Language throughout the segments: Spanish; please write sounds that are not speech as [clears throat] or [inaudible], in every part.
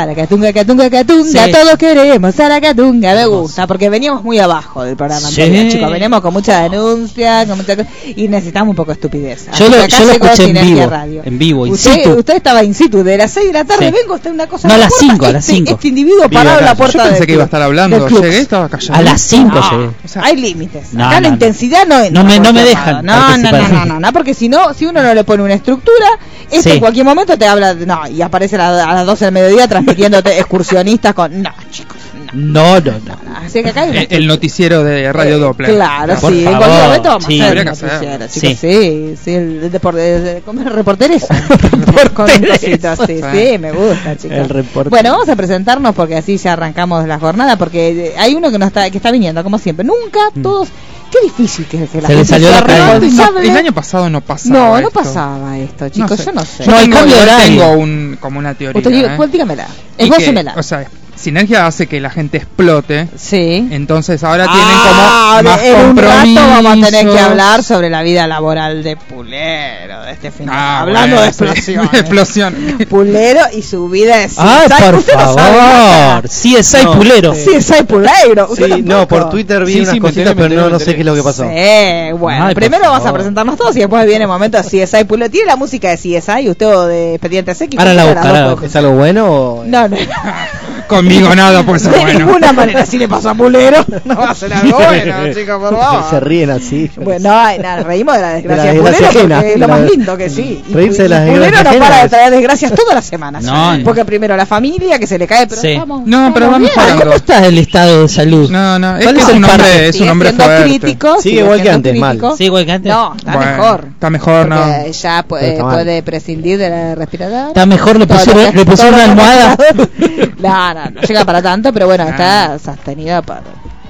Saracatunga, catunga, catunga, Sí. todos queremos Saracatunga, me gusta, porque veníamos muy abajo del programa Sí. anterior, chicos, veníamos con mucha denuncia, con mucha y necesitamos un poco de estupidez. Yo lo, que acá yo lo llegó escuché en vivo, Radio. en vivo, in Usted, situ. usted estaba in situ, de las 6 de la tarde, Sí. vengo usted una cosa No, a las importa, cinco, a las este- cinco. Este individuo parado en la puerta Yo pensé del que iba a estar hablando. Llegué, estaba callado. A las 5 No, llegué. O sea, hay límites. No, Acá no, la no. intensidad no entra. No me- no me dejan. No, no, no, no, no, no, porque si no, si uno no le pone una estructura, este Sí. en cualquier momento te habla, no, y aparece a, la- a las 12 del mediodía transmitiéndote excursionistas con, no, chicos, no. No, no, no. Así que acá hay una el, el noticiero de Radio Eh, Doppler. Claro, Por sí, en cualquier momento vamos sí. a hacer el noticiero, chicos, Sí. sí, sí, el de de, ¿cómo es? reporteres. [laughs] Cosito, sí, sí, me gusta, chicos. El reportero. Bueno, vamos a presentarnos porque así ya arrancamos la jornada, porque eh, hay uno que no está, que está viniendo, como siempre. Nunca Mm. Qué difícil que es que la Se le gente salió sea la cadena. responsable. el año pasado no pasaba. no, no esto. pasaba esto, chicos, yo no sé. Yo No, hay tengo, cambio de horario. tengo un, como una teoría. Usted ¿eh? pues, dígamela, esbócemela. o sea, Sinergia hace que la gente explote. sí. Entonces ahora Ah, tienen como más en un rato vamos a tener que hablar sobre la vida laboral de Pulero de este final. Ah, Hablando bueno, de explosiones. [laughs] de explosión. Pulero y su vida es Ay, por [laughs] favor. Sí, es No, pulero. Sí, es Pulero. Sí, no, por Twitter vi Sí, unas sí, cositas, pero no, sé qué es lo que pasó. Sí, bueno, Ay, primero vamos a presentarnos todos y después viene el momento de CSI Pulero. ¿Tiene la música de CSI usted o de Expedientes X? Ahora la buscará. ¿Es algo bueno o.? No, no. [laughs] Conmigo nada, pues De bueno. ninguna manera, si le pasó a Pulero, no va a ser algo bueno, chicos, por favor. Se ríen así. Bueno, nada, reímos de la desgracia De de la ajena. es lo más lindo que sí. Y, Reírse de las desgracias no para de traer desgracias todas las semanas. No, no. Porque primero la familia que se le cae, pero Sí. estamos, No, pero estamos va bien. mejorando. ¿Cómo está el estado de salud? No, no, es ¿Cuál que es un hombre, es Sigue un hombre fuerte. crítico, Sigue igual que antes, mal. Sí, igual que antes. No, está mejor. Está mejor, no. Ya puede, prescindir de la respiradora. Está mejor, le pusieron, le pusieron una almohada. [laughs] no, no, no llega para tanto, pero bueno, Ah. está sostenido por...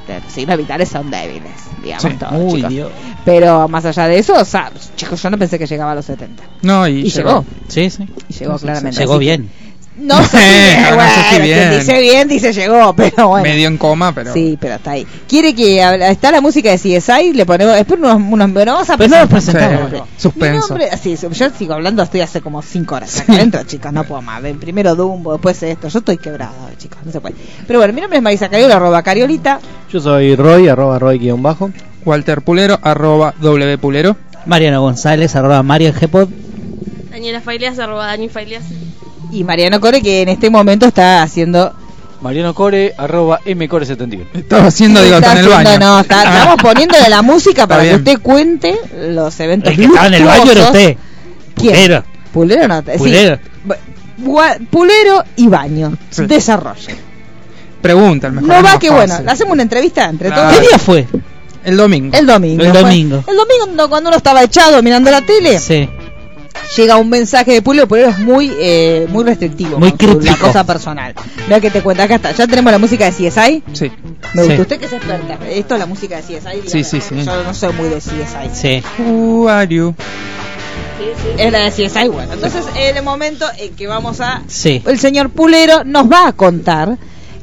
Los signos vitales son débiles, digamos Sí. todos, Uy, chicos. Dios. Pero más allá de eso, o sea, chicos, yo no pensé que llegaba a los 70. No, y, Y llegó. Sí, sí. Y llegó claramente. Llegó así que- bien. No sé si [laughs] Eh, bien, no sé si bueno, quien bien. dice bien, dice llegó, [laughs] pero bueno. medio en coma, pero. Sí, pero está ahí. ¿Quiere que habla- está la música de CSI? Le ponemos, espera unos, unos bueno, vamos a no presentar. presentamos. Sí, suspenso. Mi nombre- sí, yo sigo hablando, estoy hace como 5 horas acá adentro, chicos, no puedo más. Ven, Primero Dumbo, después esto, yo estoy quebrado, chicos, no se puede. Pero bueno, mi nombre es Marisa Cariola, arroba Cariolita. Yo soy Roy, arroba Roy guion bajo. Walter Pulero, arroba W Pulero. Mariano González, arroba Mario Gpod. Daniela Failias, arroba Dani Failias. Y Mariano Core, que en este momento está haciendo. Mariano Core, arroba mcore71. Estaba haciendo, digo, está en el haciendo- baño. No, está- estamos poniéndole la música para que usted cuente los eventos. El que estaba en el baño era usted. ¿Quién? Pulero. Pulero no. sí. Pulero. Gua- Pulero y baño. Sí. Desarrollo. Pregunta, el mejor. No va que bueno, fácil. le hacemos una entrevista entre Claro. todos. ¿Qué día fue? El domingo. El domingo. El fue. domingo. El domingo cuando uno estaba echado mirando la tele, Sí. Llega un mensaje de Pulero, Pulero es muy eh, muy restrictivo. Muy su- La crítico. cosa personal. Mira que te cuenta, acá está. Ya tenemos la música de CSI. Sí. Me Sí. gusta. Usted que es experta. Esto es la música de CSI. dígame, Sí, sí, sí. Yo no soy muy de CSI. Sí. Who are you? Es la de CSI, bueno. Entonces, en el momento en que vamos a Sí. el señor Pulero nos va a contar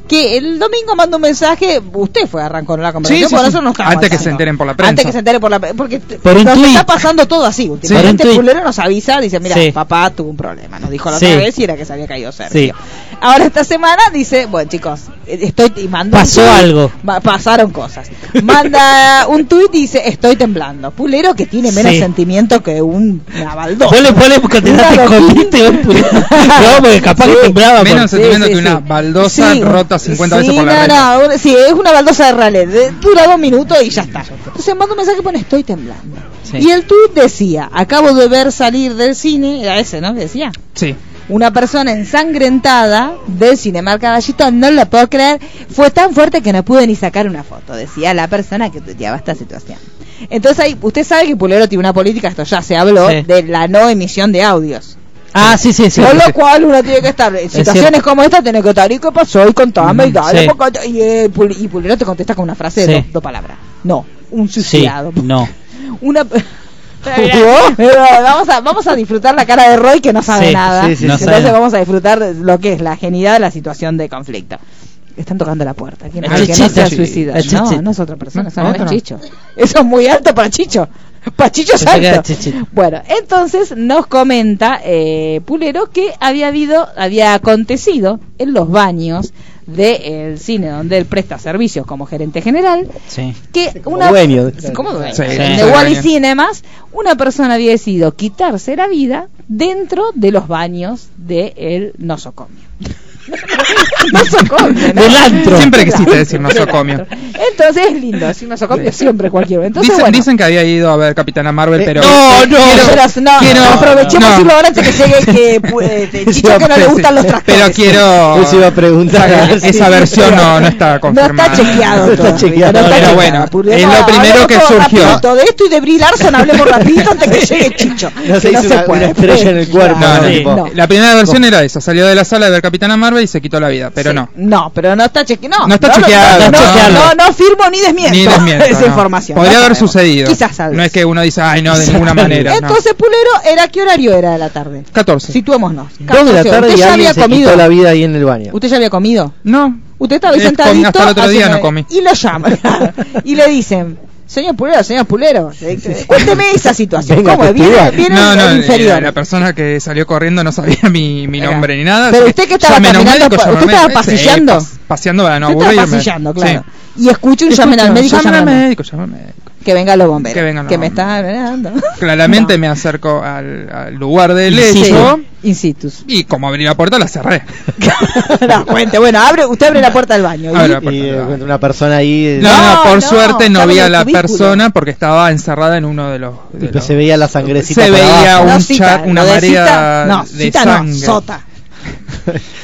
que el domingo manda un mensaje, usted fue arrancó la conversación, Sí, sí, por sí. eso no estamos Antes que se enteren por la prensa. Antes que se enteren por la porque t- Por un nos tuit. está pasando todo así últimamente. Un tuit. Pulero nos avisa, dice, mira, Sí. papá tuvo un problema, nos dijo la Sí. otra vez y era que se había caído Sergio. Sí. Ahora esta semana dice, bueno chicos, eh, estoy y manda un Pasó tuit, algo. pasaron cosas. Manda un tuit y dice, estoy temblando. Pulero que tiene menos Sí. sentimiento que un una baldosa. Vos le pones porque. [laughs] No, porque capaz que temblaba. por- Menos sentimiento Sí, que sí, una baldosa Sí, rota 50 sí, veces por la no, red. no, sí, es una baldosa de ralé, de- dura dos minutos y ya está. Entonces manda un mensaje y pone estoy temblando. Sí. Y el tuit decía, acabo de ver salir del cine, era ese, ¿no? Decía, Sí. una persona ensangrentada del Cinemark Caballito, no lo puedo creer, fue tan fuerte que no pude ni sacar una foto, decía la persona que tuiteaba esta situación. Entonces ahí, usted sabe que Pulero tiene una política, esto ya se habló, Sí. de la no emisión de audios. Ah, sí, sí, sí. Con lo cual uno tiene que estar en situaciones como esta, tiene que estar, ¿y qué pasó? Y contame, y dale, porque- y, eh, Pul- y Pulero te contesta con una frase de dos, dos palabras. No, un suicidado. no. [laughs] Una... [laughs] Pero vamos a vamos a disfrutar la cara de Roy que no sabe Sí, nada. sí, sí, no Entonces sabe. vamos a disfrutar de lo que es la genialidad de la situación de conflicto. Están tocando la puerta. ¿Quién es que no es otra persona, No, es. Chicho. Eso es muy alto para Chicho. [laughs] Alto. Chichito. Bueno, entonces nos comenta eh, Pulero que había habido, había acontecido en los baños del cine donde él presta servicios como gerente general Sí. que una dueño. ¿Cómo dueño? Sí, de sí. Wally Cinemas una persona había decidido quitarse la vida dentro de los baños de el nosocomio nosocomio ¿no? Del antro. Siempre quisiste decir nosocomio. entonces es lindo decir nosocomio siempre cualquiera entonces Dicen, bueno dicen que había ido a ver Capitana Marvel, Eh, pero. no, no. Pero, no, quiero- aprovechemos no. decirlo ahora antes que llegue que pues, [laughs] de Chicho que no le gustan los tractores Pero quiero. Eso iba a preguntar. Esa- Esa versión no, no está no confirmada. está chequeado No está chequeado. no está Pero chequeado. bueno, es lo primero que surgió. rapidito de esto y de Brie Larson hablemos rapidito antes que llegue Chicho No se hizo una- una estrella en el cuerpo, No, no, no. La primera versión era esa, salió de la sala de ver Capitana Marvel y se quitó la vida, pero Sí. no. No, pero no está chequeado. No, No está no, chequeado, No, no, firmo ni desmiento, Ni desmiento, [laughs] esa no. información. Podría No haber sabemos. sucedido. Quizás sabes. No es que uno dice, ay, no, de ninguna manera. no. Entonces, Pulero, ¿era qué horario era de la tarde? 14. Situémonos. Dos de la 14. tarde ¿Usted y ya había se comido? quitó la vida ahí en el baño. ¿Usted ya había comido? No. Usted estaba ahí Eh, comí sentadito. hasta el otro día no comí. Y lo llaman. [laughs] y le dicen, señor Pulero, señor Pulero, [laughs] eh, cuénteme esa situación. Venga, ¿Cómo es? Viene, viene No, el, no, el eh, inferior. la persona que salió corriendo no sabía mi, mi nombre ni nada. Pero usted que estaba caminando médico, usted estaba paseando. pas- paseando para no Usted estaba aburrirme. pasillando, claro. Sí. Y escucha un llamen al Escucho, médico. llamen al médico, llamen al médico. Que vengan los bomberos. Que vengan los que me bomberos. está mirando. [laughs] Claramente No. me acerco al, al lugar del Sí. hecho In situs. y como abrí la puerta la cerré. [laughs] no, cuente. Bueno, abre, usted abre la puerta del baño. ¿y? Abre la puerta. Y eh, una persona ahí. eh, No, no, No, por no, suerte no vi a la cubículo. persona porque estaba encerrada en uno de los. de y los- se veía la sangrecita. Se veía un cita, chat, una lo de marea cita, no, de cita sangre. no, sota.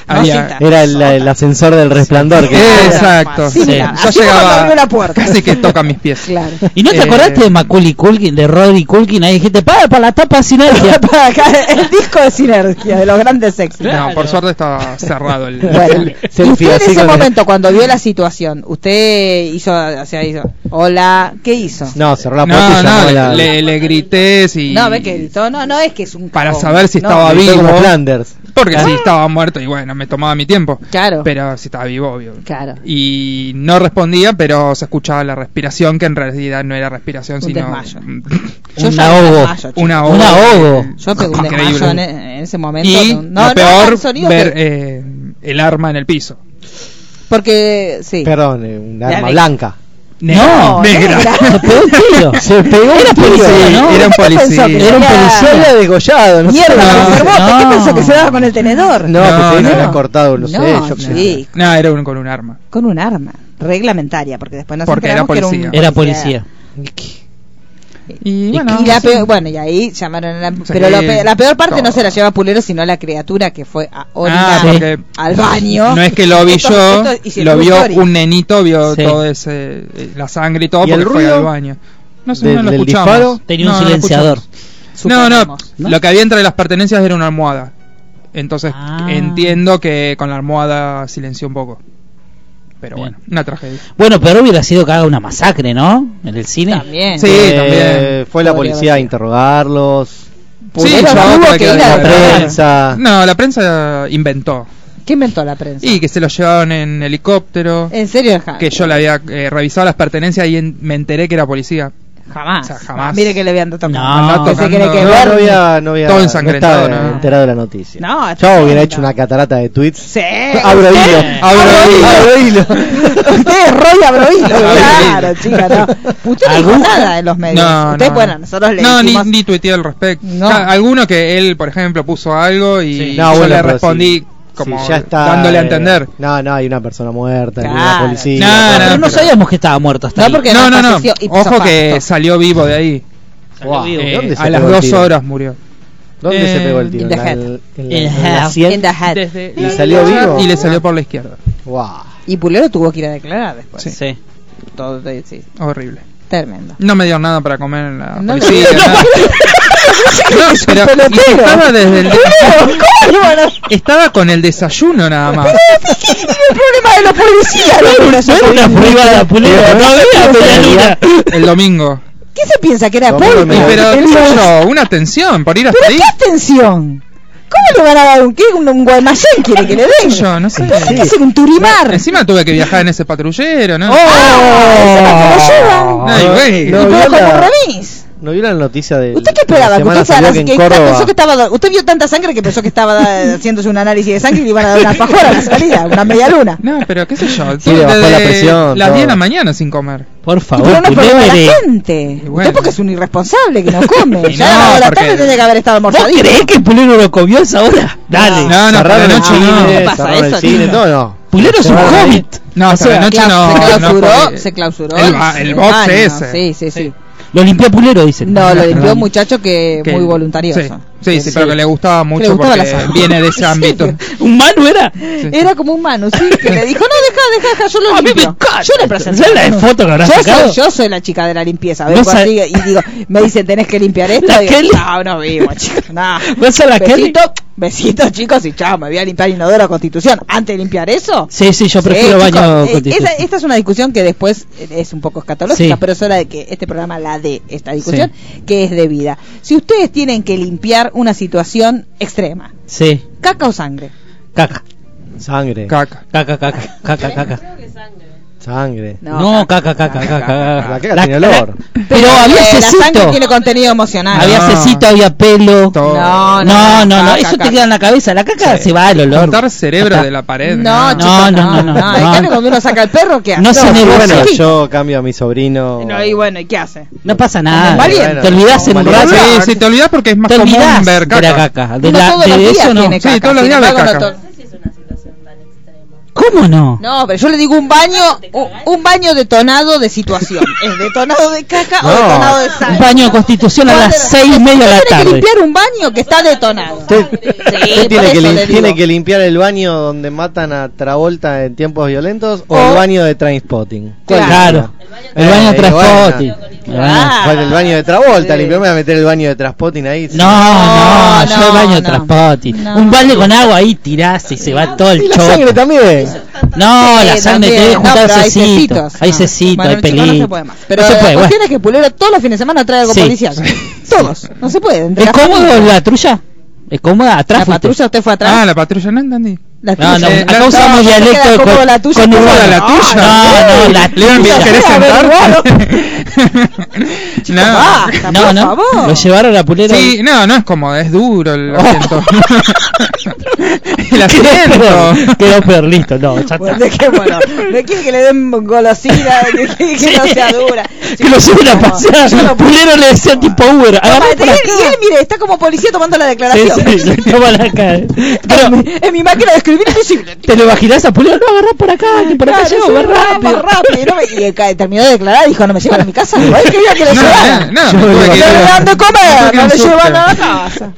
Había-. Era el, el ascensor del resplandor. Que Exacto. Sí, sí. mira, Yo llegaba la puerta. casi que toca mis pies. Claro. ¿Y no te Eh, acordaste de Macaulay Culkin, de Roddy Culkin? Ahí dijiste, para, para la tapa sinergia. [laughs] Para acá, el disco de sinergia de los grandes éxitos. No, por suerte estaba cerrado el. Bueno, y usted en ese momento, cuando vio la situación, usted hizo, o sea, hizo, hola, ¿qué hizo? No, cerró la puerta No, no, la. le, le grité si. No, ve que gritó, no, no es que es un Para cagón. saber si No, estaba vivo. como Flanders. Porque si estaba muerto y bueno, me tomaba mi tiempo. Claro. Pero si estaba vivo, obvio. Claro. Y no respondía, pero se escuchaba la respiración, que en realidad no era respiración, Un sino. desmayo. Un Yo ya ahogo. Un ahogo. Yo pegué un Increíble. desmayo en, en ese momento. Y no, lo no, peor, el sonido ver que- eh, el arma en el piso. porque, sí. Perdón, eh, un arma vi. No, negra. Se pegó un tiro. [laughs] Se pegó Era un tiro. policía, ¿no? Era un policía. Que Era un policía. Se había degollado, no sé. Mierda, No, con Cervote, ¿qué no. pensó que se daba con el tenedor? No, No, que se no, había no. cortado, no, sé. No, Yo sé. sí. No, era un, con un arma. Con un arma reglamentaria, porque después nos Porque era enteramos que policía. un Era policía. Y Y, bueno, y la sí. peor- bueno, y ahí llamaron a la, Sí, pero lo pe- la peor parte no se la lleva Pulero, sino la criatura que fue a Ah, orinar al baño. No es que lo vi Esto- yo, esto- lo vio un nenito, vio Sí. todo ese, eh, la sangre y todo, ¿Y el porque fue al baño. No sé, del- no lo escuchamos. disparo? Tenía No, un silenciador. No. ¿no? lo que había entre las pertenencias era una almohada. Entonces Ah. entiendo que con la almohada silenció un poco. Pero Bien. bueno, una tragedia. Bueno, pero hubiera sido que haga una masacre, ¿no? En el cine. También. Sí, Eh, también. Fue la policía a interrogarlos. Sí, tuvo que ir La la prensa. No, la prensa inventó. ¿Qué inventó la prensa? Y que se lo llevaban en helicóptero. ¿En serio? Que yo le había eh, revisado las pertenencias y en- me enteré que era policía. Jamás. O sea, jamás. Mire que le habían tocado. No. Que se cree que No, ver- no había, no había, Todo no ensangrentado, estaba ¿no? enterado de la noticia. No, Yo tremendo. hubiera hecho una catarata de tweets. Sí. Abro usted- hilo. Abro hilo. [laughs] Abro hilo. Usted es Roy Abro hilo. Claro, chica, no. Usted no dijo ¿Algún- nada en los medios. No, Usted, no. bueno, nosotros le No, ni, ni tuiteé al respecto. No. Alguno que él, por ejemplo, puso algo y Sí. No, yo bueno, le respondí sí. Como Sí, ya está, dándole a eh, entender. No, no, hay una persona muerta, ni una Claro. policía. No, pero no, no pero- sabíamos que estaba muerto hasta No, ahí. porque No, no, no. Ojo que facto. salió vivo de ahí. Guau, Eh, ¿dónde se a las el dos horas murió. ¿Dónde Eh, se pegó el tiro? ¿En la- head. en la- en la head. Desde ¿Y la salió vivo? Y le salió por la izquierda. Guau. Y Pulero tuvo que ir a declarar después. Sí. Sí. Todo, sí, sí, Horrible. Tremendo. No me dieron nada para comer en la No policía. nada. No, pero estaba desde el ¿Cómo le van a estaba con el desayuno nada más. el problema de los policías? No era una privada, Pulero. No había medialuna. El domingo. ¿Qué se piensa que era Domingo polvo? me- Y pero qué yo, una atención por ir hasta ¿Pero ahí. qué atención? ¿Cómo le van a dar un qué? ¿Un, un Guaymallén quiere que le den? Yo no sé. Tiene que ser un turimar. Encima tuve que viajar en ese patrullero, ¿no? ¡Oh! No, como la- remis. ¿No vio la noticia de ¿Usted qué esperaba? la Que usted, salió que que Córdoba pensó que estaba, usted vio tanta sangre que pensó que estaba [laughs] haciéndose un análisis de sangre y le iban a dar una alfajora a la salida, una media luna. No, pero qué sé yo. Sí, le bajó la presión, Las todo. 10 de la mañana sin comer. Por Y favor, pero no de la gente. Y bueno. Usted porque es un irresponsable que no come. [laughs] Y ya no, a de la porque- tarde tendría que haber estado ¿Vos almorzadito. creés que Pulero lo comió a esa hora? Dale. No, no, la el noche cine, no. ¿Qué pasa eso, cine, no, no. Pulero es un hobbit. No, O la sea, noche no. se no clausuró, se clausuró. El box baño, ese. Sí, sí, sí. Lo limpió Pulero, dicen. No, lo limpió un muchacho que, Que- muy voluntarioso. Sí, sí, sí, pero que le gustaba mucho le gustaba la porque viene de ese [laughs] Sí. ámbito. ¿Un mano era? Era como un mano, sí, que le dijo, no, deja, deja, deja, yo lo [laughs] A mí me. Yo le presenté. ¿Sabes la de foto que yo sacado? soy, yo soy la chica de la limpieza. No Vengo sabe- así y digo, me dicen, tenés que limpiar [laughs] esto. La y digo, Kelly. no, no vivo, chica, no. ¿Vas a la Kelly? Besito, besitos, chicos, y chao, me voy a limpiar inodoro Constitución. Antes de limpiar eso. Sí, sí, yo prefiero Sí, baño chicos, eh, Constitución. esta, esta es una discusión que después eh, es un poco escatológica, Sí. pero es hora de que este programa la dé esta discusión, que es debida. Si ustedes tienen que limpiar una situación extrema, Sí, caca o sangre, caca. Sangre, Caca. Caca, caca, caca, caca. Sangre. No, caca, caca, caca, caca. La caca tiene olor. Pero había eh, la sangre cecito. tiene contenido emocional. Había No. cecito, había pelo. No, No, no, no, caca, eso te caca. queda en la cabeza. La caca Sí. se va al olor. Contar cerebro de la pared. No, No, no, no, no, no. En no. cambio, cuando uno saca el perro, ¿qué hace? No se bueno, Sí. yo cambio a mi sobrino. No, y bueno, ¿y qué hace? No pasa nada. Valiente. Te olvidás en un rato. Sí, sí, te olvidas porque es más común olvidás ver de caca. la caca. De, la, los de eso no. tiene Sí, caca, todos los días ve embargo, caca. ¿Cómo no? No, pero yo le digo un baño, un, un baño detonado de situación. [laughs] ¿Es detonado de caca o detonado de sangre? Un baño de constitución a las seis y media de la Tiene que tarde. limpiar un baño que está detonado. Usted, Sí, usted por tiene, que lim- tiene limpiar el baño donde matan a Travolta en tiempos violentos o, O- el baño de Trainspotting. Claro. El baño. Ah. Bueno, el baño de Travolta, Sí. limpiarme a meter el baño de Trainspotting ahí. No, no, No, yo el baño de no. transporte. No. Un balde con agua ahí tirás y se va todo el Y la sangre también. No, la sangre te debe No, juntar pero hay cecito. cecitos. Hay No. cecito, Bueno, hay chicos, pelito. No se puede más. Pero la puede, cuestión bueno. es que Pulero todos los fines de semana trae algo policial. Todos. No se puede. ¿Es la cómodo la trulla? ¿Es cómoda? Atrás La patrulla usted fue atrás. Ah, la patrulla no entendí. La No, no. Eh, acá la- usamos no, dialecto con, cómodo la tuya, con cómodo urbano. la tuya. No, no, la tuya. ¿querés A ver, sentarte? [laughs] Chico, no. No, no. Lo llevaron a Pulero. Sí, no, no es cómodo, es duro el [laughs] asiento. [laughs] el [laughs] Quedó asiento. peor, quedó peor, listo, no, ya Bueno, dejémoslo. No quiere que le den golosina, que, que- que no sea dura. [laughs] Que lo lleven a No, pasear. no. Pulero le decía tipo Uber. Toma, Agarrá acá. y él, mire, está como policía tomando la Sí, declaración. sí, le toma la cara. [laughs] en, Pero, mi, en mi máquina de escribir invisible. ¿te lo imaginás a Pulero? No, agarrá por acá, que por acá Claro, llego más más rápido. rápido. Y, no me- y terminó de declarar dijo, no me llevan a mi casa. ¿No? Él quería que le No, no, no, No a- le dan de comer, no le llevan a la casa.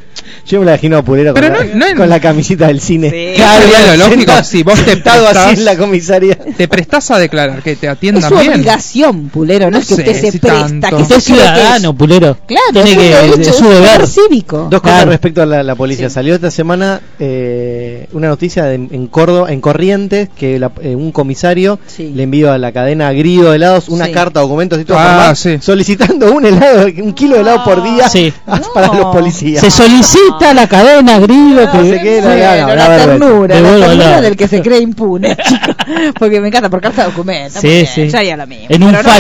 Yo me la imagino a Pulero con, la, no- no es- con la camisita del cine. Sí. Claro, ya lo lógico, si vos te sentado así prestás, en la comisaría. te prestás a declarar que te Es atiendan su bien. obligación, Pulero, no, No es que sé usted se si presta, tanto. que Usted es ciudadano, Pulero. Claro, Tiene es que, es es su deber. cívico. Dos cosas Claro. respecto a la, la policía. Sí. Salió esta semana eh, una noticia de- en Córdoba, en Corrientes, que la- eh, un comisario Sí. le envió a la cadena Grido de helados una Sí. carta, documentos y todo Ah, solicitando un helado, un kilo de helado por día [laughs] para los policías. Se solicita la cadena grillo No que sé qué, la- ternura, la ternura del que se cree impune, [laughs] chico. Porque me encanta por carta de documento. Sí, sí. Ya ya lo mismo. En un Pero no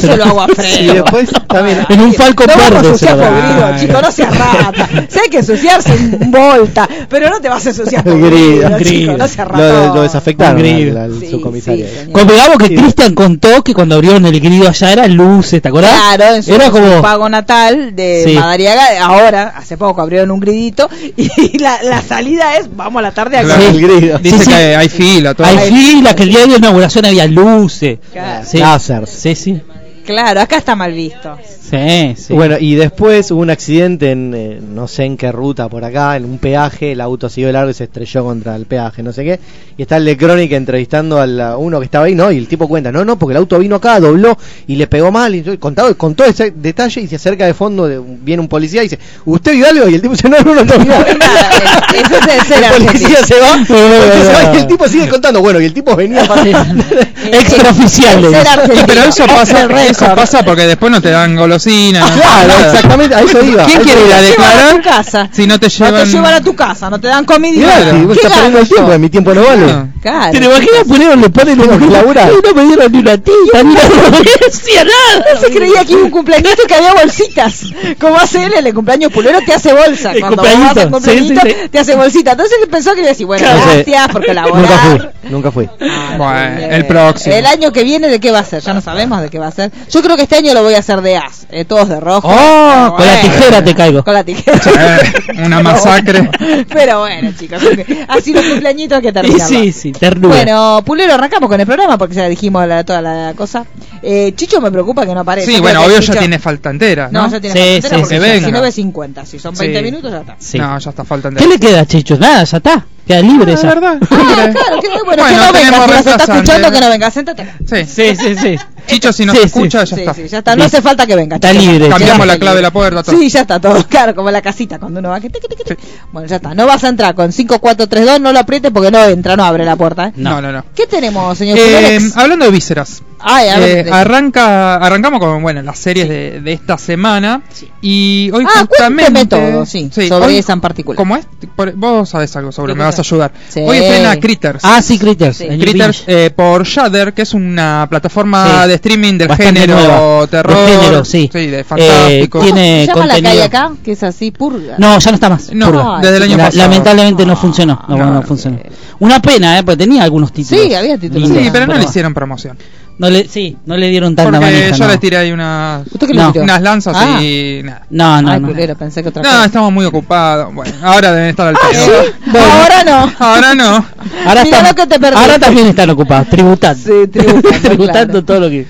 se se lo- lo hago a [laughs] Fredo. Y después también En un Falcon no verde se ensuciar lo por chico, no seas rata. [laughs] Si hay que ensuciarse en volta, pero no te vas a ensuciar por grido. chico, no seas lo, rata. lo desafectaron Grido. al, subcomisario. Convengamos que. Cristian contó que cuando abrieron el grido allá eran luces, ¿te acordás? Claro, en su, Era pago natal de. Madariaga, ahora, hace poco abrieron un y la, la salida es, vamos a la tarde a Claro. comer. El grido. Dice Sí, sí. que hay fila, todo. hay fila, que el día de inauguración había luces. Claro. Sí. Lásers. Sí, sí. Claro, acá está mal visto. Sí, sí. Bueno, y después hubo un accidente en eh, no sé en qué ruta por acá, en un peaje, el auto siguió largo y se estrelló contra el peaje, no sé qué. Y está el de Crónica entrevistando a la- uno que estaba ahí, ¿no? Y el tipo cuenta, no, no, porque el auto vino acá, dobló y le pegó mal. Y contado, con todo ese detalle y se acerca de fondo, de- viene un policía y dice, ¿usted vio algo? Y el tipo dice, no, no, no, no ser El policía se va, el policía se va y el tipo sigue contando. Bueno, y el tipo venía [laughs] pasando. Extraoficial. le Ser dice. argentino. Pero eso pasa, eso pasa porque después no te dan golosina. no dan Claro, nada. exactamente, a eso iba. ¿Quién quiere ir a declarar tu casa. si no te No llevan? te llevan a tu casa, no te dan comida y Claro, y vos ¿Qué estás perdiendo el tiempo, mi tiempo no vale. No. Claro. ¿Te imaginas Pulero le pone la Tengo que laburar. No me dieron ni una tía, ni una [laughs] no decía nada. se creía que iba un cumpleaños y que había bolsitas. Como hace él en el cumpleaños pulero, te hace bolsa. El Cuando vas al sí. te hace bolsita. Entonces él pensó que iba a decir, bueno, gracias por Nunca colaborar. fui, nunca fui. Ah, Bueno, el próximo. El año que viene, ¿de qué va a ser? Ya no sabemos de qué va a ser. Yo creo que este año lo voy a hacer de as. eh, todos de rojo. Oh, con la tijera te caigo. Con la tijera. [laughs] Eh, una masacre. Pero bueno, chicos, así los cumpleañitos que [laughs] Y terminan. sí, sí, ternura. Bueno, Pulero, arrancamos con el programa porque ya dijimos la- toda la cosa. Eh, Chicho me preocupa que no aparezca. Sí, bueno, obvio Chicho- ya tiene falta entera, No, ¿no? ya tiene Sí, falta entera sí, porque sí. ya Venga. 19.50. Si son 20 Sí. minutos, ya está. Sí. No, ya está falta ¿Qué entera. le queda, Chicho? Nada, ya está. Queda libre Ah, ya. es verdad. Ah, claro, que, bueno, Bueno, que no venga, si nos está escuchando, que no venga, séntate acá. Sí. Sí, sí, sí. Chicho, si nos Sí, sí. escucha, ya sí, está. sí, ya está. No hace falta que venga. Está libre. Cambiamos la clave de la puerta, todo. Sí, ya está todo. [laughs] Claro, como la casita cuando uno va. que. Bueno, ya está. No vas a entrar con 5432, no lo aprietes porque no entra, no abre la puerta. ¿eh? No, no, no. ¿Qué tenemos, señor Eh, hablando de vísceras, Ay, a ver. eh, arranca, arrancamos con bueno las series de, de esta semana y hoy Ah, justamente todo, sí, sobre hoy- esa en particular. ¿Cómo es? Por- vos sabés algo sobre, ¿Qué me vas a ayudar. Sí. Hoy estrena Critters. Ah, sí, Critters. Sí. Critters eh, por Shudder, que es una plataforma Sí. de streaming del Bastante género nueva. terror, De género, sí. de Eh, fantástico. tiene- ¿Cómo se llama la contenido. calle acá? Que es así, purga. No, ya no está más. No, Purga. desde el año La- pasado. Lamentablemente no Ah, funcionó. No, no, no no. funcionó. Una pena, ¿eh? Porque tenía algunos títulos. Sí, había títulos. Sí, pero no le hicieron promoción. No le, sí, no le dieron tanta Porque manija. yo no. le tiré ahí unas, ¿Usted qué No. unas lanzas Ah. y nada. No, no, Ay, no. culero, pensé que otra No, cosa. estamos muy ocupados. Bueno, ahora deben estar al Ah, pedo. ¿sí? [laughs] Bueno. Ahora no. Ahora no. Ahora, están- lo que te ahora también están ocupados, tributando. Sí, tributando, [laughs] Tributando claro. todo lo que.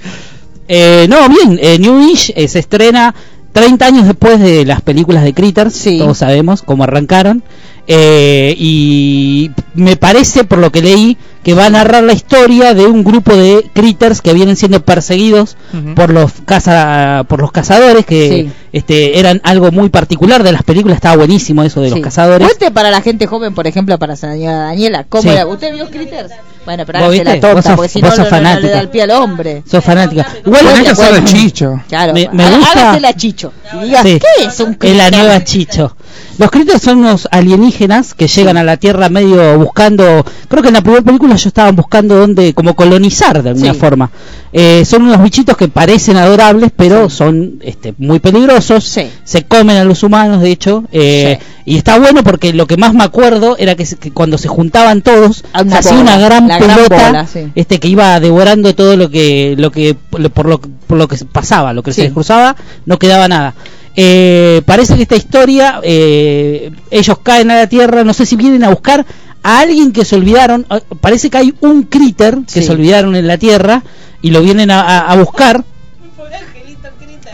Eh, no, bien, eh, Newish eh, se estrena 30 años después de las películas de Critters, Sí. todos sabemos cómo arrancaron. Eh, y me parece, por lo que leí, que va a narrar la historia de un grupo de critters que vienen siendo perseguidos por los caza, por los cazadores que Sí. este eran algo muy particular de las películas estaba buenísimo eso de los cazadores Cuente para la gente joven, por ejemplo, para señora Daniela, ¿cómo Sí. era? ¿Usted vio Critters? Bueno, pero ¿Vos hágase la sos- porque si vos no, sos no, no, no le fanática. da el pie al hombre. sos fanática igual que hacer cuente. chicho. Claro, Me- gusta- hágasela Chicho. Y diga, Sí. ¿qué es un Es Critter? la nueva Chicho. Los critters son unos alienígenas que llegan a la Tierra medio buscando, creo que en la primera película ellos estaban buscando dónde, como colonizar de alguna Sí. forma. Eh, son unos bichitos que parecen adorables, pero son este, muy peligrosos. Sí. Se comen a los humanos, de hecho. eh, Y está bueno porque lo que más me acuerdo era que, se- que cuando se juntaban todos, una hacía bola, una gran pelota bola, este que iba devorando todo lo que lo que por lo, por lo que pasaba lo que se les cruzaba no quedaba nada Eh, parece que esta historia eh, ellos caen a la tierra no sé si vienen a buscar a alguien que se olvidaron eh, parece que hay un critter que Sí. se olvidaron en la tierra y lo vienen a, a- a buscar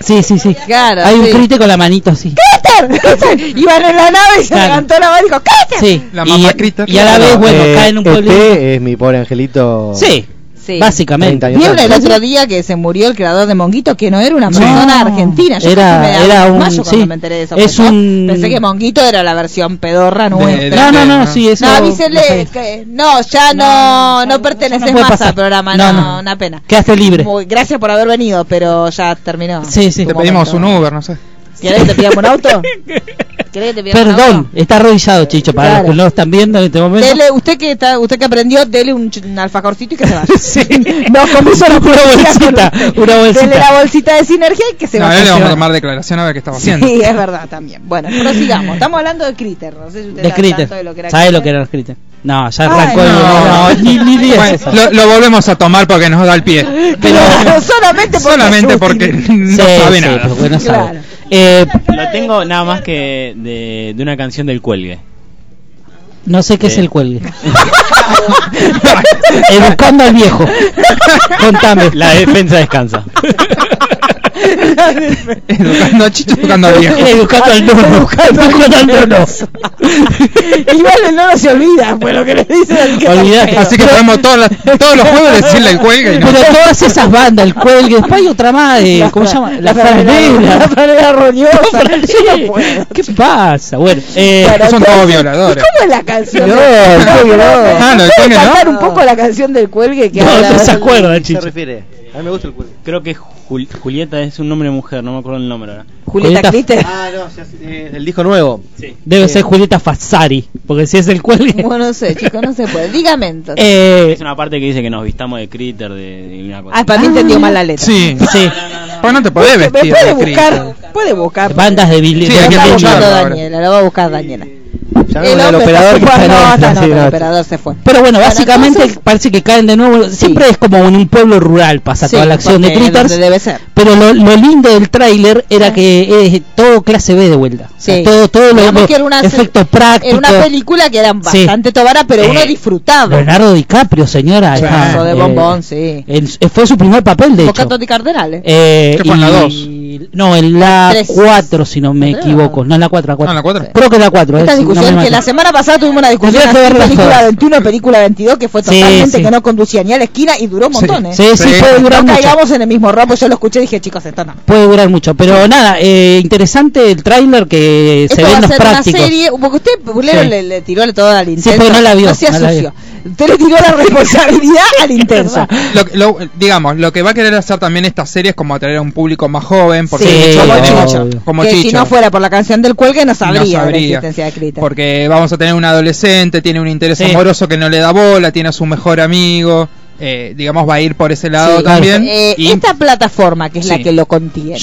sí sí sí Claro, hay un sí. critter con la manito así ¡Critter! [laughs] Iban en la nave y se Claro. levantó la mano y dijo, ¡Critter! sí La y, mamá critter. y a la vez bueno Eh, cae en un pueblo Este es mi pobre angelito. sí Sí. básicamente 30 años ¿Vieron el otro día que se murió el creador de Monguito que no era una No, persona argentina? Yo era- me era un- cuando sí. me enteré de eso. Es yo un- Pensé que Monguito era la versión pedorra nuestra. no no no no. sí eso No, avísele que no, ya no, no, perteneces no más pasar. al programa, No, no, no. una pena. quedaste libre Muy- gracias por haber venido, pero ya terminó. Sí, sí. Te pedimos un. Uber, no sé. ¿Querés que te pidamos un auto? [laughs] ¿Querés que te pidamos un Perdón, auto? está arrodillado, Chicho, para Claro. los que no están viendo en este momento. Dele, usted que está, usted que aprendió, dele un, un alfajorcito y que se vaya. [laughs] Sí. No, como solo [laughs] Una bolsita, una bolsita. Dele la bolsita de sinergia y que se No, vaya. ahora le vamos a tomar declaración a ver qué estaba haciendo. Sí, es verdad también. Bueno, prosigamos. Estamos hablando de Critter. No sé si usted de Critter. de lo que era ¿Sabe lo que era el Critter? No, ya Ay, arrancó el. no. No, ni, ni digas Bueno, eso. lo, lo volvemos a tomar porque nos da el pie. Pero- Claro, solamente porque Solamente porque no Sí, sabe sí, nada. porque no sabe. Claro. Eh, Lo tengo nada más que de, de una canción del cuelgue. no sé qué es Eh. el cuelgue. [laughs] Educando al viejo. Contame. La defensa descansa. Educando a Chicho, educando a viejo. Educando al nono. Educando al nono. Igual el nono se olvida, fue lo que le dice al que Olvidate. Así que podemos todos, las- todos los jueves decirle el cuelga y no. Pero todas esas bandas, el cuelgue, después hay otra más, de, ¿cómo se llama? La La franela roñosa. Franela. Puedo. ¿Qué pasa? Bueno, eh, Bueno, son todos violadores. ¿y ¿Cómo es la canción? No, cuelgue no. Ah, ¿Puede cuelgue no. cantar un poco la canción del cuelgue que no, no se acuerda, ¿A qué se Chicho. refiere? A mí me gusta el cuelgue. Creo que Jul- Julieta es un nombre de mujer, no me acuerdo el nombre ahora. Julieta Julieta-. Ah, no, ya eh, el disco nuevo. Debe ser Julieta Fazzari, porque si es el cuelgue. Bueno, no sé, chicos, no se puede. Dígame entonces. Eh, Es una parte que dice que nos vistamos de critter, de, de una cosa. Ah, para mí entendió mal la letra. Sí. sí, Pues no te podés ¿Me vestir puede de buscar? Puede buscar. bandas de Billy. Sí, que está escucharlo buscando ahora. Daniela, lo va a buscar Daniela. El no, el operador que en no, está, no, sí, el no. operador se fue. Pero bueno, Bueno, básicamente entonces- parece que caen de nuevo. Siempre es como en un pueblo rural pasa Sí, toda la acción de Critters. debe ser. Pero lo, lo lindo del tráiler era que es todo clase B de vuelta. O sea, Sí. todo, todo lo, lo- que era una, efectos prácticos. Era una película que eran Sí. bastante tobaras, pero uno Eh, disfrutaba. Leonardo DiCaprio, señora. Sí. está, Eso de eh, bombón, sí. el- fue su primer papel, de hecho. Bocato di Cardenales. Eh, ¿Qué fue en la y- dos? No, en la Tres. 4, si no me equivoco. No, en la 4, la 4. Ah, en la cuatro. Creo que en la 4. No discusión me que la semana pasada tuvimos una discusión así, verlas película todas. 21, película 22, que fue Sí, totalmente sí. que no conducía ni a la esquina y duró un Sí. montón, ¿eh? Sí, sí, Sí. puede durar no mucho. caigamos en el mismo robo, yo lo escuché y dije, chicos, esto no. Puede durar mucho. Pero nada, eh, interesante el tráiler que Esto se va ven a los ser prácticos. una serie, porque usted, Bulero, Sí. le, le tiró todo al intenso. porque no la vio, No se no la asoció. Usted le tiró la responsabilidad al [laughs] intenso. Lo, lo- digamos, lo que va a querer hacer también esta serie es como atraer a un público más joven, porque Sí, como. Chicho. como que si no fuera por la canción del cuelgue no sabría, No de la sabría. existencia de Critter. Porque vamos a tener un adolescente, tiene un interés Sí. amoroso que no le da bola, tiene a su mejor amigo, eh, digamos va a ir por ese lado Sí, también. eh, y Esta plataforma, que es la que lo contiene,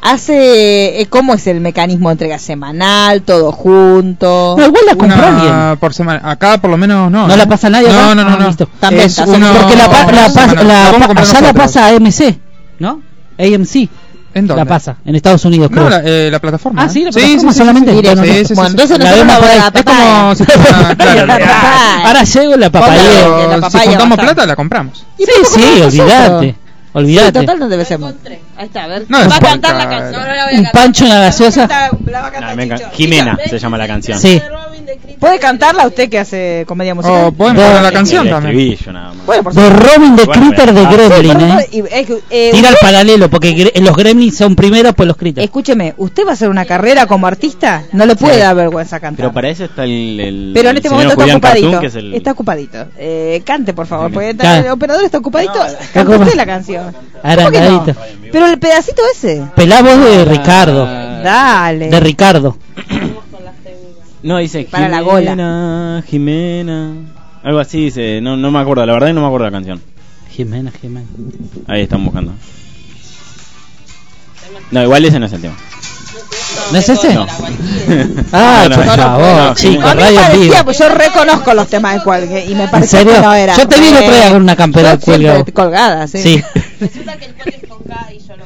hace. eh, ¿Cómo es el mecanismo de entrega semanal? ¿Todo junto? No, igual la compró alguien. por semana. Acá por lo menos no. ¿No ¿eh? la pasa nadie No, acá? no, no. Ah, no. También Es está uno- Porque la, pa- la, la, pa- allá la pasa AMC, ¿no? AMC. ¿En dónde? La pasa, en Estados Unidos, creo. No, la, eh, la plataforma. Ah, sí, la plataforma solamente. Sí, no. sí, sí, bueno, sí. entonces La vemos por ahí. Es como si fuera, [laughs] claro. Ahora llego la papaya. si juntamos plata la compramos. ¿Y Sí, sí, olvídate. nosotros? Sí, Olvídate. total no debe ser. Ahí está, a ver. No, va a cantar la canción. Un pancho en la gaseosa. La va a cantar No, venga, Chicho. Jimena Chicho, se llama la canción. Sí. ¿Puede cantarla usted que hace comedia musical? O podemos No, poner la el canción El también. nada más. Bueno, por De supuesto. Robin de Bueno, Critter de ah, Gremlin, Por ¿eh? y- eh, eh, Tira al usted- paralelo, porque gre- los Gremlins son primeros, pues los Critters. Escúcheme, ¿usted va a hacer una carrera como artista? No le puede dar vergüenza cantar. Pero para eso está el. el Pero en el este señor momento está Julián ocupadito. Cartoon, que es el- Está ocupadito. Eh, cante, por favor, porque está- Claro. el operador está ocupadito. No, Cante usted la canción. ¿Cómo que no? Arangadito. Pero el pedacito ese. Pelá voz de Ricardo. Dale. De Ricardo. No, dice Para la Jimena, Jimena. Algo así dice. No, no me acuerdo, la verdad no me acuerdo la canción. Jimena, Jimena. Ahí están buscando. No, igual ese no es el tema. ¿No es ese? No. [laughs] Ah, [laughs] No, no, por favor, no, chicos, a mí me parecía, pues yo reconozco los temas de cuelgue y me ¿En parecía serio? que no era. Yo te vi el otro día con una campera Yo siempre colgada. colgada, sí. Sí. Resulta que el cuelgue es con K y yo lo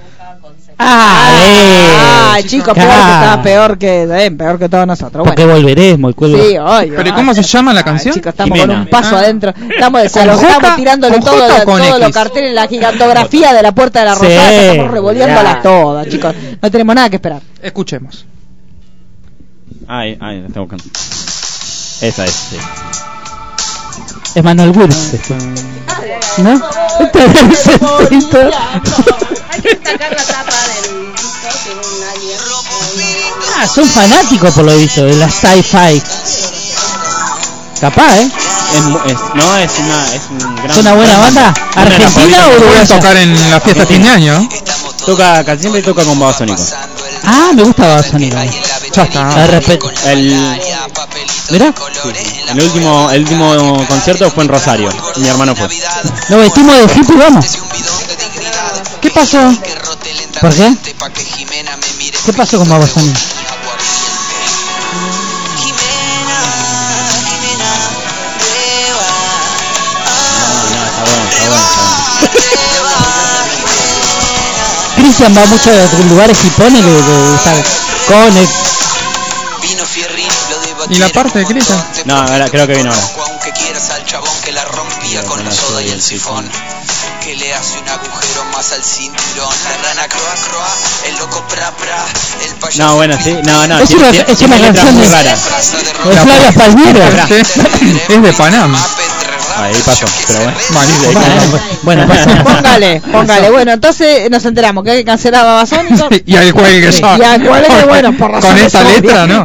C. Ah, eh, chicos, peor que estaba peor que, eh, peor que todos nosotros. Porque Bueno. volveremos, el cuello. Sí, obvio. Pero ¿y cómo se llama la canción? chicos, estamos Jimena. con un paso Ah. adentro. Estamos ¿Con desalojamos, J? tirándole ¿Con todo, J o con todos los carteles, la gigantografía de la puerta de la Sí. rosada. que Estamos revolviéndolas Ya. todas, chicos. No tenemos nada que esperar. Escuchemos. Ahí, ahí, la estoy buscando. Esa es, sí. Es Manuel Wurz. este. ¿No? Sacar la tapa del disco, tiene un alien. Ah, son fanáticos por lo visto de la sci-fi. Capaz, ¿eh? Es, es- no, es una, es un gran. ¿Es una buena banda? De las ¿Argentina o Pueden uruguaya? tocar en la fiesta fin de año. Toca, casi siempre toca con babasónico. Ah, me gusta Babasónica. Ya está. De respeto. El, Mirá, el último, el último concierto fue en Rosario. Mi hermano fue. nos vestimos de hippie y vamos. ¿Qué pasó? ¿Por qué? ¿Qué pasó con Babasónica? No, no, está bueno, está bueno, está bueno. Cristian va mucho a otros lugares y pone de, de estar con el... ¿Y la parte de Cristian? No, ahora, creo que viene ahora. Aunque quieras al chabón que la rompía con los soda y el sifón. Que le le hace un agujero más al cinturón. La rana croa croa, el loco pra pra, el payaso. No, bueno, sí, no, no. Es tiene- una- tiene- es tiene una canción muy. De Flavia Palmiera. es de Panamá. Ahí pasó, pero bueno. [laughs] Malísimo. Bueno, pasa. [laughs] Póngale, [laughs] póngale. Bueno, entonces nos enteramos que hay que cancelar a Babasónico. y al cuelgue Sí, ya. y al cuelgue, bueno, por Con razones esta obvias. letra, ¿no?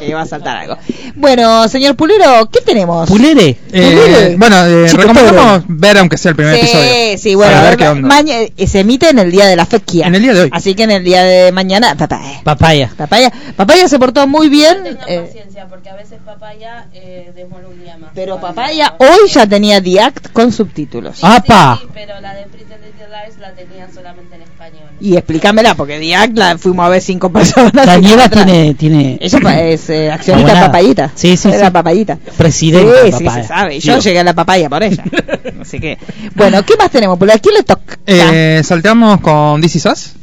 Que va a saltar algo. Bueno, señor Pulero, ¿qué tenemos? Pulere. Eh, bueno, eh, recomendamos ver aunque sea el primer episodio. Sí, sí, bueno, ver a ver, qué onda. eh, se emite en el día de la fequia. En el día de hoy. Así que en el día de mañana, papaya. Papaya. Papaya, papaya se portó muy bien. Tengan eh, paciencia, porque a veces papaya eh, demora un día más. pero papaya hoy ya tenía The Act con subtítulos. ¡Apa! Sí, pero la de Pretty Little Lies la tenía solamente en español. Y explícamela, porque The Act la fuimos a ver cinco personas. La y nieva otra- tiene, tiene Ella es eh, accionista Abonada. papayita. Sí, sí, Era sí. papayita. presidente. Sí, de sí, papaya. se sabe. Yo Digo, llegué a la papaya por ella. [laughs] Así que, bueno, ¿qué más tenemos? ¿Por aquí le toca? Eh, salteamos con DC Sass.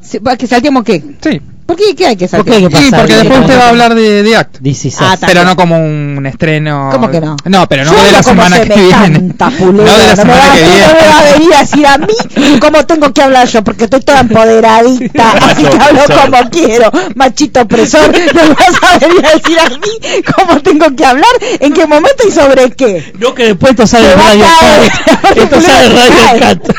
Sí, ¿para ¿Que saltemos qué? Sí. ¿Por qué? ¿Qué hay que ¿Por saltear? qué hay que Sí, porque ¿Qué después usted va a hablar de, de Act. Ah, ta- Pero no como un estreno. ¿Cómo que no? No, pero no Yo de la como semana se que me viene. [laughs] No de la no me semana que no viene. me va a venir a decir a mí cómo tengo que hablar yo, porque estoy toda empoderadita, [laughs] así que hablo como quiero, machito opresor, [laughs] no me vas a venir a decir a mí cómo tengo que hablar, en qué momento y sobre qué. No, que después esto sale a Radio. Cat. Esto sale se Radio. Cat.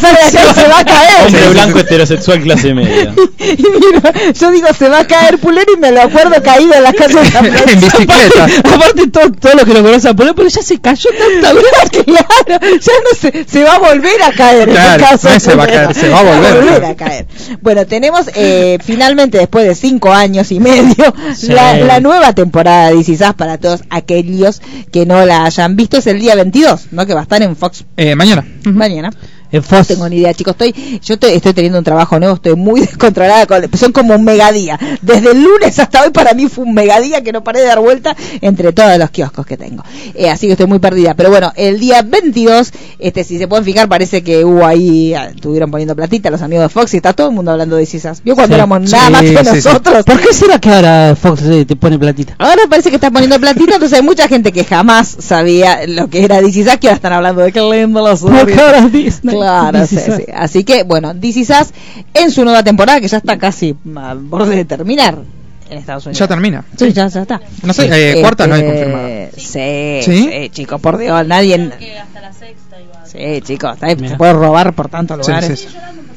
Sale de se va a caer. Hombre blanco heterosexual clase media. Y mira, [laughs] yo digo, se va a caer Pulero y me lo acuerdo caído en la casa de San [laughs] en bicicleta. [laughs] Aparte, todo, todo lo que lo conocen por él, pero ya se cayó tanta vez. claro, ya no se, se va a volver a caer. en Claro, el caso no se va a Pulero. caer, se va a volver. a caer. Bueno, tenemos eh, finalmente, después de cinco años y medio, Sí. la, la nueva temporada de This Is Us para todos aquellos que no la hayan visto. Es el día 22, ¿no? Que va a estar en Fox Eh, mañana. mañana. En No Fox. tengo ni idea, chicos. Estoy, yo estoy, estoy teniendo un trabajo nuevo, estoy muy [laughs] descontrolada. Con, son como un megadía. Desde el lunes hasta hoy para mí fue un megadía que no paré de dar vuelta entre todos los kioscos que tengo. Eh, así que estoy muy perdida. Pero bueno, el día 22, este, si se pueden fijar, parece que hubo ahí, ah, estuvieron poniendo platita los amigos de Fox y está todo el mundo hablando de Cisas. Vio cuando Sí. éramos nada Sí, más que sí, sí. nosotros. ¿Por qué será que ahora Fox eh, te pone platita? Ahora parece que están poniendo platita, entonces hay mucha gente que jamás sabía lo que era DC que ahora están hablando de qué Claro, This sí, sí. Así que, bueno, Is Us en su nueva temporada, que ya está casi a borde de terminar en Estados Unidos. Ya termina. Sí, ya, ya está. No sé, eh, cuarta no hay Este, confirmada. Sí, ¿Sí? sí, chicos, por Dios, nadie... Creo que hasta la sexta igual. Sí, chicos, se puede robar por tantos lugares. sí, sí.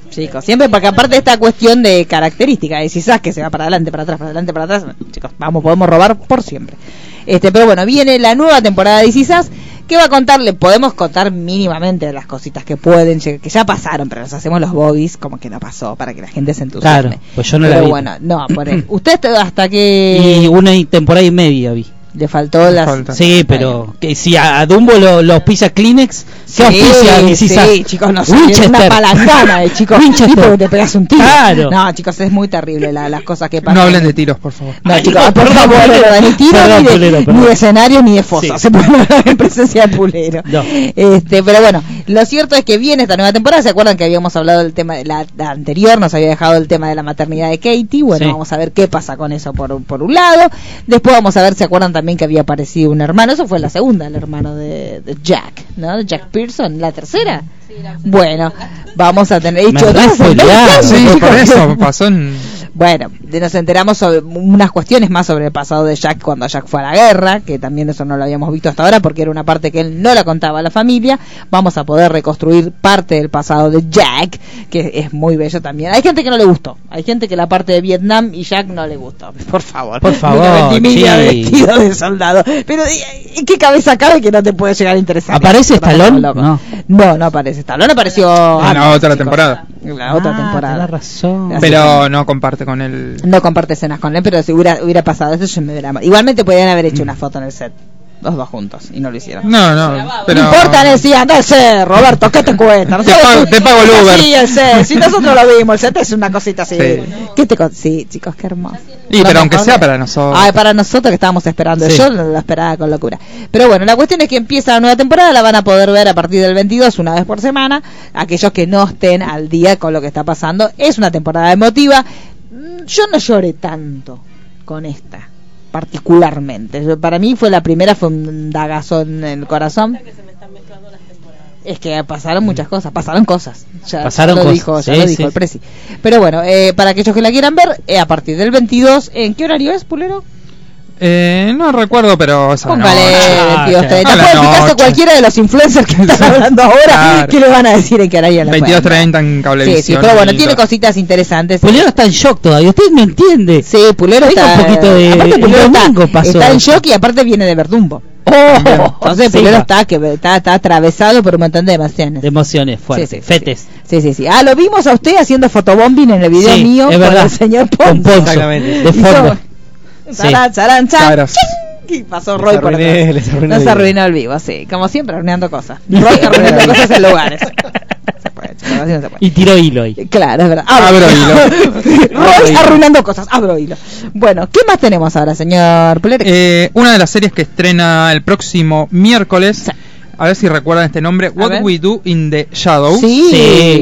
Chicos, siempre porque aparte de esta cuestión de característica, de quizás que se va para adelante, para atrás, para adelante, para atrás, chicos, vamos, podemos robar por siempre. Este, pero bueno, viene la nueva temporada de Quizás que va a contarle, podemos contar mínimamente las cositas que pueden, que ya pasaron, pero nos hacemos los bogies como que no pasó para que la gente se entusiasme. Claro, pues yo no la pero vi. bueno, no, por ahí. [clears throat] Usted hasta que Y una temporada y media vi. Le faltó las falta. Sí, pero que si a, a Dumbo lo, lo auspicia Kleenex, Sí, ¿qué auspicia sí, chicos, no sé, Winchester. una palangana de chicos, [laughs] Winchester. tipo que te pegas un tiro. Claro. No, chicos, es muy terrible la- las cosas que pasan. No hablen de tiros, por favor. No, Ay, chicos, no, por favor, no, ni tiro, Perdón, ni, de, Pulero, ni de escenario, ni de fosa. Sí. Se puede hablar en presencia de Pulero. No. Este, pero bueno, lo cierto es que viene esta nueva temporada. ¿Se acuerdan que habíamos hablado del tema de la, la anterior? Nos había dejado el tema de la maternidad de Katie. Bueno, Sí. vamos a ver qué pasa con eso por, por un lado. Después vamos a ver, ¿se acuerdan también que había aparecido un hermano? Eso fue la segunda, el hermano de, de Jack, ¿no? De Jack Pearson, la tercera. Bueno, vamos a tener Me dicho. Sí, por eso [laughs] pasó en. Bueno, de- nos enteramos sobre unas cuestiones más sobre el pasado de Jack cuando Jack fue a la guerra, que también eso no lo habíamos visto hasta ahora porque era una parte que él no la contaba a la familia. Vamos a poder reconstruir parte del pasado de Jack, que es muy bello también. Hay gente que no le gustó, hay gente que la parte de Vietnam y Jack no le gustó. [laughs] Por favor, Por favor, sí. vestido de soldado. Pero ¿en qué cabeza cabe que no te puede llegar a interesar? ¿Aparece Stallone? No. No, no aparece Stallone, apareció En la antes, otra chicos. temporada. La otra Ah, temporada. tenés razón. Así Pero no comparte con el. no comparte escenas con él, pero si hubiera, hubiera pasado eso, yo me drama. Igualmente podrían haber hecho una foto en el set, los dos juntos, y no lo hicieron. No, no. Pero... No importa, al set, Roberto, ¿qué te cuesta? Te pago- te pago el Uber. Sí, el set, si nosotros lo vimos, el set es una cosita así. Sí. ¿Qué te con- Sí, chicos, qué hermoso. Y pero aunque sea para nosotros. Ay, para nosotros que estábamos esperando. Sí. Yo lo esperaba con locura. Pero bueno, la cuestión es que empieza la nueva temporada, la van a poder ver a partir del 22, una vez por semana. Aquellos que no estén al día con lo que está pasando. Es una temporada emotiva. Mm, Yo no lloré tanto con esta, particularmente. Yo- Para mí fue la primera, fue un dagazo en el corazón. Que se me están mezclando las temporadas. Es que pasaron muchas cosas, pasaron cosas. Ya, Pasaron lo cosas, dijo, ya sí, lo dijo sí. el presi. Pero bueno, eh, para aquellos que la quieran ver, eh, a partir del 22, ¿en qué horario es, Pulero? Eh, no recuerdo, pero esa Póngale noche. 22, 30. A la Puede fijarse noche. cualquiera de los influencers que están hablando ahora, Claro. que le van a decir en qué horario la pueden ver. 22.30 en Sí, cablevisión. sí, pero bueno, tiene cositas interesantes. Pulero está en shock todavía. Usted no entiende. Sí, Pulero está. un poquito de- aparte, Pulero está, pasó está en shock y aparte viene de Verdumbo. Oh, Entonces, sí, Pulero está, que está, está atravesado por un montón de emociones. de emociones fuertes, Sí, sí, fetes. Sí, sí, sí. Ah, lo vimos a usted haciendo fotobombing en el video Sí, mío es con verdad. el señor Con Ponzo. Exactamente. de fondo. Sí. Sarán, sarán, chan. Y pasó Les Roy por arruiné- atrás. les arruiné Nos arruinó el vivo, sí. Como siempre, arruinando cosas. [laughs] Roy arruinando cosas en lugares. Se puede, no se puede. Y tiró hilo ahí. Claro, es verdad. Abro [laughs] Roy arruinando cosas. Abro hilo. Bueno, ¿qué más tenemos ahora, señor Pulero? Eh, una de las series que estrena el próximo miércoles, a ver si recuerdan este nombre, What. We Do in the Shadows. sí, sí,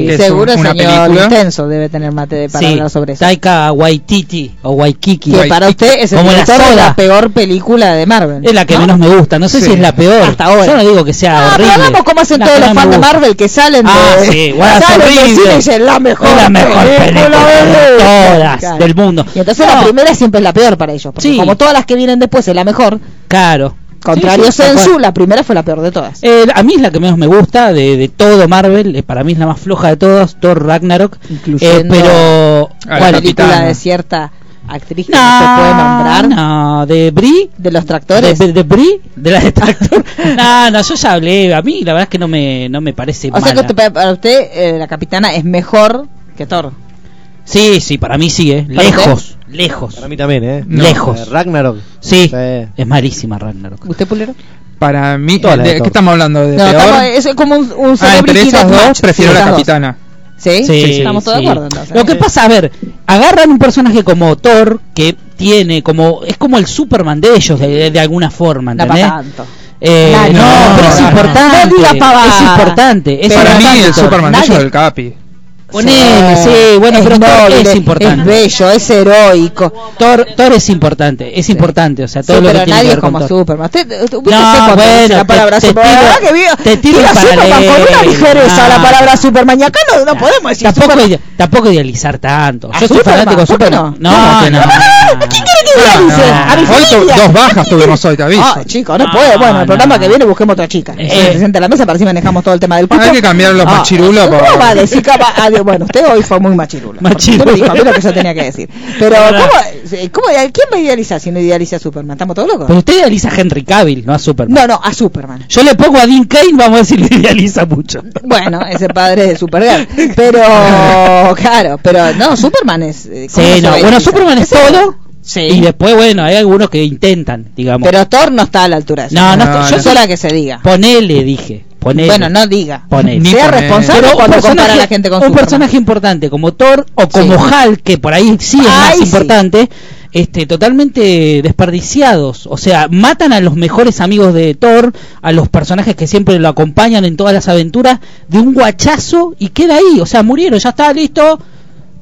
que es seguro el una señor película. intenso debe tener mate de para Sí, hablar sobre eso. Taika Waititi o Waikiki. que para usted es el Como la de la peor película de Marvel. Es la que ¿no? menos me gusta. No sé Sí. si es la peor. Hasta ahora. Yo no digo que sea Ah, pero horrible. hagamos como hacen La todos los no fans de. Marvel que salen de, Ah, sí, bueno, es salen dicen la mejor, Es la mejor película de todas Claro. del mundo. Y entonces No, la primera siempre es la peor para ellos, porque Sí. como todas las que vienen después es la mejor, Claro. Contrario Sí, Sensu, la primera fue la peor de todas. Eh, a mí es la que menos me gusta de, de todo Marvel. eh, para mí es la más floja de todas, Thor Ragnarok. Incluyendo Eh, pero. la película de cierta actriz que no, se puede nombrar, No, de Brie. de los De, tractores. de, de Brie, de la de Tractor. [laughs] no, no, yo ya hablé. A mí la verdad es que no me, no me parece o sea que para usted eh, la capitana es mejor que Thor. Sí, sí, para mí sí, eh. ¿Para Lejos, lejos. Para mí también, ¿eh? No. Lejos. Eh, Ragnarok. Sí, Sí. es malísima Ragnarok. ¿Usted, Pulero? Para mí, Todas las ¿de de qué Thor. estamos hablando? ¿De No, peor? estamos- es como un, un ah, entre celebrity esas dos prefiero Sí, la esas dos. capitana. ¿Sí? Sí, Estamos todos sí. de acuerdo entonces. Lo que pasa, a ver, agarran un personaje como Thor que tiene como es como el Superman de ellos de, de alguna forma, No ¿entendés? para tanto. Eh, no, No, pero es no, no. importante. No diga pavada. Es importante. Es Para mí, importante el Thor. Superman de ellos es el Capi. Ponele, sí, bueno, es pero Thor es importante. Es bello, es heroico. Thor, Thor es importante, es importante, o sea, todo Sí, lo que pero nadie que es como. Superman. Usted, usted No, bueno, la palabra te Superman. tiro- La que te tiro tira el Superman con una ligereza la Ah. palabra Superman. Y acá no, no podemos decir Tampoco, Superman. ide- tampoco idealizar tanto. ¿A Yo soy fanático de ¿Por qué Superman. no? No, ¿Cómo que no. Ah, Hoy dos bajas tuvimos hoy, te aviso. Ah, chicos, no, No, puede. Bueno, el programa que viene busquemos otra chica. Eh. Se presente a la mesa para así manejamos todo el tema del cupo. Hay que cambiar los Ah, machirulos por- ¿Cómo va a decir bueno, usted hoy fue muy machirulo. Machirulo. Usted me dijo a mí lo que yo tenía que decir. Pero. ¿cómo, eh, cómo, ¿quién va a idealizar si no idealiza a Superman? ¿Estamos todos locos? Pero usted idealiza a Henry Cavill, no a Superman. No, no, a Superman. Yo le pongo a Dean Kane, vamos a si le idealiza mucho. Bueno, ese padre de Supergirl. Pero, [laughs] claro, pero no, Superman es. eh, ¿cómo Sí, se no, bueno? Superman es todo. Sí. Y después, bueno, hay algunos que intentan, digamos. Pero Thor no está a la altura de. No, no, No, yo no. soy la que se diga. ponele, dije. Ponele. Bueno, no diga. Ponele. Ni Sea ponele. responsable cuando compara personaje, a la gente con un Superman. personaje importante como Thor o como Sí. Hulk, que por ahí sí es Ay, más sí. importante, este, totalmente desperdiciados. O sea, matan a los mejores amigos de Thor, a los personajes que siempre lo acompañan en todas las aventuras, de un guachazo y queda ahí. O sea, murieron, ya está listo.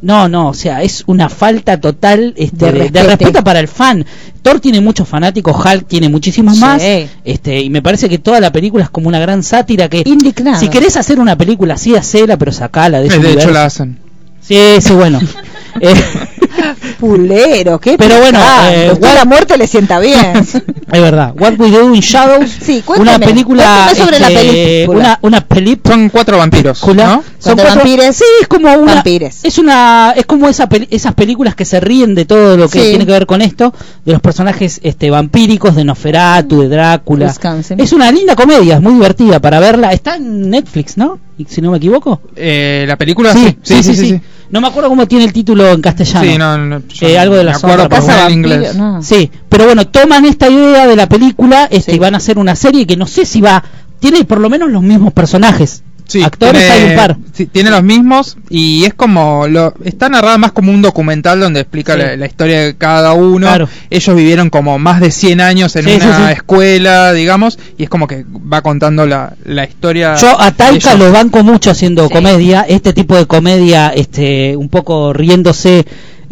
No, no, o sea, es una falta total este, De de, de respeto. para el fan. Thor tiene muchos fanáticos, Hulk tiene muchísimos Sí. más. Este, y me parece que toda la película es como una gran sátira que Indignado. si querés hacer una película así, hacela, pero sacala de ese Eh, De hecho, la hacen. Sí, sí, bueno. [laughs] [laughs] Pulero, qué Pero bueno, eh, Usted What- la muerte le sienta bien. [laughs] es verdad. What We Do in Shadows. [laughs] Sí, cuénteme, una película. sobre la este, película. Una, una película. Son cuatro vampiros, ¿no? Son Cuatro vampires. Sí, es como una. Vampires. Es una. Es como esa peli- esas películas que se ríen de todo lo que Sí. tiene que ver con esto, de los personajes este vampíricos, de Nosferatu, de Drácula. Wisconsin. Es una linda comedia, es muy divertida para verla. Está en Netflix, ¿no? Y Si no me equivoco. Eh, la película, sí. Sí, sí, sí. sí. No me acuerdo cómo tiene el título en castellano. Sí, no, no, Eh, algo de la sombra, pero Casa en inglés. no. Sí, pero bueno, toman esta idea de la película este, Sí. y van a hacer una serie que no sé si va. Tiene por lo menos los mismos personajes. Sí, Actores tiene, hay un par. sí, tiene los mismos y es como lo está narrada más como un documental donde explica Sí. la, la historia de cada uno. Claro. Ellos vivieron como más de 100 años en Sí, una escuela, digamos, y es como que va contando la, la historia. Yo a Taika lo banco mucho haciendo comedia, este tipo de comedia, este, un poco riéndose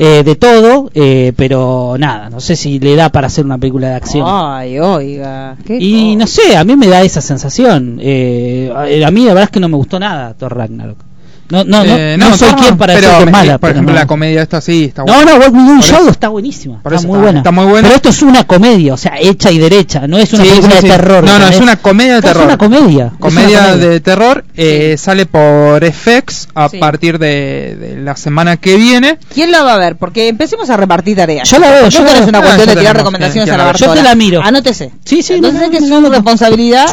eh, de todo, eh, pero nada, no sé si le da para hacer una película de acción. Ay, oiga. qué Y no sé, a mí me da esa sensación. Eh, a a mí la verdad es que no me gustó nada Thor Ragnarok. No, no, no, Eh, no, soy no, quien para pero decir que es me- mala. Por pero ejemplo, no. la comedia esta sí está No, buena. no, Show eso- está buenísima. Está muy está- buena. está muy buena. Pero esto es una comedia, o sea, hecha y derecha. No es una Sí, película sí, sí. de terror. No, no, es una comedia de Es terror. una comedia. es una Comedia comedia. de terror eh, sale por FX a Sí. partir de, de la semana que viene. ¿Quién la va a ver? Porque empecemos a repartir tareas. Yo la veo, No yo la es una Ah, cuestión de tirar recomendaciones ¿quién a la? Yo te la miro. Anótese. Sí, sí, Entonces no, que no, es no, su no. responsabilidad.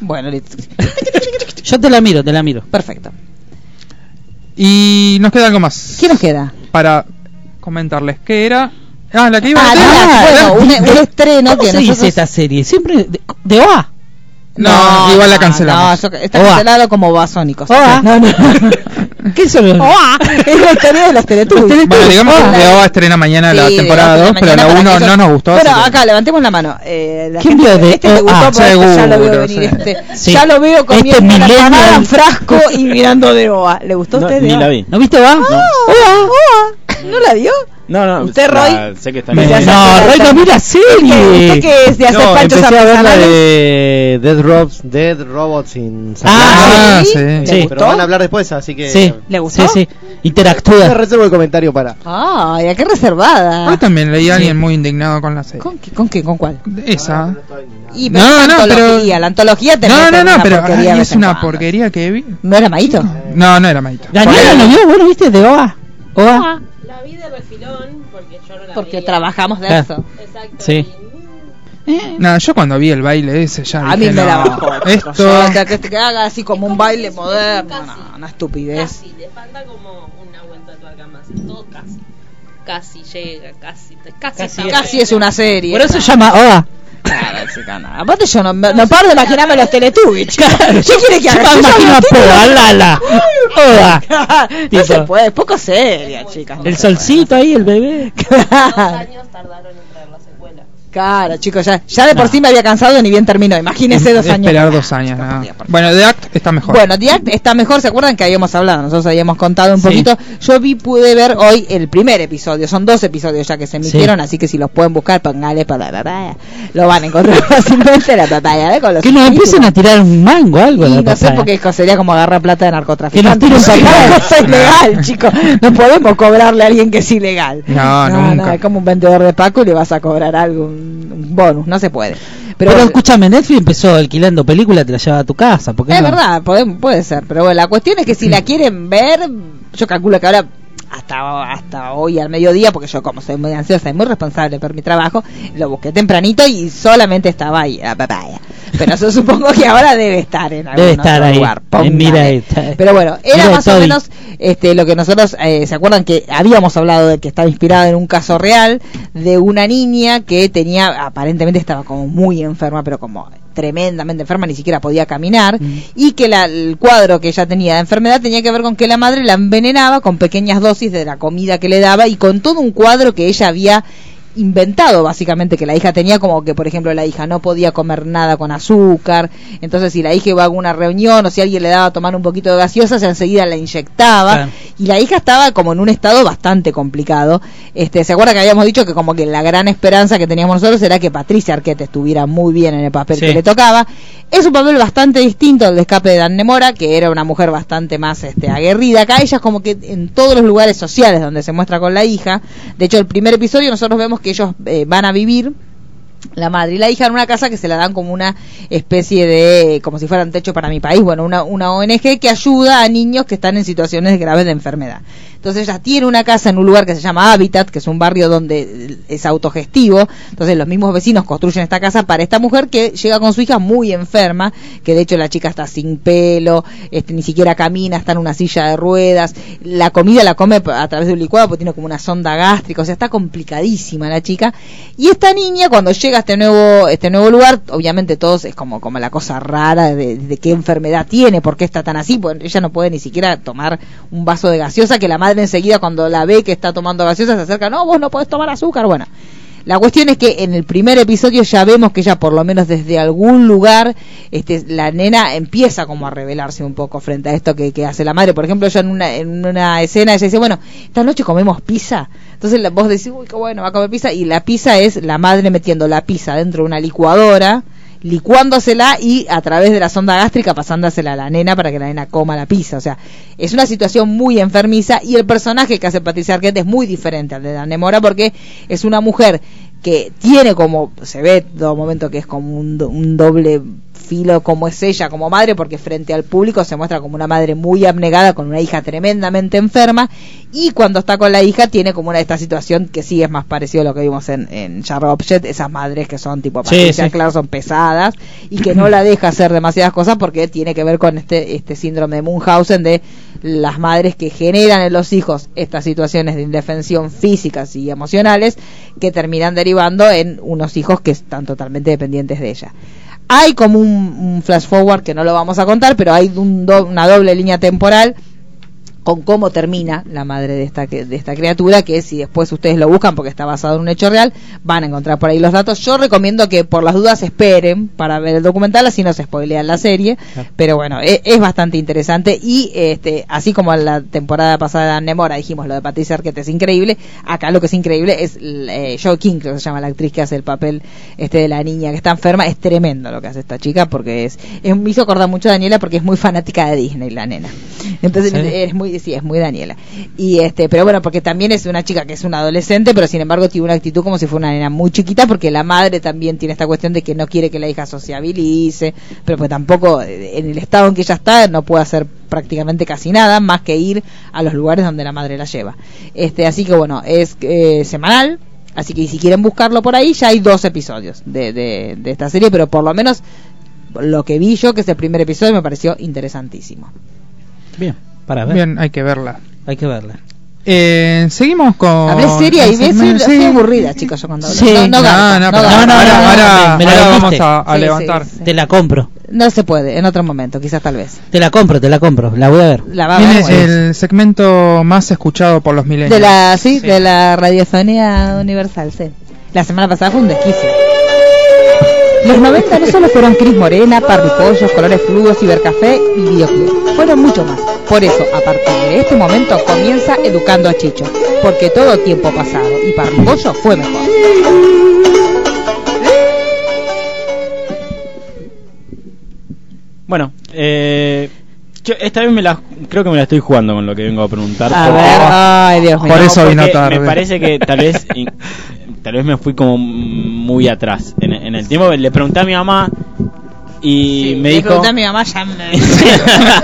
Bueno, [laughs] listo. Yo te la miro, te la miro. Perfecto. Y nos queda algo más ¿Qué nos queda? para comentarles. ¿Qué era? Ah, la que iba Ah, a Diana, bueno, un, un estreno ¿Cómo que se dice nosotros... esta serie? Siempre de, de OA. No, igual la cancelamos. No, está cancelado como basónicos. Oa. No, no. [laughs] ¿Qué es eso? Oa. [laughs] Es la historia de los Teletubbies. Bueno, digamos Oa. que de OA estrena mañana la Sí, temporada de 2, otra pero la mañana 1 para que no nos gustó. Bueno, así que- acá levantemos la mano. Eh, la ¿Quién vio de- este le gustó ah, porque este ya lo veo seguro, venir. sí. Este. Sí. Ya lo veo Este comiendo una millennial- empanada en frasco y mirando de OA. ¿Le gustó a No, usted? ni de la OA? vi. ¿No viste OA? Ah, OA. ¿No la vio? No, no. ¿Usted, la- Roy? sé que está Me- en Ya se no, Roy, la- no mira ¿Usted qué- serie. ¿Usted qué es de hacer No, panchos empecé a ver la de Dead Robots, Dead Robots sin Ah, sí. ¿Le Sí. gustó? Pero van a hablar después, así que Sí. ¿Le gustó? Sí, sí. Interactúa. reservo el comentario para. Ay, ¿a qué reservada? Hoy también leí a alguien muy indignado con la serie. ¿Con qué? ¿Con qué? ¿Con cuál? Esa. Y No, pero no, la pero- antología, la antología te No, no, no, pero es una porquería que vi. ¿No era Maito? No, no era Maito. Daniela no vio, bueno, viste, de OA. OA. Vi de refilón porque yo no la Porque veía. trabajamos de Ah. eso. Exacto. Sí. y- No, yo cuando vi el baile ese ya A mí dije, me la no, bajó. Esto... Yo, que, que- que haga así como un baile moderno. No, una estupidez. Casi, le falta como una vuelta de tuerca más. Todo casi. Casi llega, casi. Casi, Casi está Casi es una serie. Por eso se llama OA. Claro, [laughs] chica, no. Aparte yo no, no paro de imaginarme los Teletubbies. chica. [laughs] ¿Qué quiere que haga? me Yo ya imagino no a Poa, Lala. OA. no se puede, es poco seria, chicas. no El se solcito ahí, el bebé. Dos años tardaron en. Claro, chicos, ya, ya de por No. sí me había cansado ni bien terminó. Imagínese dos años. Esperar dos años. No. Bueno, The Act está mejor. Bueno, The Act está mejor, ¿se acuerdan que habíamos hablado? Nosotros habíamos contado un Sí. poquito. Yo vi, pude ver hoy el primer episodio, son dos episodios ya que se emitieron, así que si los pueden buscar, póngale para la papaya. Lo van a encontrar [laughs] fácilmente la papaya, ¿eh? Con los Que nos empiecen a tirar un mango algo. Y la no sé papaya. porque sería como agarrar plata de narcotraficante. Que nos tiren Eso es papaya. una cosa ilegal, [laughs] chicos. No podemos cobrarle a alguien que es ilegal. No, nunca. es como un vendedor de Paco y le vas a cobrar algo, un, bonus, no se puede. Pero, Pero, escúchame, Netflix empezó alquilando películas, te la lleva a tu casa. ¿por qué es no? verdad, puede, puede ser. Pero bueno, la cuestión es que si la quieren ver, yo calculo que ahora hasta hasta hoy al mediodía porque yo como soy muy ansiosa y muy responsable por mi trabajo lo busqué tempranito y solamente estaba ahí la papaya pero yo [laughs] supongo que ahora debe estar en algún Debe estar otro ahí. lugar. Mira pero bueno era Mira más o menos este lo que nosotros eh, se acuerdan que habíamos hablado de que estaba inspirada en un caso real de una niña que tenía aparentemente estaba como muy enferma pero como tremendamente enferma, ni siquiera podía caminar, Mm. y que la- el cuadro que ella tenía de enfermedad tenía que ver con que la madre la envenenaba con pequeñas dosis de la comida que le daba y con todo un cuadro que ella había inventado básicamente que la hija tenía como que por ejemplo la hija no podía comer nada con azúcar entonces si la hija iba a alguna reunión o si alguien le daba a tomar un poquito de gaseosa se enseguida la inyectaba. Claro. y la hija estaba como en un estado bastante complicado. Este se acuerda que habíamos dicho que como que la gran esperanza que teníamos nosotros era que Patricia Arquette estuviera muy bien en el papel Sí. que le tocaba es un papel bastante distinto al de escape de Dan Nemora que era una mujer bastante más este aguerrida. Acá ella es como que en todos los lugares sociales donde se muestra con la hija. De hecho el primer episodio nosotros vemos que ellos eh, van a vivir la madre y la hija en una casa que se la dan como una especie de, como si fueran techo para mi país, bueno, una, una ONG que ayuda a niños que están en situaciones graves de enfermedad. Entonces ella tiene una casa en un lugar que se llama Habitat, que es un barrio donde es autogestivo, entonces los mismos vecinos construyen esta casa para esta mujer que llega con su hija muy enferma, que de hecho la chica está sin pelo, este, ni siquiera camina, está en una silla de ruedas, la comida la come a través de un licuado porque tiene como una sonda gástrica, o sea, está complicadísima la chica. Y esta niña cuando llega a este nuevo, este nuevo lugar, obviamente todos es como, como la cosa rara de, de qué enfermedad tiene, por qué está tan así, pues ella no puede ni siquiera tomar un vaso de gaseosa, que la madre enseguida cuando la ve que está tomando gaseosa se acerca, no, vos no podés tomar azúcar, bueno. La cuestión es que en el primer episodio ya vemos que ella por lo menos desde algún lugar, este, la nena empieza como a revelarse un poco frente a esto que, que hace la madre. Por ejemplo, yo en una, en una escena ella dice, bueno, esta noche comemos pizza. Entonces la- vos decís, uy, qué bueno, va a comer pizza. Y la pizza es la madre metiendo la pizza dentro de una licuadora licuándosela y a través de la sonda gástrica pasándosela a la nena para que la nena coma la pizza. O sea, es una situación muy enfermiza y el personaje que hace Patricia Arquette es muy diferente al de Dan Mora porque es una mujer que tiene como, se ve todo momento que es como un, un doble filo como es ella como madre porque frente al público se muestra como una madre muy abnegada con una hija tremendamente enferma y cuando está con la hija tiene como una esta situación que sí es más parecido a lo que vimos en, en Object, esas madres que son tipo Sí, sí. Clark son pesadas y que no la deja hacer demasiadas cosas porque tiene que ver con este este síndrome de Munchausen de las madres que generan en los hijos estas situaciones de indefensión físicas y emocionales que terminan derivando en unos hijos que están totalmente dependientes de ella. Hay como un, un flash forward que no lo vamos a contar, pero hay un do- una doble línea temporal con cómo termina la madre de esta de esta criatura que si después ustedes lo buscan porque está basado en un hecho real van a encontrar por ahí los datos. Yo recomiendo que por las dudas esperen para ver el documental así no se spoilean la serie pero bueno e- es, bastante interesante y este así como en la temporada pasada de Nemora dijimos lo de Patricia Arquette es increíble acá lo que es increíble es eh, Joe King que se llama la actriz que hace el papel este de la niña que está enferma es tremendo lo que hace esta chica porque es, es me hizo acordar mucho a Daniela porque es muy fanática de Disney la nena. Entonces ¿Sí? es muy sí es muy Daniela. Y este pero bueno porque también es una chica que es una adolescente pero sin embargo tiene una actitud como si fuera una nena muy chiquita porque la madre también tiene esta cuestión de que no quiere que la hija sociabilice pero pues tampoco eh, en el estado en que ella está no puede hacer prácticamente casi nada más que ir a los lugares donde la madre la lleva. Este así que bueno es eh, semanal así que si quieren buscarlo por ahí ya hay dos episodios de, de, de esta serie pero por lo menos lo que vi yo que es el primer episodio me pareció interesantísimo. Bien, para ver. Bien, hay que verla. Hay que verla. Eh, seguimos con. Hablé seria y ves, soy, sí. aburrida, chicos, yo cuando hablo. Sí. no, no, No, no, no, ahora, no, no, ahora, me la ahora vamos a, a Sí, levantar. sí, sí. Te la compro. No se puede, en otro momento, quizás tal vez. Te la compro, te la compro. La voy a ver. La va a ver. el segmento más escuchado por los milenios. De la, sí, de la radiofonía universal, sí. La semana pasada fue un desquicio. Los 90 no solo fueron Cris Morena, Parripollos, Colores Fluos, Cibercafé y Videoclub. Fueron mucho más. Por eso, a partir de este momento, comienza Educando a Chicho. Porque todo tiempo pasado y Parripollo fue mejor. Bueno, eh, yo esta vez me la, creo que me la estoy jugando con lo que vengo a preguntar. A porque- ver, ay Dios mío. Por eso vino tarde. Me parece que tal vez, [laughs] tal vez me fui como muy atrás en, en el tiempo. Le pregunté a mi mamá y Sí, me le dijo. pregunté a mi mamá, ya me, [laughs]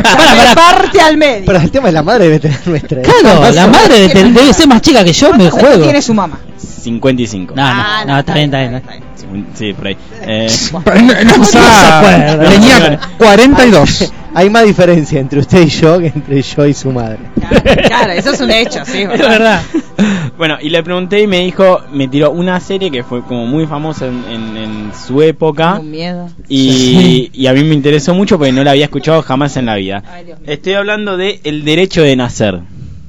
Para, para. parte al medio. Pero el tema de la madre debe tener nuestra. Claro, la madre de- debe ser más chica que yo, me ¿Cuánto juego. tiene su mamá? 55. No, Ah, no, no, está 30. bien, eh. está bien. Sí, por ahí. [laughs] Eh, no- no, se acuerda? tenía 42. [laughs] Hay más diferencia entre usted y yo que entre yo y su madre. Claro, eso es un hecho, sí. Es verdad. Bueno, y le pregunté y me dijo, me tiró una serie que fue como muy famosa en, en- en su época. Un miedo. Y, y a mí me interesó mucho porque no la había escuchado jamás en la vida. Ay. Estoy hablando de El derecho de nacer.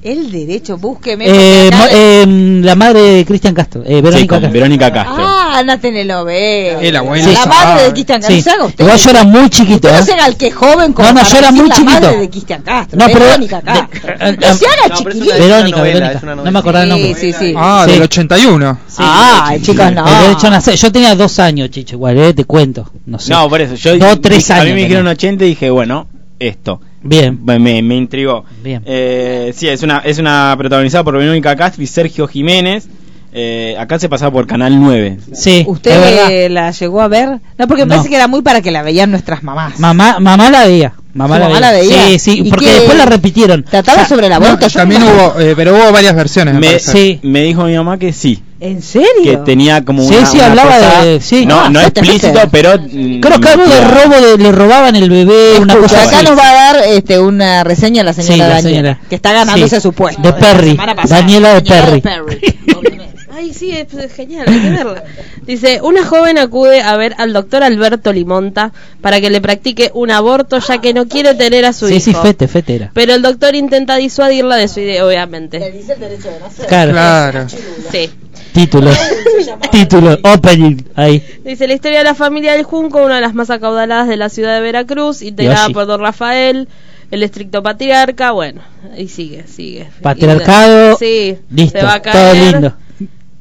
El derecho, búsqueme. Eh, eh, la madre de Cristian Castro, eh, Sí, Verónica con Castro. Verónica Castro. Ah, Ana Tenelove. El abuelo La sabe. madre de Cristian Castro. Sí. ¿se haga usted? Igual yo era muy chiquito. Usted no ¿eh? haga el que joven como No, no, yo era muy la chiquito. madre de Cristian Castro. No, pero- Verónica de- Castro. eh, no se haga no, chiquillo. Verónica, novela, Verónica. No me acordaba el nombre. Sí, sí, sí. Ah, Sí. del 81. Ah, chicos, no. El derecho a nacer. Yo tenía dos años, chicho, igual, eh, te cuento. No sé. No, por eso. Yo Dos, tres a mí años me dijeron tenía. 80 y dije, bueno, esto. Bien. Me, me, me intrigó. Bien. Eh, sí, es una, es una protagonizada por Verónica Castro y Sergio Jiménez. Eh, acá se pasaba por Canal 9. Sí, es ¿Usted verdad. eh, la llegó a ver? No, porque me No. parece que era muy para que la veían nuestras mamás. Mamá, mamá la veía. Mamá, ¿Su la, mamá veía. la veía? Sí, sí, ¿Y porque qué? después la repitieron. ¿Trataba O sea, sobre el aborto? No, también no- hubo, eh, pero hubo varias versiones. Me, sí. me dijo mi mamá que sí. ¿En serio? Que tenía como Sí, una, sí, una hablaba cosa- de- sí. No, Ah, no explícito, pero... Creo que algo de robo, de, le robaban el bebé, una cosa acá así. nos va a dar este, una reseña la señora Sí, la Daniela, señora. que está ganándose Sí. su puesto. De la Perry. Daniela de Perry. [laughs] Ay, sí, es es genial, hay que verla. Dice, una joven acude a ver al doctor Alberto Limonta para que le practique un aborto ya que no quiere tener a su Sí, hijo. sí, fete, fete era. Pero el doctor intenta disuadirla de su idea, obviamente. dice el derecho de nacer. Claro. Claro. Sí. Título. [laughs] Título. Opening. Ahí. Dice la historia de la familia del Junco, una de las más acaudaladas de la ciudad de Veracruz, integrada Yoshi. por Don Rafael, el estricto patriarca, bueno, y sigue, sigue. Patriarcado. Sí, Listo. se va a Todo lindo.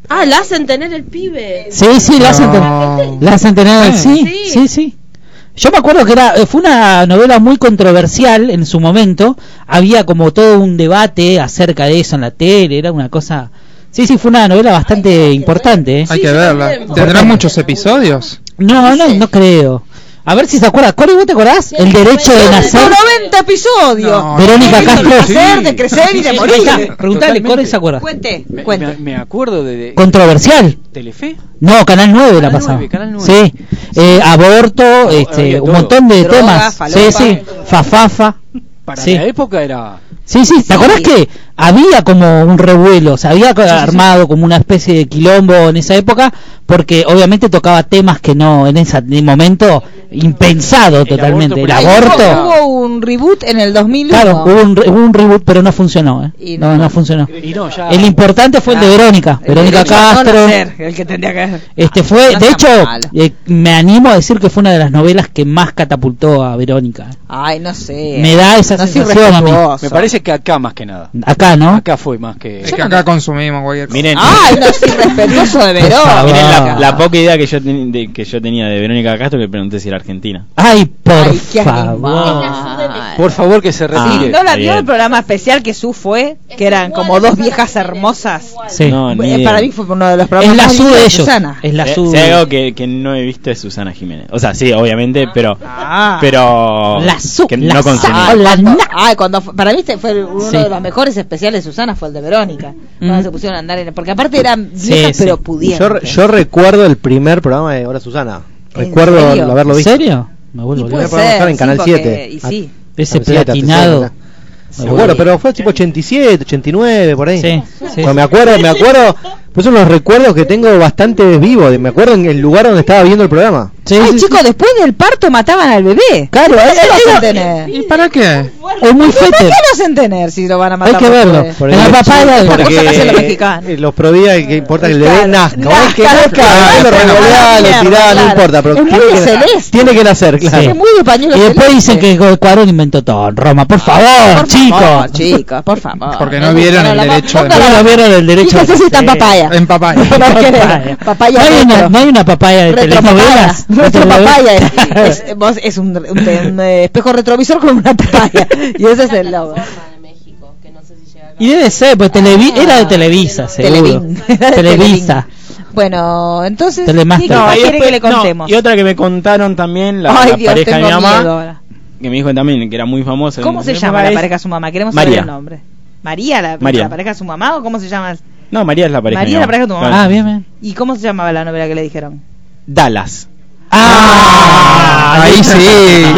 Ah, la hacen tener el pibe. Sí, sí, la hacen, No. la hacen tener, sí, Sí. sí, sí. Yo me acuerdo que era, eh, fue una novela muy controversial en su momento. Había como todo un debate acerca de eso en la tele, era una cosa. Sí, sí, fue una novela bastante importante. ¿eh? Hay Sí, que yo verla. ¿Tendrá muchos episodios? No, no, no creo. A ver si se acuerda. ¿Cuál vos te acordás? El derecho de nacer. 90 episodios. No, Verónica De Castro. nacer, de crecer y de morir. Preguntale, ¿cuál se acuerda? Cuente, Me, cuente. me- me acuerdo de, de Controversial. Telefe. No, Canal 9 la Canal pasaba. 9, Canal 9. Sí. Eh, aborto, este, un todo. montón de Droga, temas. falopa. Sí, sí. Fafafa. Para Sí. la época era. Sí, sí, ¿te acordás que había como un revuelo? O sea, había armado como una especie de quilombo en esa época, porque obviamente tocaba temas que no, en ese momento, impensado totalmente. El aborto, por aborto. Hubo un reboot en el 2001. Claro, hubo un, re- hubo un reboot, pero no funcionó. ¿eh? Y No, no. no funcionó. Y no, ya. El importante fue el de Verónica. El Verónica derecho a no Castro. el que tendría que Este fue, No de hecho, eh, me animo a decir que fue una de las novelas que más catapultó a Verónica. Ay, no sé. Me da esa sensación a mí. Me parece que acá más que nada. Acá, ¿no? Acá fue más que. Es que acá consumimos cualquier cosa. Miren, Ay, no soy respetuoso de favor. miren Verónica. la, la poca idea que yo, ten- de- que yo tenía de Verónica Castro que pregunté si era argentina. Ay, por Ay, favor. Por favor, que se Ah, Sí, retire. ¿no la vio el programa especial que Su fue? Que eran como dos viejas hermosas. Sí. No, ni Eh, idea. Para mí fue uno de los programas es la su de ellos. Susana. Es la Eh, su. si hay algo que, que no he visto es Susana Jiménez. O sea, sí, obviamente, pero. Ah. Pero. La su- que la no consumí. La cuando, para mí este fue uno Sí. de los mejores especiales de Susana fue el de Verónica. Cuando Mm. se pusieron a andar en, porque aparte eran Sí, viejas sí. pero pudientes. Yo, yo recuerdo el primer programa de Hora Susana. ¿En Recuerdo serio? haberlo ¿En visto. serio? Me vuelvo ser, estaba en sí, Canal porque- 7. Y sí. Ese Camiseta, platinado. pero fue tipo 87, 89, por ahí. Sí, sí. Bueno, me acuerdo, me acuerdo, pues son los recuerdos que tengo bastante vivos. Me acuerdo en el lugar donde estaba viendo el programa. Sí, Ay, sí, sí. chicos, después del parto mataban al bebé. Claro, ¿Por qué eh, lo eh, hacen tener? ¿Y para qué? Es muy ¿Por qué lo hacen tener si lo van a matar? Hay que verlo. En la papaya. Porque- los eh, los prodías que importa que el bebé Claro, nazca. Bueno, que nazca, claro, lo claro, revoleá, lo mierda, tirá, no claro. importa, pero Es muy tiene que, celeste. tiene que nacer, claro. Y después dicen que Cuarón inventó todo en Roma. Por favor, Por chicos. favor, chicos, por favor. Porque no vieron el derecho No vieron el derecho Fíjese de si está en nacer. papaya. En papaya. [laughs] No hay una, papaya de telenovelas. Retro papaya. Es, es- vos- es un, un- un, eh, espejo retrovisor con una papaya. Y ese es el logo. Y debe ser, pues televi era de Televisa, seguro. Televín. Era [laughs] de Televisa. Bueno, entonces, Telemaster. ¿qué No, y quiere que le no, contemos? y otra que me contaron también, la, Ay, la Dios, pareja de mi mamá, que me dijo también que era muy famosa. ¿Cómo se llama la es- pareja de su mamá? Queremos María. saber el nombre. ¿María, la, María. la pareja de su mamá o cómo se llama? No, María es la pareja María de mi la pareja de tu mamá. Ah, bien, bien. ¿Y cómo se llamaba la novela que le dijeron? Dallas. Ah, Ahí sí,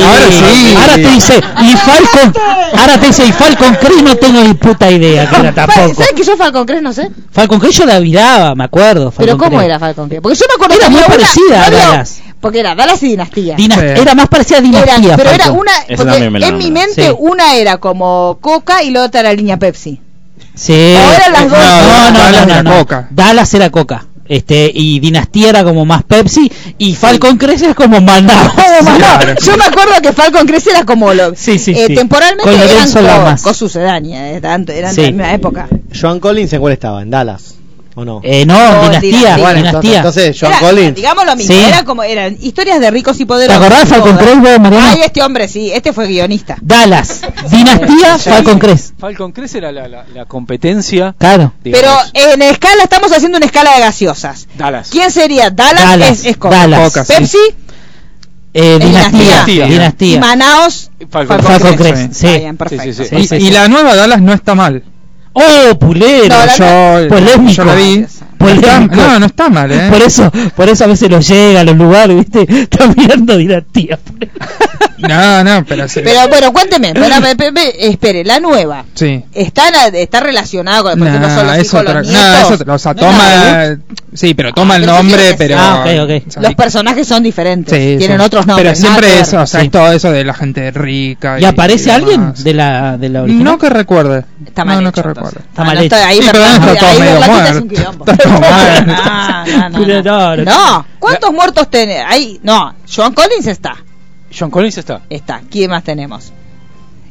ahora sí. Ahora te dice, y Falcon, ahora te dice, y Falcon Crest no tengo ni puta idea que era [laughs] tampoco. ¿Sabes que yo Falcon Crest no sé? Falcon Crest yo la miraba, me acuerdo. Pero Falcon ¿cómo Crest. era Falcon Crest? Porque yo me acuerdo Era que muy una- parecida a Dallas. Porque era Dallas y Dinastía. Era más parecida a Era- Dinastía. pero era una, porque en mi mente Sí. una era como Coca y la otra era línea Pepsi. Sí. Eran las dos. No, no, no, no, era no. Coca. Dallas era Coca. Este, y Dinastía era como más Pepsi y Falcon Crest era como Manaus. [laughs] Como más, no, Claro. Yo me acuerdo que Falcon Crest era como lo, Sí, sí, eh, sí. temporalmente Con eran co- Lamas. cosucedáneas, eran, de la misma época. Joan Collins, ¿en cuál estaba? ¿En Dallas? ¿O no? Eh, no, No, Dinastía, Dinastía. Bueno, Dinastía. entonces, Era, Collins. digamos lo mismo, Sí. era como eran historias de ricos y poderosos. ¿Te acordás Falcon. Crest, Mariano? Ay, este hombre sí, este fue guionista. Dallas, [laughs] Dinastía, Sí. Falcon Crest. Falcon Crest era la, la, la competencia. Claro. Pero digamos, en escala, estamos haciendo una escala de gaseosas. Dallas. ¿Quién sería? Dallas, Dallas, es, es Coca. Dallas. Coca, sí. Pepsi Eh, dinastía, Dinastía. dinastía. y Manaos. Falcon Falcon Crest. Sí. Está bien, perfecto. Sí, sí, sí. Y, Sí, sí, y la nueva Dallas no está mal. Oh, pulero. No, Yo, Polémico. yo la vi. Polémico. Está- no, no está mal, ¿eh? Por eso, por eso a veces lo llega a los lugares, ¿viste? [laughs] Está mirando dinastía. [laughs] No, no, pero sí. Pero bueno, cuénteme, pero, pe- pe- pe- espere, la nueva. Sí. ¿Está, la- está relacionada con, por ejemplo, son los hijos, otra- los no, nietos? es otra- o sea, No es nada, toma, sí, pero toma Ah, el pero nombre, que pero. Ah, ok, ok. o sea, Los personajes son diferentes, sí, tienen sí. otros nombres. Pero siempre nada que es, ver. o sea, Sí. es todo eso de la gente rica. ¿Y aparece alguien demás. de la, de la original? No que recuerde. Está mal no, no hecho, que entonces. recuerde. Está Ah, mal no, hecho. ahí está todo ahí mal. No, no, no, no. no, no. No, ¿cuántos muertos tenés? Ahí, no, Joan Collins está. John Collins está. Está. ¿Quién más tenemos?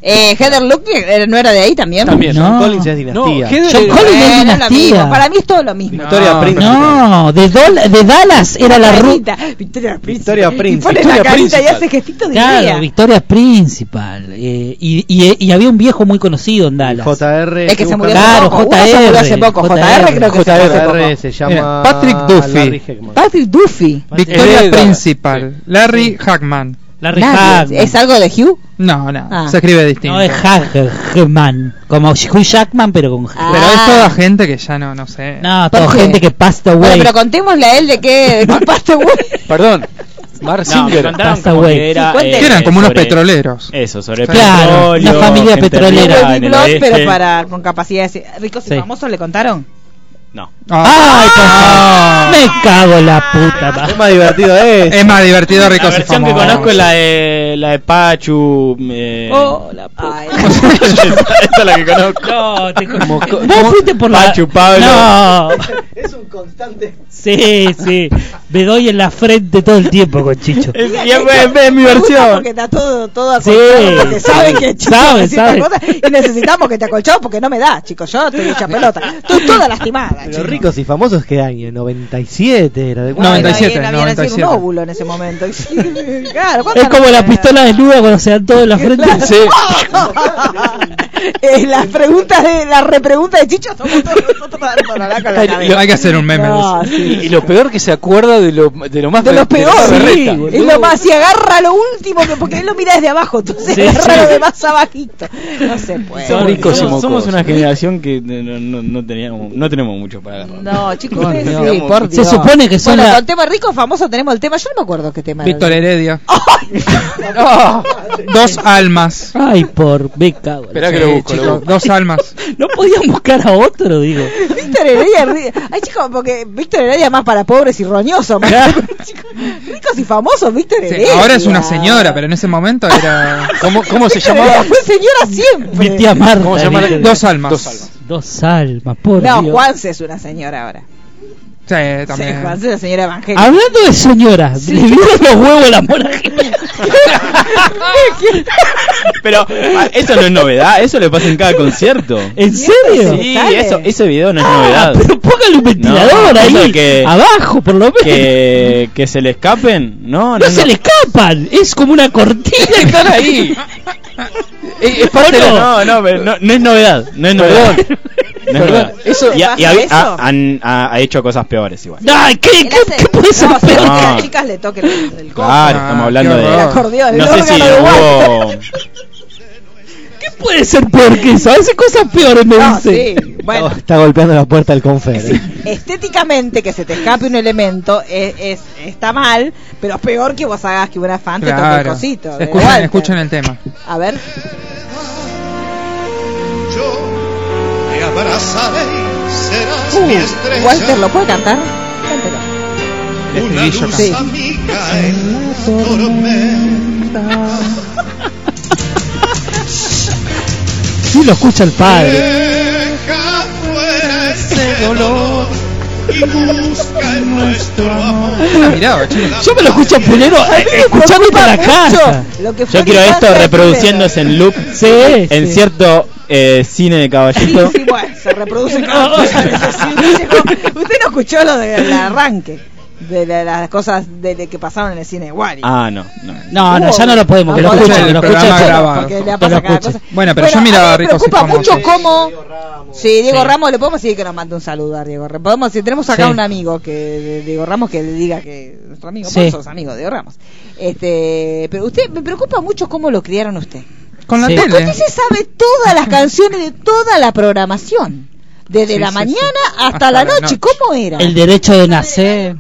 Eh, Heather Locklear eh, no era de ahí también. También. No. Collins es dinastía. Heather- John Collins es dinastía. Para mí es todo lo mismo. Victoria No, Príncipe. No, de, Dol- de Dallas era la ru Carita, Victoria Príncipe. Victoria Y Príncipe. pone Victoria la carita y Principal. hace gestito de Claro, idea. Victoria Principal. eh, y, y, y había un viejo muy conocido en Dallas. JR. Es que se murió Claro, hace poco. Uno se murió hace JR, poco. JR creo que se murió hace JR poco. se llama Mira, Patrick Duffy. Patrick Duffy. Victoria. Principal. Larry Hackman. Larry Nadie. Hagman. ¿Es algo de Hugh? No, no. Ah. Se escribe distinto. No es Hagman, como Hugh Jackman, pero con G. Ah. Pero es toda gente que ya no, no sé. No, ¿Por toda qué? gente que passed away. Bueno, pero contémosle a él de qué, de qué [laughs] pasta güey. Perdón. Mark No, me Singer. contaron Pasta como que era, Sí, eh, eran como unos petroleros. Eso, sobre Claro, petróleo. una familia petrolera. oeste. pero para con capacidades ricos y Sí. famosos le contaron. No. Ah. Ay, por favor. Me cago en la puta. Es más divertido es. Es más divertido La ricos y versión que conozco es la de, la de Pachu. Eh... Oh, la puta. esa, es la que conozco. No, te Como- Vos fuiste por la. Pachu, Pablo. No. [laughs] Es un constante. Sí, sí. Me doy en la frente todo el tiempo con Chicho. Es, y es, es- es mi versión. Porque está todo, todo Sí. acolchado, porque saben que chicos Sabe, necesitan sabe. cosas y necesitamos que te acolchado porque no me da, chicos. Yo estoy hecha pelota. Estoy toda lastimada. Pero chicos. ricos y famosos, ¿qué año? 97 era de Bueno, 97, ahí había nacido 97. un óvulo en ese momento. [laughs] claro, Es como la pistola desnuda cuando se dan todo en la frente. [laughs] Sí. [laughs] Eh, las preguntas de la repregunta de Chicho somos todos nosotros dando la cabeza. Hay que hacer un meme. No, sí. Y, y lo peor que se acuerda de lo, de lo más De lo peor, de lo sí, berreta. es lo más, si agarra lo último que porque él lo mira desde abajo, entonces Sí, agarra sí. lo de más abajito. No se puede. Son ricos y somos, somos una generación que no, no, no, teníamos, no tenemos mucho para agarrar. No, chicos, Por ustedes Dios. por Se Dios. supone que son bueno, la- con tema rico famoso tenemos el tema, yo no me acuerdo qué tema Víctor. Heredia. Dos almas. Ay, por me cago. en la- Esperá que lo Sí, busco, lo chicos, busco. dos almas. [laughs] No podían buscar a otro, digo. Víctor Heredia, ay chicos, porque Víctor Heredia es más para pobres y roñosos, más [laughs] ricos y famosos, Víctor Sí, Heredia. ahora es una señora, pero en ese momento era. ¿Cómo, cómo se llamaba? Fue señora siempre. Mi tía Marta. ¿Cómo se llama? ¿viste? Dos almas. Dos almas. Dos almas, por No, Dios. Juanse es una señora ahora. Sí, Sí, también. Juanse es una señora evangélica. Hablando de señora, Sí. ¿le vieron los huevos a la mona [laughs] Pero ah, eso no es novedad, eso le pasa en cada concierto. ¿En serio? Sí, eso, ese video no es Ah, novedad. pero póngale un ventilador No, ahí, que- abajo por lo menos. Que, que se le escapen, no, no, no, se le escapan, es como una cortina. Están ahí. Es, [laughs] es parte de la- no, no, no, no es novedad, no es novedad. [laughs] No es Perdón, eso- y, ha- y ha, ¿Le pasa ha- eso? han- ha- ha hecho cosas peores igual. Ay, ¿qué, qué, hace- qué puede ser no, peor? seguro que No. las chicas le toquen el, el. Claro, Ah, estamos hablando de. acordeón, No sé si hubo. ¿Qué puede ser peor que eso? Hace cosas peores, me No, dice. sí, bueno. Está, está golpeando la puerta del confer. Sí, estéticamente que se te escape un elemento es, es- está mal, pero es peor que vos hagas que una fan te toque el cosito. Escuchen, escuchen el tema. A ver. Uh, mi estrella. Walter, ¿lo puede cantar? Cántelo. Una luz Sí. amiga en la tormenta. Sí, lo escucha el padre. Deja fuera ese dolor y busca en nuestro amor. Ah, mirá, che. Yo me lo escucho primero eh, escuchándote en la casa. Lo que fue Yo quiero esto reproduciéndose en loop Sí, en sí. cierto eh, cine de caballito. Sí, sí, bueno, se reproduce. [laughs] [laughs] Usted no escuchó lo del arranque de la- las cosas de, de que pasaron en el cine de Wally. Ah, no, no. No, no, ya no lo podemos. Que lo escuche, bueno, que lo el escuche. programa el- grabado. Porque le Que pasa lo cada escuche. cosa. Bueno, pero yo a miraba me preocupa mucho cómo... Sí, Diego Sí. Ramos, le podemos decir que nos mande un saludo a Diego Ramos. Podemos, si tenemos acá Sí. un amigo que de Diego Ramos que le diga que nuestro amigo, Sí. vos sos amigo de Diego Ramos. Este, pero usted me preocupa mucho cómo lo criaron usted. Con la tele. usted se sabe todas las canciones de toda la programación. Desde Sí, la sí, mañana sí. hasta, Hasta la la noche. noche. ¿Cómo era? El derecho de nacer.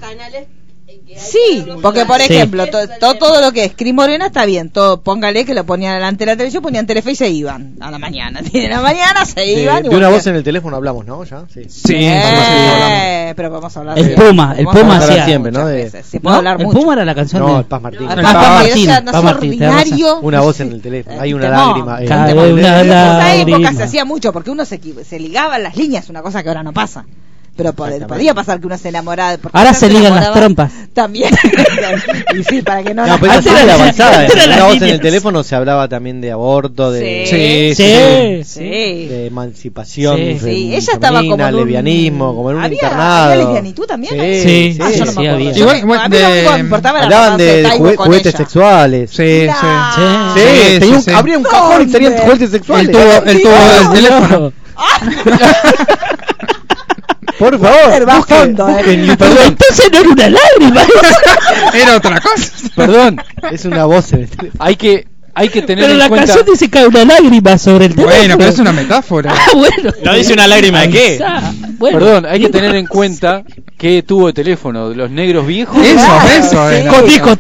Sí, porque por Sí. ejemplo, to- to- todo lo que es Cris Morena está bien, todo, póngale que lo ponían delante de la televisión, ponían Telefe y se iban a la mañana. [laughs] De la mañana se iban y de una voz en el teléfono hablamos, ¿no? ¿Ya? Sí. Sí, Eh, pero vamos a hablar El de- Puma, el Puma hacía- siempre, ¿no? De- Se puede ¿No? hablar El mucho. Puma era la canción No, de el Paz Martín. El Paz Paz Martín, Martín, o sea, no Paz Martín, ordinario. Una voz en el teléfono. Hay una lágrima. En esa época se hacía mucho porque uno se, se ligaba las líneas, una cosa que ahora no pasa. Pero pod- podía pasar que uno se enamoraba. Ahora se ligan las trompas. También. [laughs] [laughs] y sí, para que no. No, pero Antes eso [laughs] era la- avanzada. antes era En las la voz en el teléfono se hablaba también de aborto, de, Sí. Sí, Sí. de emancipación, Sí. fem- Sí, ella estaba como femenina, en un- lesbianismo, como en un ¿Había- internado. había lesbianitud también ahí? Sí, Ah, sí, yo no sí, me acuerdo. Igual, bueno, a mí de- que me importaba Hablaban de juguetes ella. sexuales. Sí, sí. No. Sí. Sí, tenía un- sí. abría un cajón y tenía ¿Dónde? juguetes El sexuales. tubo, el tubo del teléfono. Por favor, eh. YouTube. entonces no era una lágrima. [laughs] Era otra cosa. Perdón, Es una voz teléfono. hay que, hay que tener Pero en la cuenta. canción dice cae una lágrima sobre el teléfono. Bueno, pero es una metáfora. Ah, bueno. ¿No dice una lágrima de qué? Ah, bueno. Perdón, hay que tener en cuenta que tuvo de teléfono de los negros viejos. Eso, Claro, eso. eh. Con disco.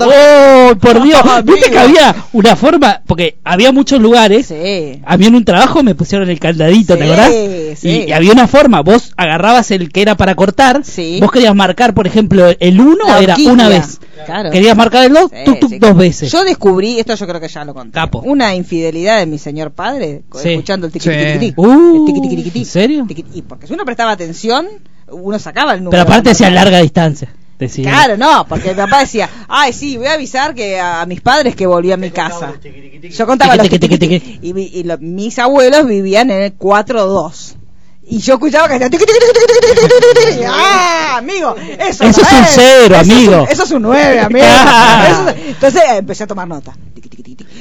Oh, por Dios. Viste que había una forma, porque había muchos lugares. Sí. A mí en un trabajo me pusieron el candadito, ¿te Sí, acordás? sí. Y, y había una forma, vos agarrabas el que era para cortar, Sí. vos querías marcar, por ejemplo, el 1 La era una vez. Claro. Querías marcar el 2, Sí, tuk tuk sí. dos veces. Yo descubrí, esto yo creo que ya lo conté. Capo. Una infidelidad de mi señor padre, Sí. escuchando el tiqui Sí. tiqui tiqui. Uh, El tiqui tiqui tiqui tiqui. ¿En serio? Tiqui- Y porque si uno prestaba atención, uno sacaba el número. Pero aparte decía larga distancia. Decía. Claro, no, porque mi papá decía, ay, sí, voy a avisar que a mis padres que volví a mi casa. Yo contaba los Tiqui, tiqui, tiqui, tiqui, tiqui, y, mi- y lo- mis abuelos vivían en el 4-2. Y yo escuchaba que hacía. ¡Ah, amigo! Eso, es un cero, Eso es un- amigo. Eso es un 9, amigo. Ah. Eso es- entonces eh, empecé a tomar nota.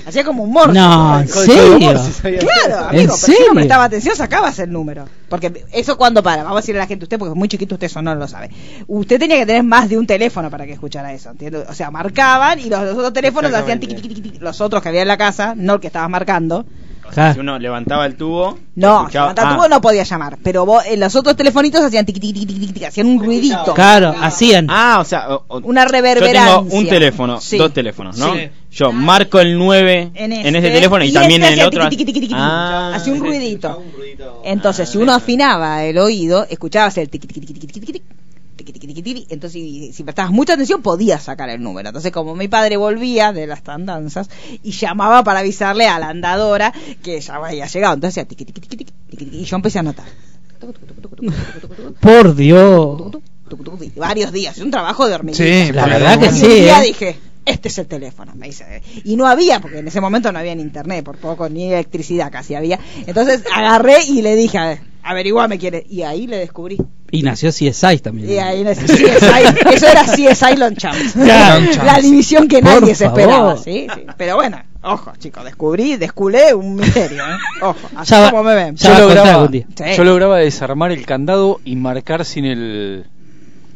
Hacía como humor. No, ¿en serio? Morse. Claro, amigo, pero si no prestaba atención sacabas el número. Porque eso cuando para, vamos a decirle a la gente, usted porque es muy chiquito, usted eso no lo sabe. Usted tenía que tener más de un teléfono para que escuchara eso, ¿entiendes? O sea, marcaban y los, los otros teléfonos hacían tiqui, tiqui, tiqui, tiqui. los otros que había en la casa, no el que estabas marcando. O sea, Ah. si uno levantaba el tubo. No, escuchaba- levantaba ah, tubo no podía llamar, pero vos, en los otros telefonitos hacían tiqui, tiqui, tiqui, tiqui, hacían un ruidito. Claro, hacían. Ah, o sea, o- o- Una yo reverberancia. tengo un teléfono, Sí. dos teléfonos, ¿no? Sí. Yo marco el 9 En en, este, ese teléfono y, y también este en el otro. Ah, hacía un ruidito. Entonces, si uno afinaba el oído, escuchabas el tiqui, tiqui, tiqui, tiqui, tiqui, tiqui, entonces y si prestabas mucha atención podías sacar el número. Entonces, como mi padre volvía de las andanzas y llamaba para avisarle a la andadora que ya había llegado, entonces hacía y yo empecé a anotar. Por Dios. Varios días, es un trabajo de hormiguita. Sí, La verdad que sí, un día ¿eh? dije, este es el teléfono, me dice. Y no había, porque en ese momento no había ni internet, por poco, ni electricidad casi había. Entonces agarré y le dije, a ver, averiguame quién es. Y ahí le descubrí. Y nació CSI también. Y ahí le CSI, eso era CSI Lonchamps. [laughs] Claro. La división que Por nadie se favor. esperaba, ¿sí? sí. Pero bueno, ojo, chicos, descubrí, desculé un misterio, ¿eh? Ojo, así Ya va- como me ven. Yo lograba. Sí. yo lograba desarmar el candado y marcar sin el.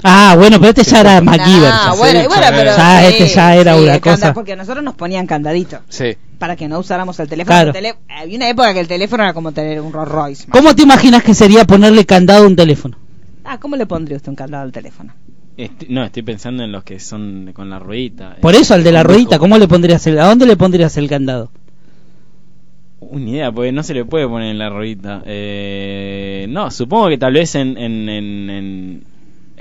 Ah, bueno, pero este ya era MacGyver. Ah, ya. bueno, bueno, pero Ya, este ya era una cosa. Porque a nosotros nos ponían candadito. Sí. para que no usáramos el teléfono. Claro. El Había una época que el teléfono era como tener un Rolls Royce. ¿Cómo te imaginas que sería ponerle candado a un teléfono? Ah, ¿cómo le pondría usted un candado al teléfono? No, estoy pensando en los que son con la ruedita. Por eso, al de la ruedita. ¿cómo le pondrías el, ¿a dónde le pondrías el candado? Una idea, porque no se le puede poner en la ruedita. Eh, no, supongo que tal vez en en, en, en,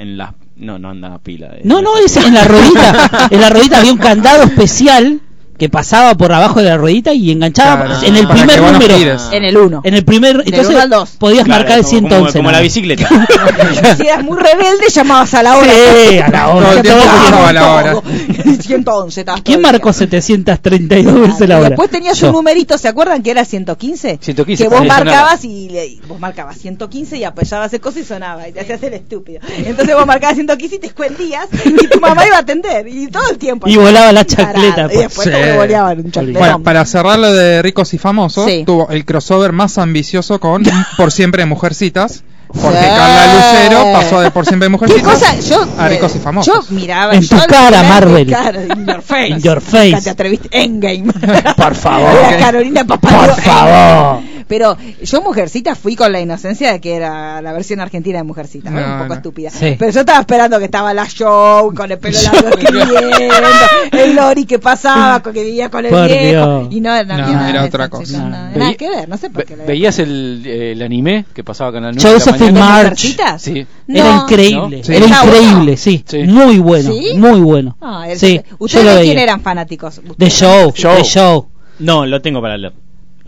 en las... No, no anda pila. eh. No, no, es en la ruedita. En la ruedita había un candado especial que pasaba por abajo de la ruedita y enganchaba Claro, en el primer no número. En el 1. En el primer, Del entonces uno podías Claro, marcar el como- 111. Como, como la bicicleta. [laughs] si eras muy rebelde, llamabas a la hora. Sí, a la hora. Todo el tiempo Todo a la hora. [laughs] 111. estabas ¿Quién marcó día. 732 veces la hora? después tenías Yo. un numerito, ¿se acuerdan que era 115? 115, Que vos marcabas y le- vos marcabas 115 y apoyabas el coso y sonaba y te hacías el estúpido. Entonces vos marcabas 115 y te escondías y tu mamá iba a atender y todo el tiempo. Y volaba la Tarado. chacleta, Y pues. después Voleaban un. Bueno, para cerrar lo de ricos y famosos, Sí. tuvo el crossover más ambicioso con [laughs] Por Siempre Mujercitas. Porque Sí. Carla Lucero pasó de Por Siempre ¿Qué Mujercitas cosa? Yo, a ricos y famosos. yo miraba En yo tu cara, Marvel. en cara, in your face. In your face. Te atreviste. Endgame. [laughs] Por favor. Era Carolina Papadio. Por favor. Pero yo Mujercita fui con la inocencia de que era la versión argentina de Mujercita, ¿no? No, un poco no. estúpida. Sí. Pero yo estaba esperando que estaba la show, con el pelo largo [laughs] el Lori que pasaba, con que vivía con el Por viejo. Dios. Y no, nada era otra eso, cosa. chicos, No. nada, Veí- que ver, no sé por Ve- qué. lo ¿Veías el, eh, el anime que pasaba Canal 9 Joseph de la mañana? March. ¿Mujercitas? Sí. Era increíble, ¿No? Sí. era increíble, sí. Sí. Muy bueno, ¿Sí? muy bueno. Ah, el- sí, ¿Ustedes de quién eran fanáticos? De show, Show. de show. No, lo tengo para leer.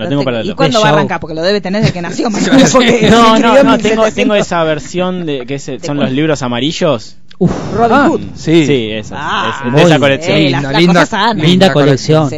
Lo tengo para ¿Y cuándo va a arrancar? Porque lo debe tener desde que nació. [laughs] porque No, [laughs] [laughs] se no, no, tengo, 1700. tengo esa versión de que es- son cuál? los libros amarillos. Uf, Robin Ah, Hood. sí. Sí, Ah, es- muy de esa colección. Eh, Linda, linda- linda colección. Sí,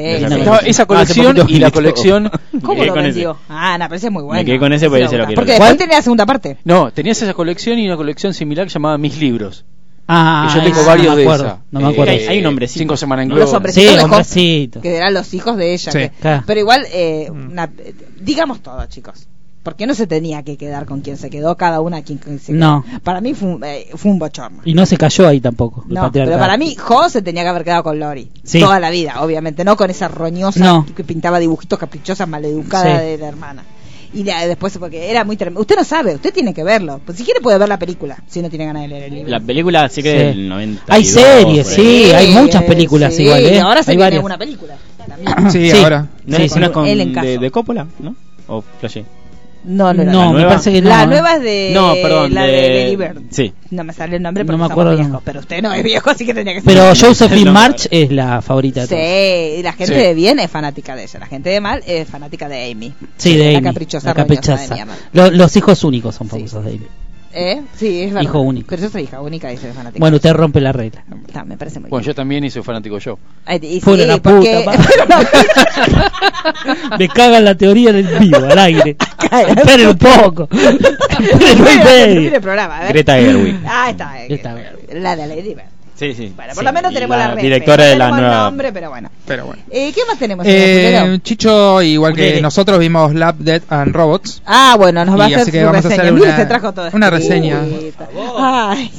esa colección y la todo. colección. ¿Cómo lo vendió? Ah, no, parece muy bueno. quedé con ese porque ese lo quiero Porque después ¿Cuál? tenía la segunda parte. No, tenías esa colección y una colección similar llamada Mis Libros. Ah, yo tengo varios no me de acuerdo, esa. No me acuerdo. Eh, hay un hombrecito. Cinco semanas en Los globo. hombrecitos Sí, de hombrecito. que eran los hijos de ella. Sí. que- Claro. Pero igual, eh, una- eh, digamos todo, chicos. Porque no se tenía que quedar con quien se quedó, cada una quien se quedó. No. Para mí fue, un- eh, fue un bochorno. Y no se cayó ahí tampoco. No, pero para mí, Jo se tenía que haber quedado con Lori. Sí. Toda la vida, obviamente. No con esa roñosa No. que pintaba dibujitos caprichosas, maleducada Sí. de la hermana. Y de- después, porque era muy tremendo. Usted no sabe, usted tiene que verlo. Pues si quiere puede ver la película, si no tiene ganas de leer el libro. La película sí que Sí. del 90. Hay series, sí, hay muchas películas sí, igual, ¿eh? Ahora se hay viene varias. una película. también. Sí, Sí. ahora. ¿No, Sí, es, sí. no es con de, de Coppola? ¿No? ¿O Flashé? No, no, no. No, ¿La me nueva? parece que no. la ¿eh? nueva es de. No, perdón, La de, de- Bird. sí. No me sale el nombre No porque me estamos acuerdo viejos. Pero usted no es viejo, así que tenía que ser. Pero Josephine No. March es la favorita de todos. Sí, y la gente Sí. de bien es fanática de ella. La gente de mal es fanática de Amy. Sí, de la Amy. caprichosa, la de caprichosa. Lo- los hijos únicos son Sí, famosos sí. de Amy. ¿Eh? Sí, es verdad. Hijo único. Pero yo soy hija única y soy fanática. Bueno, usted rompe la regla. Está, me parece muy Bueno, bien. yo también y soy fanático yo. Ay, y Fuera sí, la porque- puta madre. [laughs] [laughs] Me cagan la teoría del vivo, al aire. Esperen un poco. [laughs] Esperen un. Greta Gerwig. Ah, está. La de Lady Bird. Sí, sí. Bueno, por Sí, lo menos tenemos la, la directora No de la nueva. nombre, pero bueno. Pero bueno. Eh, ¿Qué más tenemos? Eh, Pulero? Chicho, igual que Pulere. nosotros, vimos Lab, Dead and Robots. Ah, bueno, nos va a hacer así que vamos a reseña. hacer Mire, una- se trajo todo una reseña. Ay,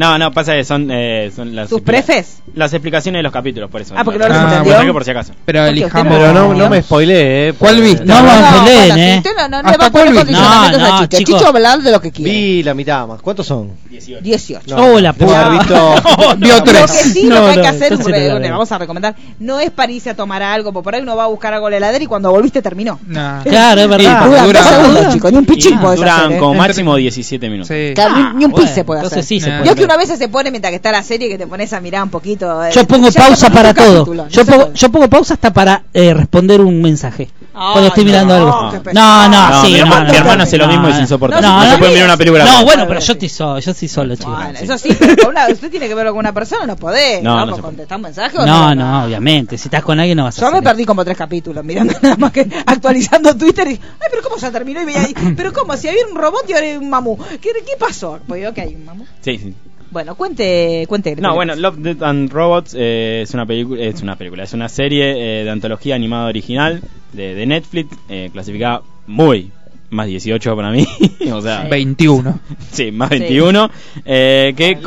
No, no, pasa que son, eh, son las, ¿Sus prefes? las explicaciones de los capítulos, por eso. Ah, porque no no los lo entendió. saqué por si acaso. Pero elijamos. Pero no, no me spoileé, eh. ¿Cuál viste? No, No, no, bueno, ¿eh? si usted no, no le ¿Hasta va a poner cuál viste? condicionamientos No, a no, Chicho. chicos. Hablar de lo que quiere. Vi la mitad más. ¿Cuántos son? 18. No, Oh, la debo haber puta. visto. [laughs] Vio Lo tres. que sí, No, lo que hay no, que hacer, entonces no la le veo. vamos a recomendar, no es para irse a tomar algo, porque por ahí uno va a buscar algo en la heladera y cuando volviste terminó. Nah. Claro, es verdad. Duran dura- dos segundos, chicos, ni un pichín podés duran hacer, ¿eh? como máximo 17 minutos. Sí. Claro, ni, ni un bueno, pis se puede entonces hacer. sí se Nah. puede que ver. una vez se pone mientras que está la serie que te pones a mirar un poquito. eh, Yo pongo pausa para todo. capítulo, Yo no pongo, yo pongo pausa hasta para eh, responder un mensaje. Cuando estoy no, mirando algo. No, no, No, sí, mi no, hermano- no, mi hermano no, hace lo mismo y es insoportable. No, No no, se puede mirar una película No, bueno, pero yo estoy solo, yo estoy solo, chicos. Bueno, eso sí, pero con una- usted tiene que verlo con una persona, no podés. No, no a contestar un mensaje. o No, no, obviamente. Si estás con alguien no vas a Yo me perdí como tres capítulos mirando [laughs] nada más que actualizando Twitter y, ay, pero ¿cómo ya terminó? Y veía ahí, pero ¿cómo? Si había un robot y ahora hay un mamú. ¿Qué, qué pasó? Pues digo que hay un mamú. Sí, sí. Bueno, cuente, cuente. No, bueno, Love, Death and Robots eh, es una película, es una película, es una serie eh, de antología animada original de, de Netflix, eh, clasificada muy más 18 para mí, [laughs] o sea, 21. sí, más Sí. 21, eh, que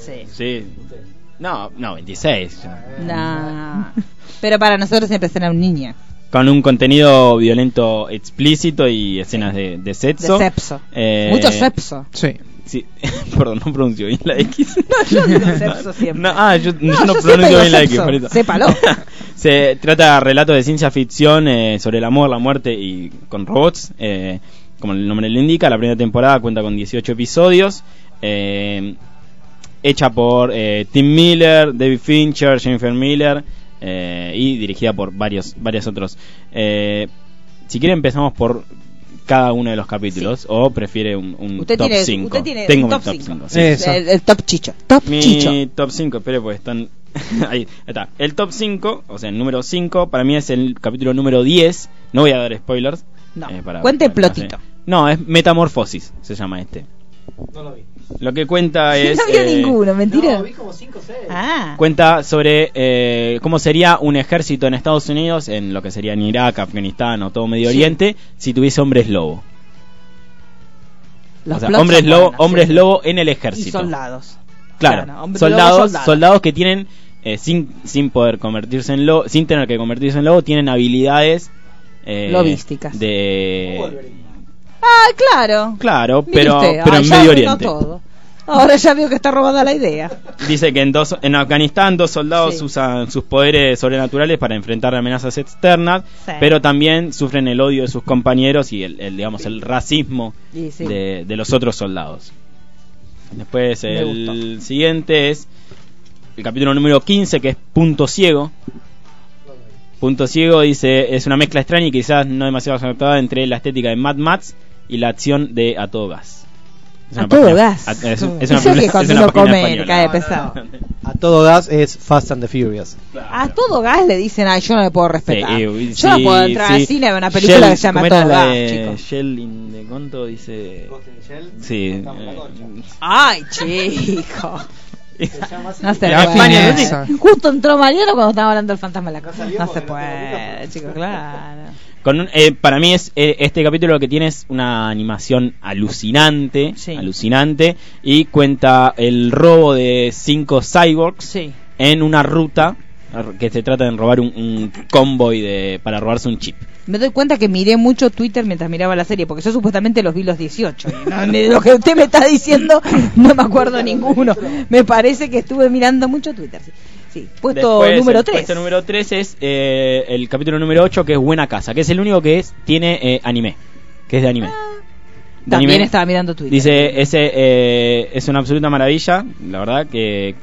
Sí. sí, no, no, 26, Nah. Pero para nosotros siempre será un niño. con un contenido violento explícito y escenas de, de sexo, De sepso. Eh, Mucho sepso. Sí. Sí, [laughs] perdón, no pronuncio bien la X. [laughs] Yo digo sepso siempre. No, ah, yo, yo no, yo pronuncio bien la X. por. Sépalo. [laughs] Se trata de relatos de ciencia ficción eh, sobre el amor, la muerte y con robots. eh, como el nombre le indica, la primera temporada cuenta con 18 episodios. eh, hecha por Tim Miller, David Fincher, Jennifer Miller y dirigida por varios, varios otros. Si quiere empezamos por cada uno de los capítulos o prefiere un, un Usted top tiene, 5. usted tiene Tengo un mi top top 5. 5. sí. El, el top chicho. Top Mi chicho. top 5, espere, pues están. [laughs] ahí está. El top 5, o sea, el número 5, para mí es el capítulo número 10. No voy a dar spoilers. No. eh, para- Cuente para- plotito. No, es Metamorfosis, se llama este. Lo que cuenta [laughs] es. no vio eh, ninguno, mentira. como 5 o 6. Ah. Cuenta sobre eh, cómo sería un ejército en Estados Unidos, en lo que sería en Irak, Afganistán o todo Medio Sí. Oriente, si tuviese hombres lobo. Los o sea, hombres lobo, hombres sí. lobo en el Y ejército. soldados. Claro, Claro, hombres soldados, lobo, soldados. soldados que tienen eh, sin sin poder convertirse en lobo, sin tener que convertirse en lobo, tienen habilidades eh, Lobísticas. de Ah, claro. claro, pero pero ah, en Medio Oriente. todo. Ahora ya veo que está robada la idea. Dice que en dos en Afganistán dos soldados Sí. usan sus poderes sobrenaturales para enfrentar amenazas externas, Sí. pero también sufren el odio de sus compañeros y el, el, digamos el racismo sí. de, de los otros soldados. Después el siguiente es el capítulo número 15 que es Punto Ciego. Punto Ciego dice, es una mezcla extraña y quizás no demasiado acertada entre la estética de Mad Max y la acción de A Todo Gas. Es A todo gas. a- es, es una, Eso que cuando. A todo gas es Fast and the Furious. A todo gas le dicen, ay, yo no le puedo respetar. Sí, y- yo no sí, puedo entrar sí. al cine a ver una película Shell- que se llama ¿cómo era Todo la gas, chicos. Shell in the Conto dice... Sí. eh, Ay, chico. [laughs] No se puede. Justo entró Mariano cuando estaba hablando del fantasma de la cosa. No se puede, chicos, claro. Con un- eh, para mí es eh, este capítulo lo que tiene es una animación alucinante, Sí. alucinante y cuenta el robo de cinco cyborgs Sí. en una ruta que se trata de robar un, un convoy de para robarse un chip. Me doy cuenta que miré mucho Twitter mientras miraba la serie, porque yo supuestamente los vi los 18. y no- de lo que usted me está diciendo, no me acuerdo ninguno. Me parece que estuve mirando mucho Twitter. Sí, Sí. puesto Después, número el 3. Puesto número 3 es eh, el capítulo número 8 que es Buena Casa, que es el único que es tiene eh, anime, que es de anime. De También anime. estaba mirando Twitter. Dice, ese eh, es una absoluta maravilla, la verdad que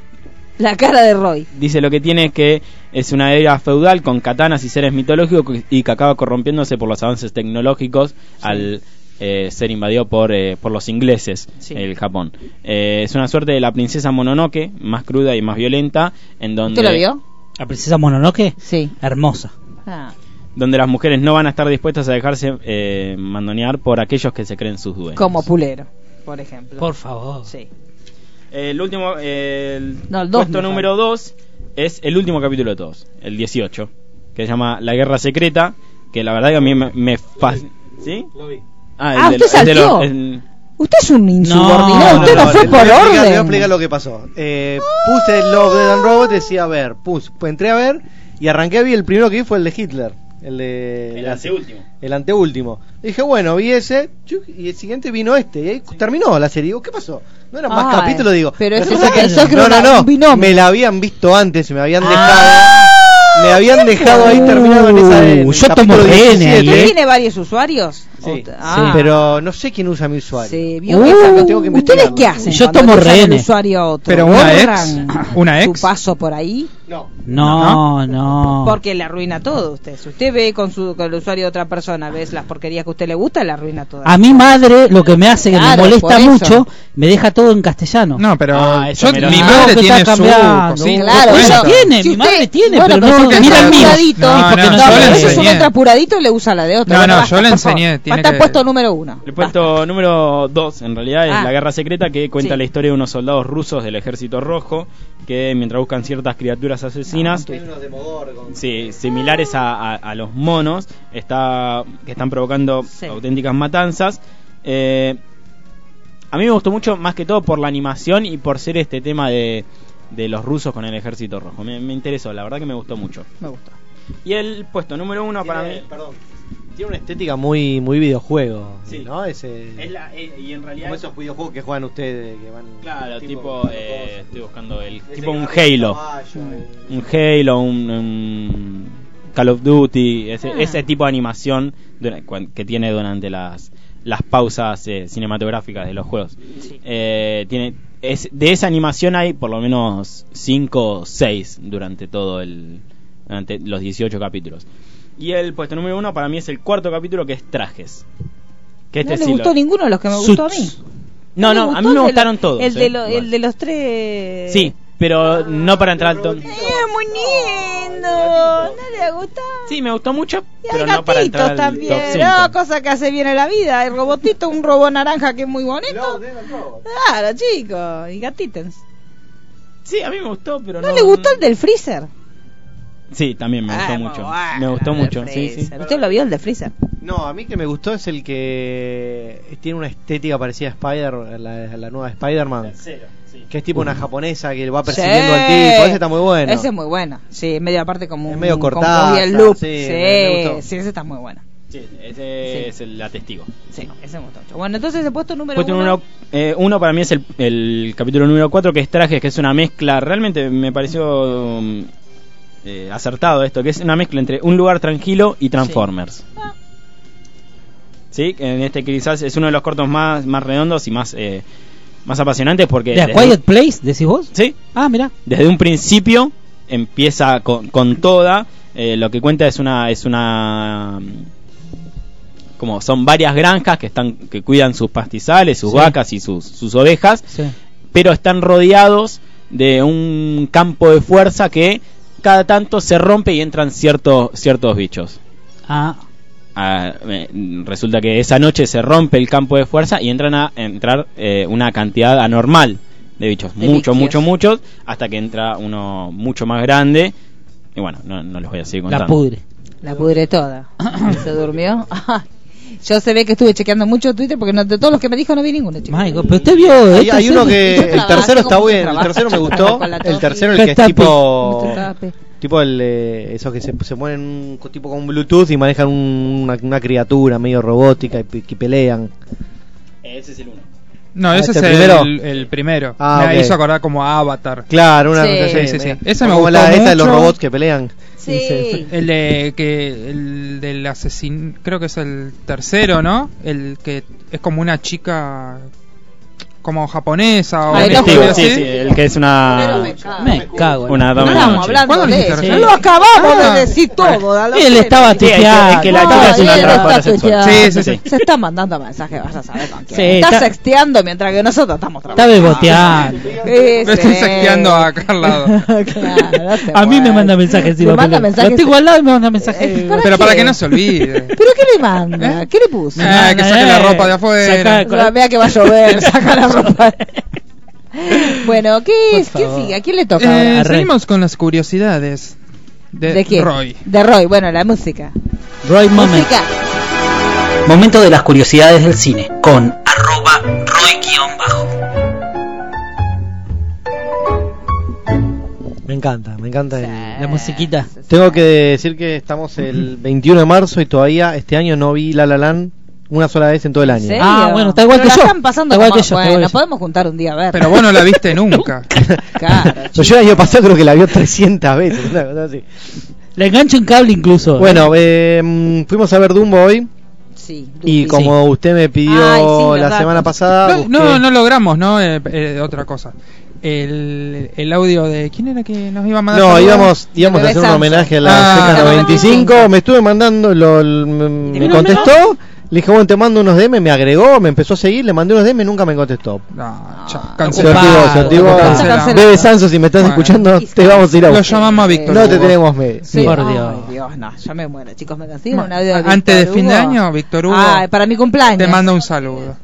La cara de Roy. dice lo que tiene es que es una era feudal con katanas y seres mitológicos y que acaba corrompiéndose por los avances tecnológicos al eh, ser invadido por, eh, por los ingleses, Sí. el Japón. Eh, es una suerte de la princesa Mononoke, más cruda y más violenta, en donde, ¿Usted lo vio? La princesa Mononoke, Sí. hermosa. Ah. donde las mujeres no van a estar dispuestas a dejarse eh, mandonear por aquellos que se creen sus dueños. Como Pulero, por ejemplo. Por favor. Sí. El último, el, No, el dos puesto me número 2 es el último capítulo de todos, el 18, que se llama La Guerra Secreta, que la verdad que a mí me, me fasc- ¿Sí? Ah, Ah, de lo- el de lo- el- Usted es un insubordinado, usted no, fue por explicar- Le voy a orden. explicar lo que pasó. Eh, puse el Love, Dead and Robot, decía a ver, puse, pues entré a ver y arranqué vi el primero que vi fue el de Hitler. El de. El anteúltimo. El anteúltimo. Dije, bueno, vi ese, y el siguiente vino este. Y ahí terminó la serie. Digo, ¿qué pasó? No eran más capítulos, digo. pero ese resulta es- eso es no, no, no. un binomio. Me la habían visto antes, me habían Ah. dejado. Me habían dejado ahí terminado en esa. en yo tomo rehenes 17. ahí, ¿Usted ¿eh? tiene varios usuarios? Sí, Ah. pero no sé quién usa mi usuario. Sí, vio Uh, que esa- tengo que ¿Ustedes qué hacen? Yo tomo rehenes. usuario otro? Pero una ex, ¿Borran una su ex. paso por ahí? No. No, no. Porque le arruina todo usted. Si usted ve con, su, con el usuario de otra persona, ves las porquerías que a usted le gusta, le arruina todo. A mi madre lo que me hace que Claro, me molesta mucho, me deja todo en castellano. No, pero Ah, eso yo- me lo- mi madre tiene su cambiando. cosita. Claro, ella tiene, Si mi usted- madre tiene, bueno, pero pero no, porque mira el mío. apuradito. No, No, yo le enseñé. contra apuradito le usa la de otro. No, no, yo le enseñé, Va a estar puesto número uno. El puesto número 2 en realidad es Ah. La Guerra Secreta que cuenta Sí. la historia de unos soldados rusos del Ejército Rojo que mientras buscan ciertas criaturas asesinas. Sí, similares a, a- a los monos, está, que están provocando Sí. auténticas matanzas. Eh, a mí me gustó mucho, más que todo por la animación y por ser este tema de, de los rusos con el ejército rojo. Me, me interesó, la verdad que me gustó mucho. Me gusta. Y el puesto número uno para mí. Perdón. Tiene una estética muy muy videojuego, Sí. ¿no? Ese, Es la, eh, y en realidad. como esos videojuegos que juegan ustedes, que van Claro, tipo, eh, estoy buscando el tipo que un Halo, caballo, eh. un Halo, un, un Call of Duty, ese, Ah. ese tipo de animación que tiene durante las las pausas eh, cinematográficas de los juegos. Sí. Eh, tiene es, de esa animación hay por lo menos 5 o 6 durante todo el durante los 18 capítulos. Y el puesto número uno para mí es el cuarto capítulo que es Trajes. Que No este le sí lo- gustó ninguno de los que me Suits. gustó a mí. No, le no, a mí me gustaron todos. El de, eh, lo- el de los tres. Sí, pero no para entrar al top. Eh, muy lindo. ¿No le gustó? Sí, me gustó mucho, Y pero hay no para entrar gatitos al top también. 5. No, cosa que hace bien en la vida. El robotito, un robot naranja que es muy bonito. Claro, chicos. Y gatitos. Sí, a mí me gustó, pero no. ¿No le gustó el del freezer? Sí, también me gustó Ah, mucho. muy bueno, me gustó mucho, sí. ¿Usted lo vio el de freezer? No, a mí que me gustó es el que tiene una estética parecida a Spider, la, la nueva Spider-Man. Que es tipo una japonesa que va persiguiendo Sí. al tipo. Ese está muy bueno. Ese es muy bueno. Sí, medio aparte como Es un medio muy el loop. sí, Sí, me- me gustó. sí, ese está muy bueno. Sí, ese Sí. es el atestigo. Sí, ese me gustó mucho. Bueno, entonces el puesto número Puesto uno. número eh, uno para mí es el, el capítulo número 4 que es Trajes, que es una mezcla, realmente me pareció eh, acertado esto, que es una mezcla entre Un lugar tranquilo y Transformers. Ah. Sí, en este quizás es uno de los cortos más, más redondos y más, eh, más apasionantes porque... ¿De A desde- Quiet Place, decís vos? Sí, Ah, mira. desde un principio empieza con, con toda Eh, lo que cuenta es una es una como son varias granjas que están que cuidan sus pastizales, sus Sí. vacas y sus, sus ovejas, Sí. pero están rodeados de un campo de fuerza que cada tanto se rompe y entran ciertos ciertos bichos. Ah, Ah, eh, resulta que esa noche se rompe el campo de fuerza y entran a entrar eh, una cantidad anormal de bichos, muchos, muchos, muchos, hasta que entra uno mucho más grande. Y bueno, no, no les voy a seguir la contando. pudre. La pudre toda. [coughs] ¿Se durmió? [laughs] Yo se ve que estuve chequeando mucho Twitter porque no- de todos los que me dijo no vi ninguno. chico. Mágico, pero usted vio. Hay, uno que el trabajo, tercero está bueno, el tercero me gustó. El tercero el que es tipo tipo el eh, esos que se, se ponen un co- tipo con Bluetooth y manejan un- una, una criatura medio robótica y, que pelean. Ese es el uno. No, Ah, ese ¿este es el primero? el, el primero. Ah, me hizo acordar como a Avatar. Claro, una Sí. Sí, sí, sí. Ese me como gustó la esta de los mucho. robots que pelean. Sí. [laughs] El de que el del asesino, creo que es el tercero, ¿no? El que es como una chica como japonesa o no juego. sí, así. sí, el que es una me cago. Me cago. en una dama hablando ¿Cuándo de dijiste eso. recién? Lo acabamos Ah. de decir todo. a lo Él estaba Sí, es que- la No, chica es una está sexual. Sí, sí, sí. Se está mandando mensajes, vas a saber con quién. Sí, está, está- sexteando mientras que nosotros estamos Está trabajando. beboteando. Sí, Me estoy sí. sexteando acá al lado. [laughs] Claro, no A mí me manda mensajes. si Me lo manda mensajes. Lo tengo al lado y me manda mensajes. Eh, ¿para Pero para que no se olvide. [laughs] ¿Pero qué le manda? ¿Qué le puso? Eh, que saque la ropa de afuera. No, vea que va a llover, [laughs] saca la ropa. [laughs] bueno, ¿qué es? ¿Quién favor. sigue? ¿A quién le toca Eh, ahora? Seguimos con las curiosidades de, ¿De quién? Roy. De Roy, bueno, la música. Roy Moment. Música. Momento de las curiosidades del cine con arroba Roy-bajo. Me encanta, me encanta. el- La musiquita. Tengo que decir que estamos el 21 de marzo y todavía este año no vi La La Land una sola vez en todo el ¿En año. serio? Ah, bueno, está igual Pero que la yo. están pasando Está igual como- que yo, Bueno, igual podemos juntar un día a ver. Pero vos no la viste [laughs] nunca. Claro, yo el año pasado creo que la vio 300 veces. una cosa así. Le engancho un cable incluso. Bueno, eh, fuimos a ver Dumbo hoy Sí, y Dupi. como usted me pidió Ay, sí, la semana pasada, No, busqué- no, no logramos, ¿no? Eh, eh, otra cosa. El, el audio de. ¿Quién era que nos iba a mandar? No, saludos? íbamos, íbamos a hacer un homenaje a la Ah, Seca la 95. 95. Me estuve mandando, lo, me contestó. Le dije, bueno, te mando unos DM. Me agregó, me empezó a seguir. Le mandé unos DM y nunca me contestó. No, chao, Ah, Se cancelado. activó, se activó. Cancelado. Bebe Sanso, si me estás Bueno. escuchando, te vamos a ir a Lo llamamos a Víctor. No te tenemos me- Sí. Por Ay, Dios. Dios, no, yo me muero. Chicos, ¿me consiguen un audio de Antes de fin de año, Víctor Hugo. Ah, para mi cumpleaños. Te mando un saludo.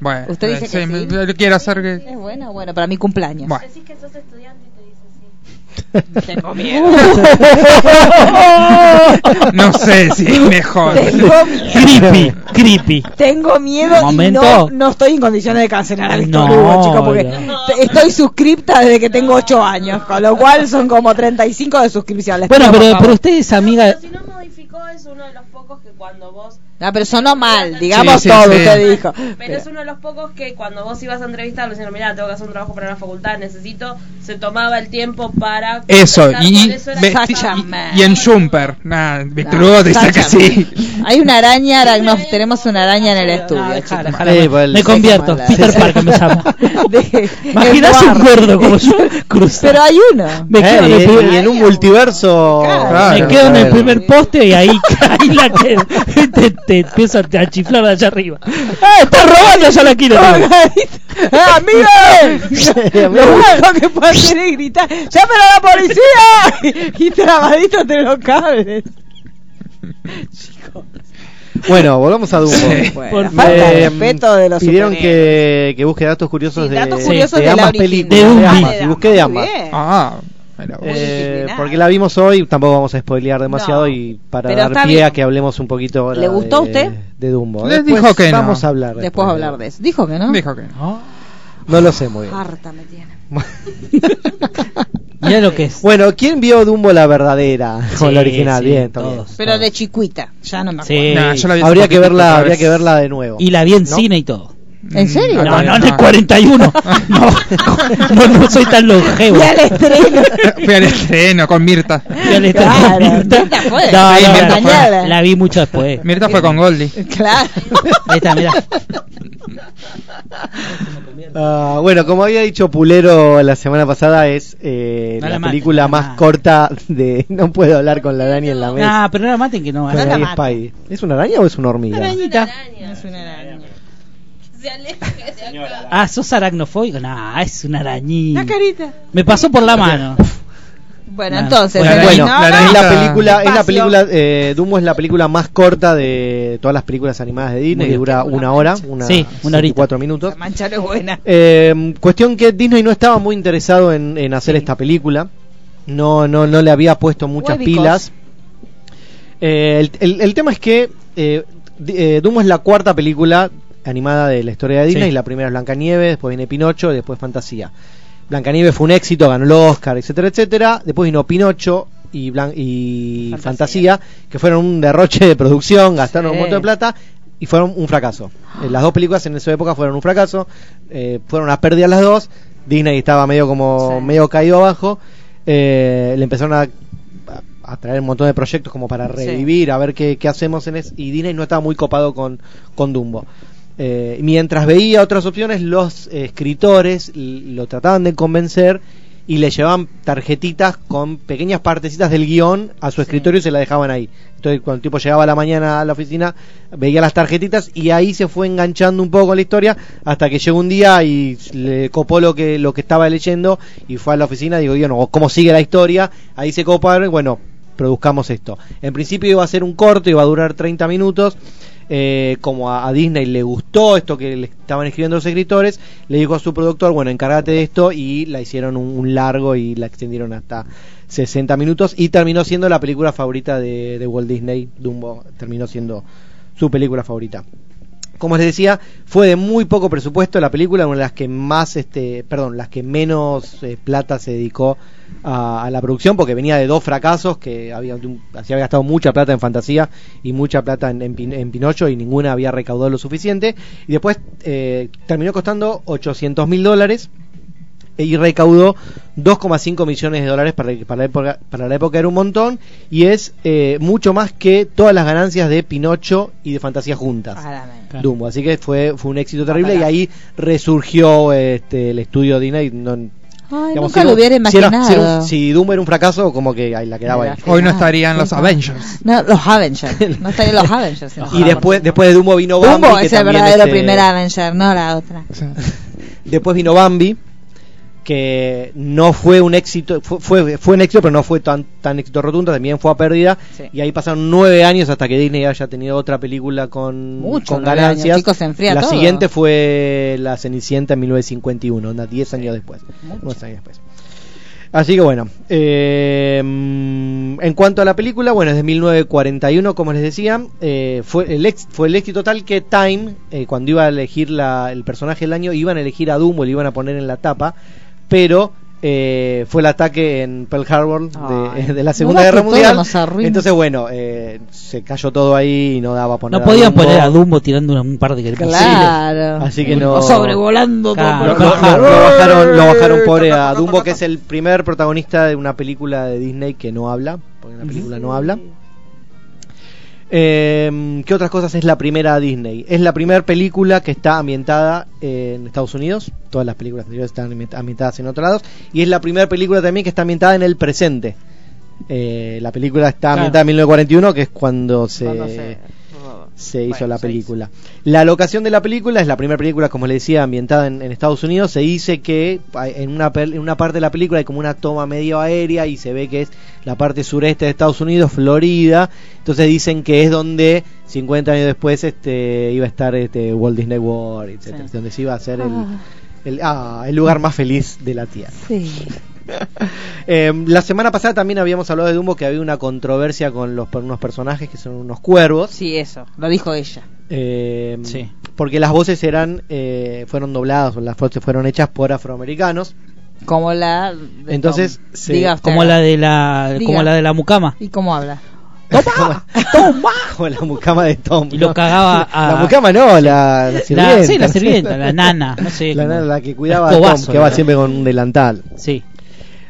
Bueno, Usted dice eh, que sí. me- quiere hacer que. Es bueno, bueno, para mi cumpleaños. Bueno. Decís que sos estudiante y te dice sí. Tengo [laughs] miedo. [laughs] No sé si es mejor. Tengo miedo. Creepy, creepy. Tengo miedo y Momento. no, no estoy en condiciones de cancelar a Víctor No, Hugo, chicos, porque no. estoy suscripta desde que tengo 8 años, con lo cual son como 35 de suscripción. Les Bueno, pido, pero, pero usted es amiga. Pero si no modificó, es uno de los pocos que cuando vos. No, pero sonó mal, digamos Sí, sí, todo, sí. usted dijo. Pero Pero- es uno de los pocos que cuando vos ibas a entrevistarlo diciendo, mira, tengo que hacer un trabajo para la facultad, necesito, se tomaba el tiempo para... Eso, y, eso y- y en Jumper. Nah, Víctor Hugo dice que sí. Hay una araña, tenemos una araña en el estudio. No, chicos. dejala, dejala. Pues, el- me convierto. Peter Parker me llamo. [laughs] De- [laughs] Imaginás un gordo como yo [laughs] cruzado. Pero hay uno. Me quedo, en el Eh, y, primer, y en un multiverso. Claro. me quedo en el primer poste y ahí, ahí la que te, te empiezo a chiflar de allá arriba. ¡Ah, [laughs] estás robando! Ya la quiero. ¡Ah, miren! Lo único que puedo hacer es gritar ¡Llamen a la policía! [laughs] Y trabadito entre los cables. Bueno, volvamos a Dumbo. Sí. Bueno, Por falta de Eh, respeto de los Pidieron que, que busque datos curiosos Sí, de, datos curiosos de de ambas películas. De ambas, y busqué de ambas. Ah. Eh, porque la vimos hoy, tampoco vamos a spoilear demasiado No, y para dar pie bien. a que hablemos un poquito ahora ¿Le gustó de, usted? de Dumbo. Les Después dijo que no. Vamos a hablar. Después a hablar de eso. Dijo que no. Dijo que no. No lo sé muy bien. Harta me tiene. [laughs] Mira lo que es. bueno, ¿quién vio Dumbo la verdadera? Con Sí, la original, sí, bien, todos. Pero de chicuita, ya no me acuerdo. Sí. Nah, yo la Habría que verla, habría que verla de nuevo. Y la vi en ¿No? cine y todo. ¿En serio? No, no, no. de 41. [laughs] No, no, no soy tan longevo. Y al estreno. [laughs] Fui al estreno con Mirta. Fui al estreno. Claro, Mirta fue. No, Sí, no, Mirta la, fue. la vi mucho después. Mirta fue con Goldie. Claro. Ahí está, mirá. Ah, bueno, como había dicho Pulero la semana pasada, es eh, No la la película no la más maten. corta de No puedo hablar con la araña en la mesa. Nah, pero no la maten que no va Guy Spidey. ¿Es una araña o es una hormiga? Arañita. Es una araña. Se aleja de acá. Ah, sos aracnofóbico. Nah, es una arañita. La carita. Me pasó por la mano. Bueno, Nah, entonces, bueno, el Bueno, no, es no, la película, es la película, eh, Dumbo es la película más corta de todas las películas animadas de Disney, que dura una hora, una, Sí, una horita. cuatro minutos. La mancha no es buena. Eh, cuestión que Disney no estaba muy interesado en, en hacer esta película. No, no, no le había puesto muchas pilas. Eh, el, el- el tema es que eh, eh, Dumbo es la cuarta película animada de la historia de Disney. Sí. La primera es Blancanieves, después viene Pinocho, después Fantasía. Blancanieves fue un éxito, ganó el Oscar, etcétera, etcétera. Después vino Pinocho y, Blan- y Fantasía. Fantasía, que fueron un derroche de producción, gastaron Sí. un montón de plata y fueron un fracaso. Eh, Las dos películas en esa época fueron un fracaso, eh, fueron una pérdida las dos. Disney estaba medio como Sí. medio caído abajo. Eh, le empezaron a, a traer un montón de proyectos como para Sí. revivir, a ver qué, qué hacemos en eso. Y Disney no estaba muy copado con, con Dumbo. Eh, mientras veía otras opciones, los eh, escritores lo trataban de convencer y le llevaban tarjetitas con pequeñas partecitas del guion a su escritorio y se la dejaban ahí. Entonces, cuando el tipo llegaba a la mañana a la oficina, veía las tarjetitas y ahí se fue enganchando un poco con la historia hasta que llegó un día y le copó lo que, lo que estaba leyendo y fue a la oficina y digo, yo no, ¿cómo sigue la historia? Ahí se coparon y bueno, produzcamos esto. En principio iba a ser un corto, iba a durar 30 minutos. Eh, como a, Disney le gustó esto que le estaban escribiendo los escritores, le dijo a su productor, bueno, encárgate de esto y la hicieron un, un largo y la extendieron hasta 60 minutos y terminó siendo la película favorita de, de Walt Disney, Dumbo terminó siendo su película favorita. Como les decía, fue de muy poco presupuesto la película, una de las que más, este, perdón, las que menos eh, plata se dedicó a, a la producción, porque venía de dos fracasos, que había, había gastado mucha plata en fantasía y mucha plata en, en en Pinocho y ninguna había recaudado lo suficiente. Y después eh, terminó costando 800 mil dólares y recaudó 2,5 millones de dólares para, para, la época, para la época era un montón y es eh, mucho más que todas las ganancias de Pinocho y de Fantasía juntas. Claro. Dumbo, así que fue, fue un éxito terrible y ahí resurgió este, el estudio Disney. No, Ay, digamos, nunca si lo era- hubiera si era- imaginado. si, era si Dumbo era un fracaso, como que ahí la quedaba ahí. Hoy no estarían los Sí. Avengers. No, los Avengers. No estarían los Avengers. [laughs] Y después, después de Dumbo vino Bambi. Dumbo que es el verdadero este, primer Avenger, no la otra. [laughs] Después vino Bambi, que no fue un éxito, fue, fue, fue un éxito, pero no fue tan, tan éxito rotundo, también fue a pérdida. Sí. Y ahí pasaron nueve años hasta que Disney haya tenido otra película con, Mucho, con ganancias. chicos, se enfría La todo. siguiente fue La Cenicienta en 1951, onda, 10 años después. Mucho. 10 años después. Así que bueno, eh, mm, en cuanto a la película, bueno, es de 1941, como les decía, eh, fue, el ex- fue el éxito tal que Time, eh, cuando iba a elegir la- el personaje del año, iban a elegir a Dumbo, le iban a poner en la tapa, pero eh, fue el ataque en Pearl Harbor de, Ay, [laughs] de la Segunda Guerra Mundial. Entonces, bueno, eh, se cayó todo ahí y no daba a poner No podían Dumbo. poner a Dumbo tirando un par de Claro. Así que no. O sobrevolando Claro, todo. Lo, por- lo- lo- lo bajaron, lo bajaron pobre a Dumbo, que es el primer protagonista de una película de Disney que no habla, porque en la película no habla. Eh, ¿Qué otras cosas es la primera Disney? Es la primera película que está ambientada en Estados Unidos. Todas las películas anteriores están ambienta- ambientadas en otros lados. Y es la primera película también que está ambientada en el presente. Eh, la película está Claro. ambientada en 1941, que es cuando se, Cuando se- se hizo Bueno, la película. La locación de la película es la primera película, como le decía, ambientada en, en Estados Unidos. Se dice que en una, en una parte de la película hay como una toma medio aérea y se ve que es la parte sureste de Estados Unidos, Florida. Entonces dicen que es donde 50 años después este iba a estar este Walt Disney World, etcétera, Sí. donde se iba a hacer el, Ah. el, ah, el lugar más feliz de la Tierra. Sí. [laughs] Eh, la semana pasada también habíamos hablado de Dumbo que había una controversia con los unos personajes que son unos cuervos. Sí, eso. Lo dijo ella. Eh, Sí. Porque las voces eran eh, fueron dobladas las voces fueron hechas por afroamericanos. Como la. de Entonces, Tom. se- Diga usted. Como la de la, Diga. como la de la mucama. ¿Y cómo habla? [laughs] como, [laughs] como la mucama de Tom. Y lo cagaba a- La mucama no, la, la sirvienta. La, sí, la sirvienta, la nana, no sé. La, nana, la que cuidaba a Tom, que va siempre con un delantal. Sí.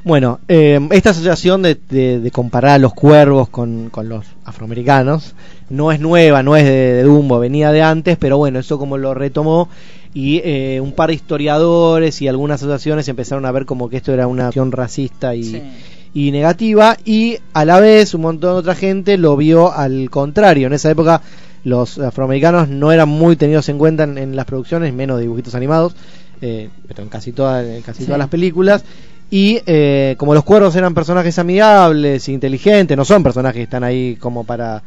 Bueno, eh, esta asociación de, de- de comparar a los cuervos con, con los afroamericanos no es nueva, no es de, de Dumbo, venía de antes, pero bueno, eso como lo retomó y eh, un par de historiadores y algunas asociaciones empezaron a ver como que esto era una acción racista y, y negativa y a la vez un montón de otra gente lo vio al contrario. En esa época los afroamericanos no eran muy tenidos en cuenta en, en las producciones, menos dibujitos animados, eh, pero en casi, todas en casi Sí. todas las películas. Y eh, como los cuervos eran personajes amigables, inteligentes, no son personajes que están ahí como para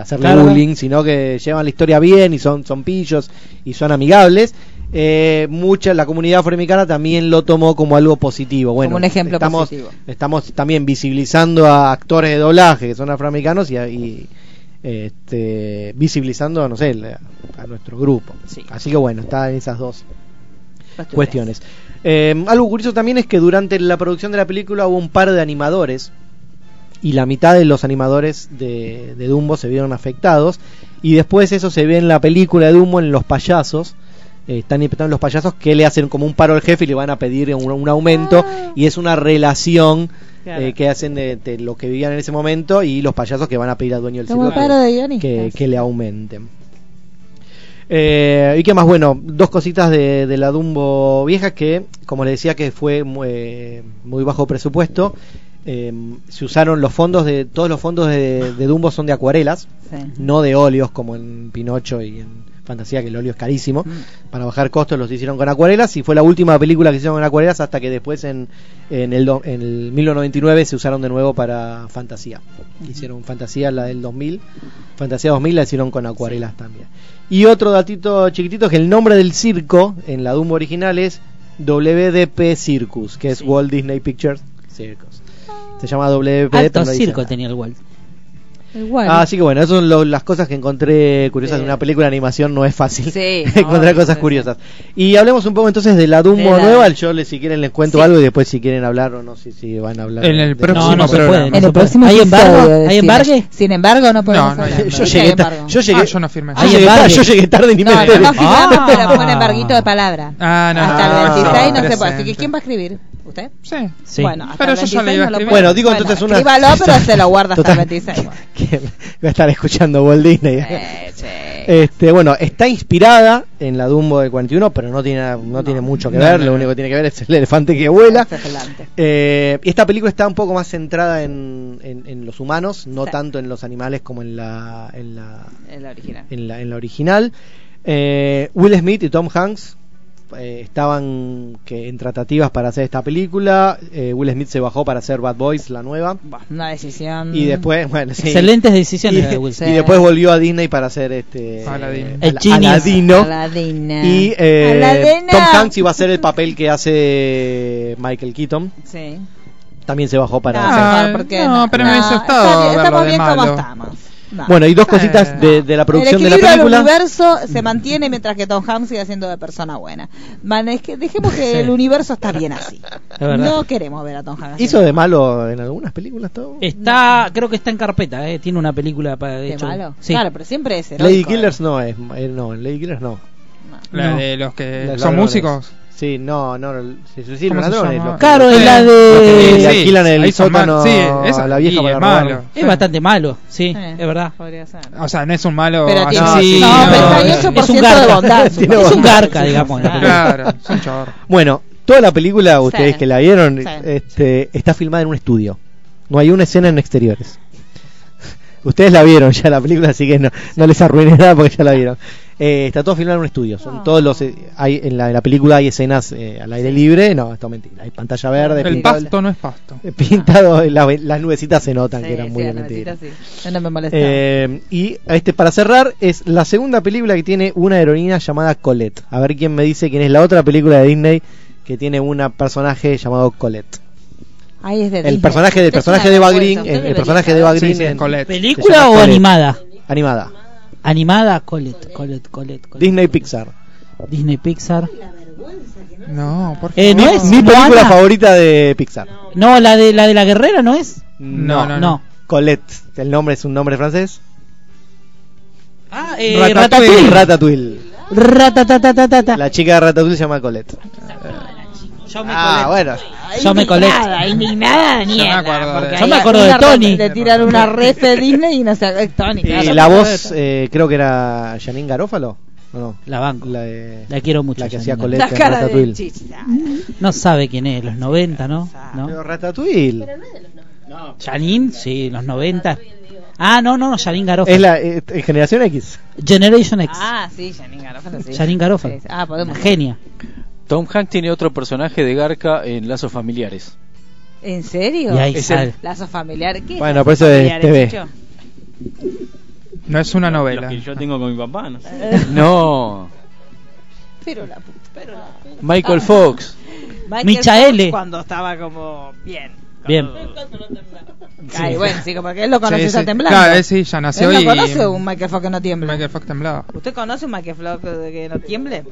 hacerle Claro. bullying, sino que llevan la historia bien y son, son pillos y son amigables. Eh, mucha la comunidad afroamericana también lo tomó como algo positivo. Bueno, Como un ejemplo estamos, positivo. estamos también visibilizando a actores de doblaje que son afroamericanos y, a- y, este, visibilizando, no sé, a nuestro grupo. Así que bueno, está en esas dos cuestiones. Eh, algo curioso también es que durante la producción de la película hubo un par de animadores y la mitad de los animadores de, de Dumbo se vieron afectados y después eso se ve en la película de Dumbo en los payasos. Eh, están interpretando los payasos que le hacen como un paro al jefe y le van a pedir un, un aumento y es una relación Claro. eh, que hacen de, de lo que vivían en ese momento y los payasos que van a pedir al dueño del circo que le aumenten eh, y qué más, bueno, dos cositas de, de la Dumbo vieja que, como les decía, que fue muy, eh, muy bajo presupuesto. Eh, se usaron los fondos de todos los fondos de, de Dumbo son de acuarelas, Sí. no de óleos como en Pinocho y en Fantasía que el óleo es carísimo. Para bajar costos los hicieron con acuarelas y fue la última película que hicieron con acuarelas hasta que después en, en el do- en el 1999 se usaron de nuevo para Fantasía. Hicieron Fantasía la del 2000, Fantasía 2000 la hicieron con acuarelas también. Y otro datito chiquitito es que el nombre del circo en la Dumbo original es WDP Circus, que es Walt Disney Pictures Circus. Se llama WDP. Alto circo tenía el Walt. Igual. Ah, así que bueno, esas son lo- las cosas que encontré curiosas de una película de animación. No es fácil Sí, [laughs] encontrar no, cosas curiosas. Y hablemos un poco entonces de la Dumbo De la- nueva. Yo les, si quieren les cuento Sí. algo y después si quieren hablar o no sé si van a hablar. En el próximo No, no no en el próximo ¿Hay episodio embargo? de ¿Hay cine. embargue? Sin embargo, no podemos No, no [laughs] hay hablar. Yo yo llegué, Ah, yo no firmé. yo Hay llegué yo tarde ni me No, no, enteré. no firmamos, Ah. pero fue un embarguito de palabra. Ah, no, Hasta Ah, el 26 no se puede. Así que ¿quién va a escribir? ¿Usted? Sí. Sí. Bueno, hasta Pero el yo ya 26 le iba a no lo. Bueno, digo entonces una- Escríbalo, pero se lo guarda hasta el 26. Bueno. [laughs] que va a estar escuchando Walt Disney. Eh, sí. Este, bueno, está inspirada en la Dumbo del 41, pero no tiene, no, tiene mucho que no, ver. no, lo no. único que tiene que ver es el elefante que vuela. Eh, y esta película está un poco más centrada en, en- en los humanos, no Sí. tanto en los animales como en la, en la, El original. en la, en la original. Eh, Will Smith y Tom Hanks eh, estaban que en tratativas para hacer esta película. Eh, Will Smith se bajó para hacer Bad Boys, la nueva. Una decisión. Y después, bueno, sí. Excelentes decisiones Y, de Will. Sí. y después volvió a Disney para hacer este Aladdin. El. Aladino. Aladina. Y eh. Tom Hanks iba a hacer el papel que hace Michael Keaton. Sí. También se bajó para No, hacer. Porque no, pero me está bien, Estamos bien como malo. estamos. No. Bueno, y dos Eh, cositas de, de la producción el de la película. del universo se mantiene mientras que Tom Hanks sigue siendo de persona buena. Man, es que dejemos que el universo está bien así. [laughs] No queremos ver a Tom Hanks. Hizo de malo en algunas películas todo. Está, creo que está en carpeta, eh. tiene una película para de ¿De hecho. malo? Sí. Claro, pero siempre es Lady. Killers no es, eh, no, en Lady Killers no. La No. de los que son ladrones. músicos. Sí, no, no, sí, sí, sí, ¿Cómo los se ladrones. llama? los- Claro, es la de... le alquilan el sótano sí, esa- a la vieja para malo. Es bastante malo, sí, Eh, es verdad. podría ser. O sea, no es un malo Pero tiene- asesino. no, pero no, hay es- 8% es un garca. Es un garca, digamos. Claro, es un chorro. Bueno, toda la película, ustedes Sí. que la vieron, Sí. este, está filmada en un estudio. No hay una escena en exteriores. [laughs] Ustedes la vieron ya la película, así que no, no les arruiné nada porque ya la vieron. Eh, está todo filmado en un estudio. Son Ah. todos los eh, hay en la, en la película hay escenas eh, al aire libre. No, esto es mentira. Hay pantalla verde. El pintado, pasto no es pasto. [laughs] pintado la- las nubecitas se notan Sí, que eran sí, muy de la mentira. notita sí. No me molesta. Eh, y este para cerrar es la segunda película que tiene una heroína llamada Colette. A ver quién me dice quién es la otra película de Disney que tiene un personaje llamado Colette. Ahí es de El Disney. personaje del personaje de Eva Green, el, personaje de Eva. Green Sí, sí, en- ¿Película o Colette. animada? Animada. Animada, Colette, Colette, Colette, Colette. Disney Pixar. Disney Pixar. No, por favor. Eh, ¿no es? Mi película Moana? favorita de Pixar. No, la de la de la guerrera, ¿no es? No, no, No. Colette. El nombre es un nombre francés. Ah, eh, Ratatouille. Ratatouille. Ratatouille. Ratatatatata. La chica de Ratatouille se llama Colette. Yo me Ah, bueno. Yo me colecto. Indignada, indignada, Yo me nieta, acuerdo de- porque Yo me acuerdo de una [laughs] Tony. Le tiraron una ref de Disney y no se es Tony. Y claro. la voz, eh, creo que era Janine Garófalo. ¿O no? La banco. La, de- La quiero mucho. la que Janine hacía. Colette La en cara de Ratatouille. No sabe quién es, los 90, ¿no? Pero ¿No? Ratatouille. Janine, sí, los 90. Ah, no, no, no, Janine Garofalo. Es la eh, eh, generación X. Generation X. Ah, sí, Janine Garofalo, sí. Janine Garofalo. Sí, sí. Ah, podemos. Una genia. Tom Hanks tiene otro personaje de Garca en Lazos Familiares. ¿En serio? Y ahí Es sale. Lazo familiar. ¿Qué Bueno, por eso es TV. Chicho? No es una Los novela. que yo tengo con mi papá, no sé. [laughs] No, Pero la puta, pero la puta. Michael Fox. Michael. Fox Cuando estaba como bien. Bien. Ay, bueno, sí, porque él lo conoce Sí, sí. temblando. Claro, él sí, ya nació ¿Él no y- conoce un Michael Fox que no tiembla? Michael Fox temblaba. ¿Usted conoce un Michael Fox que no tiemble?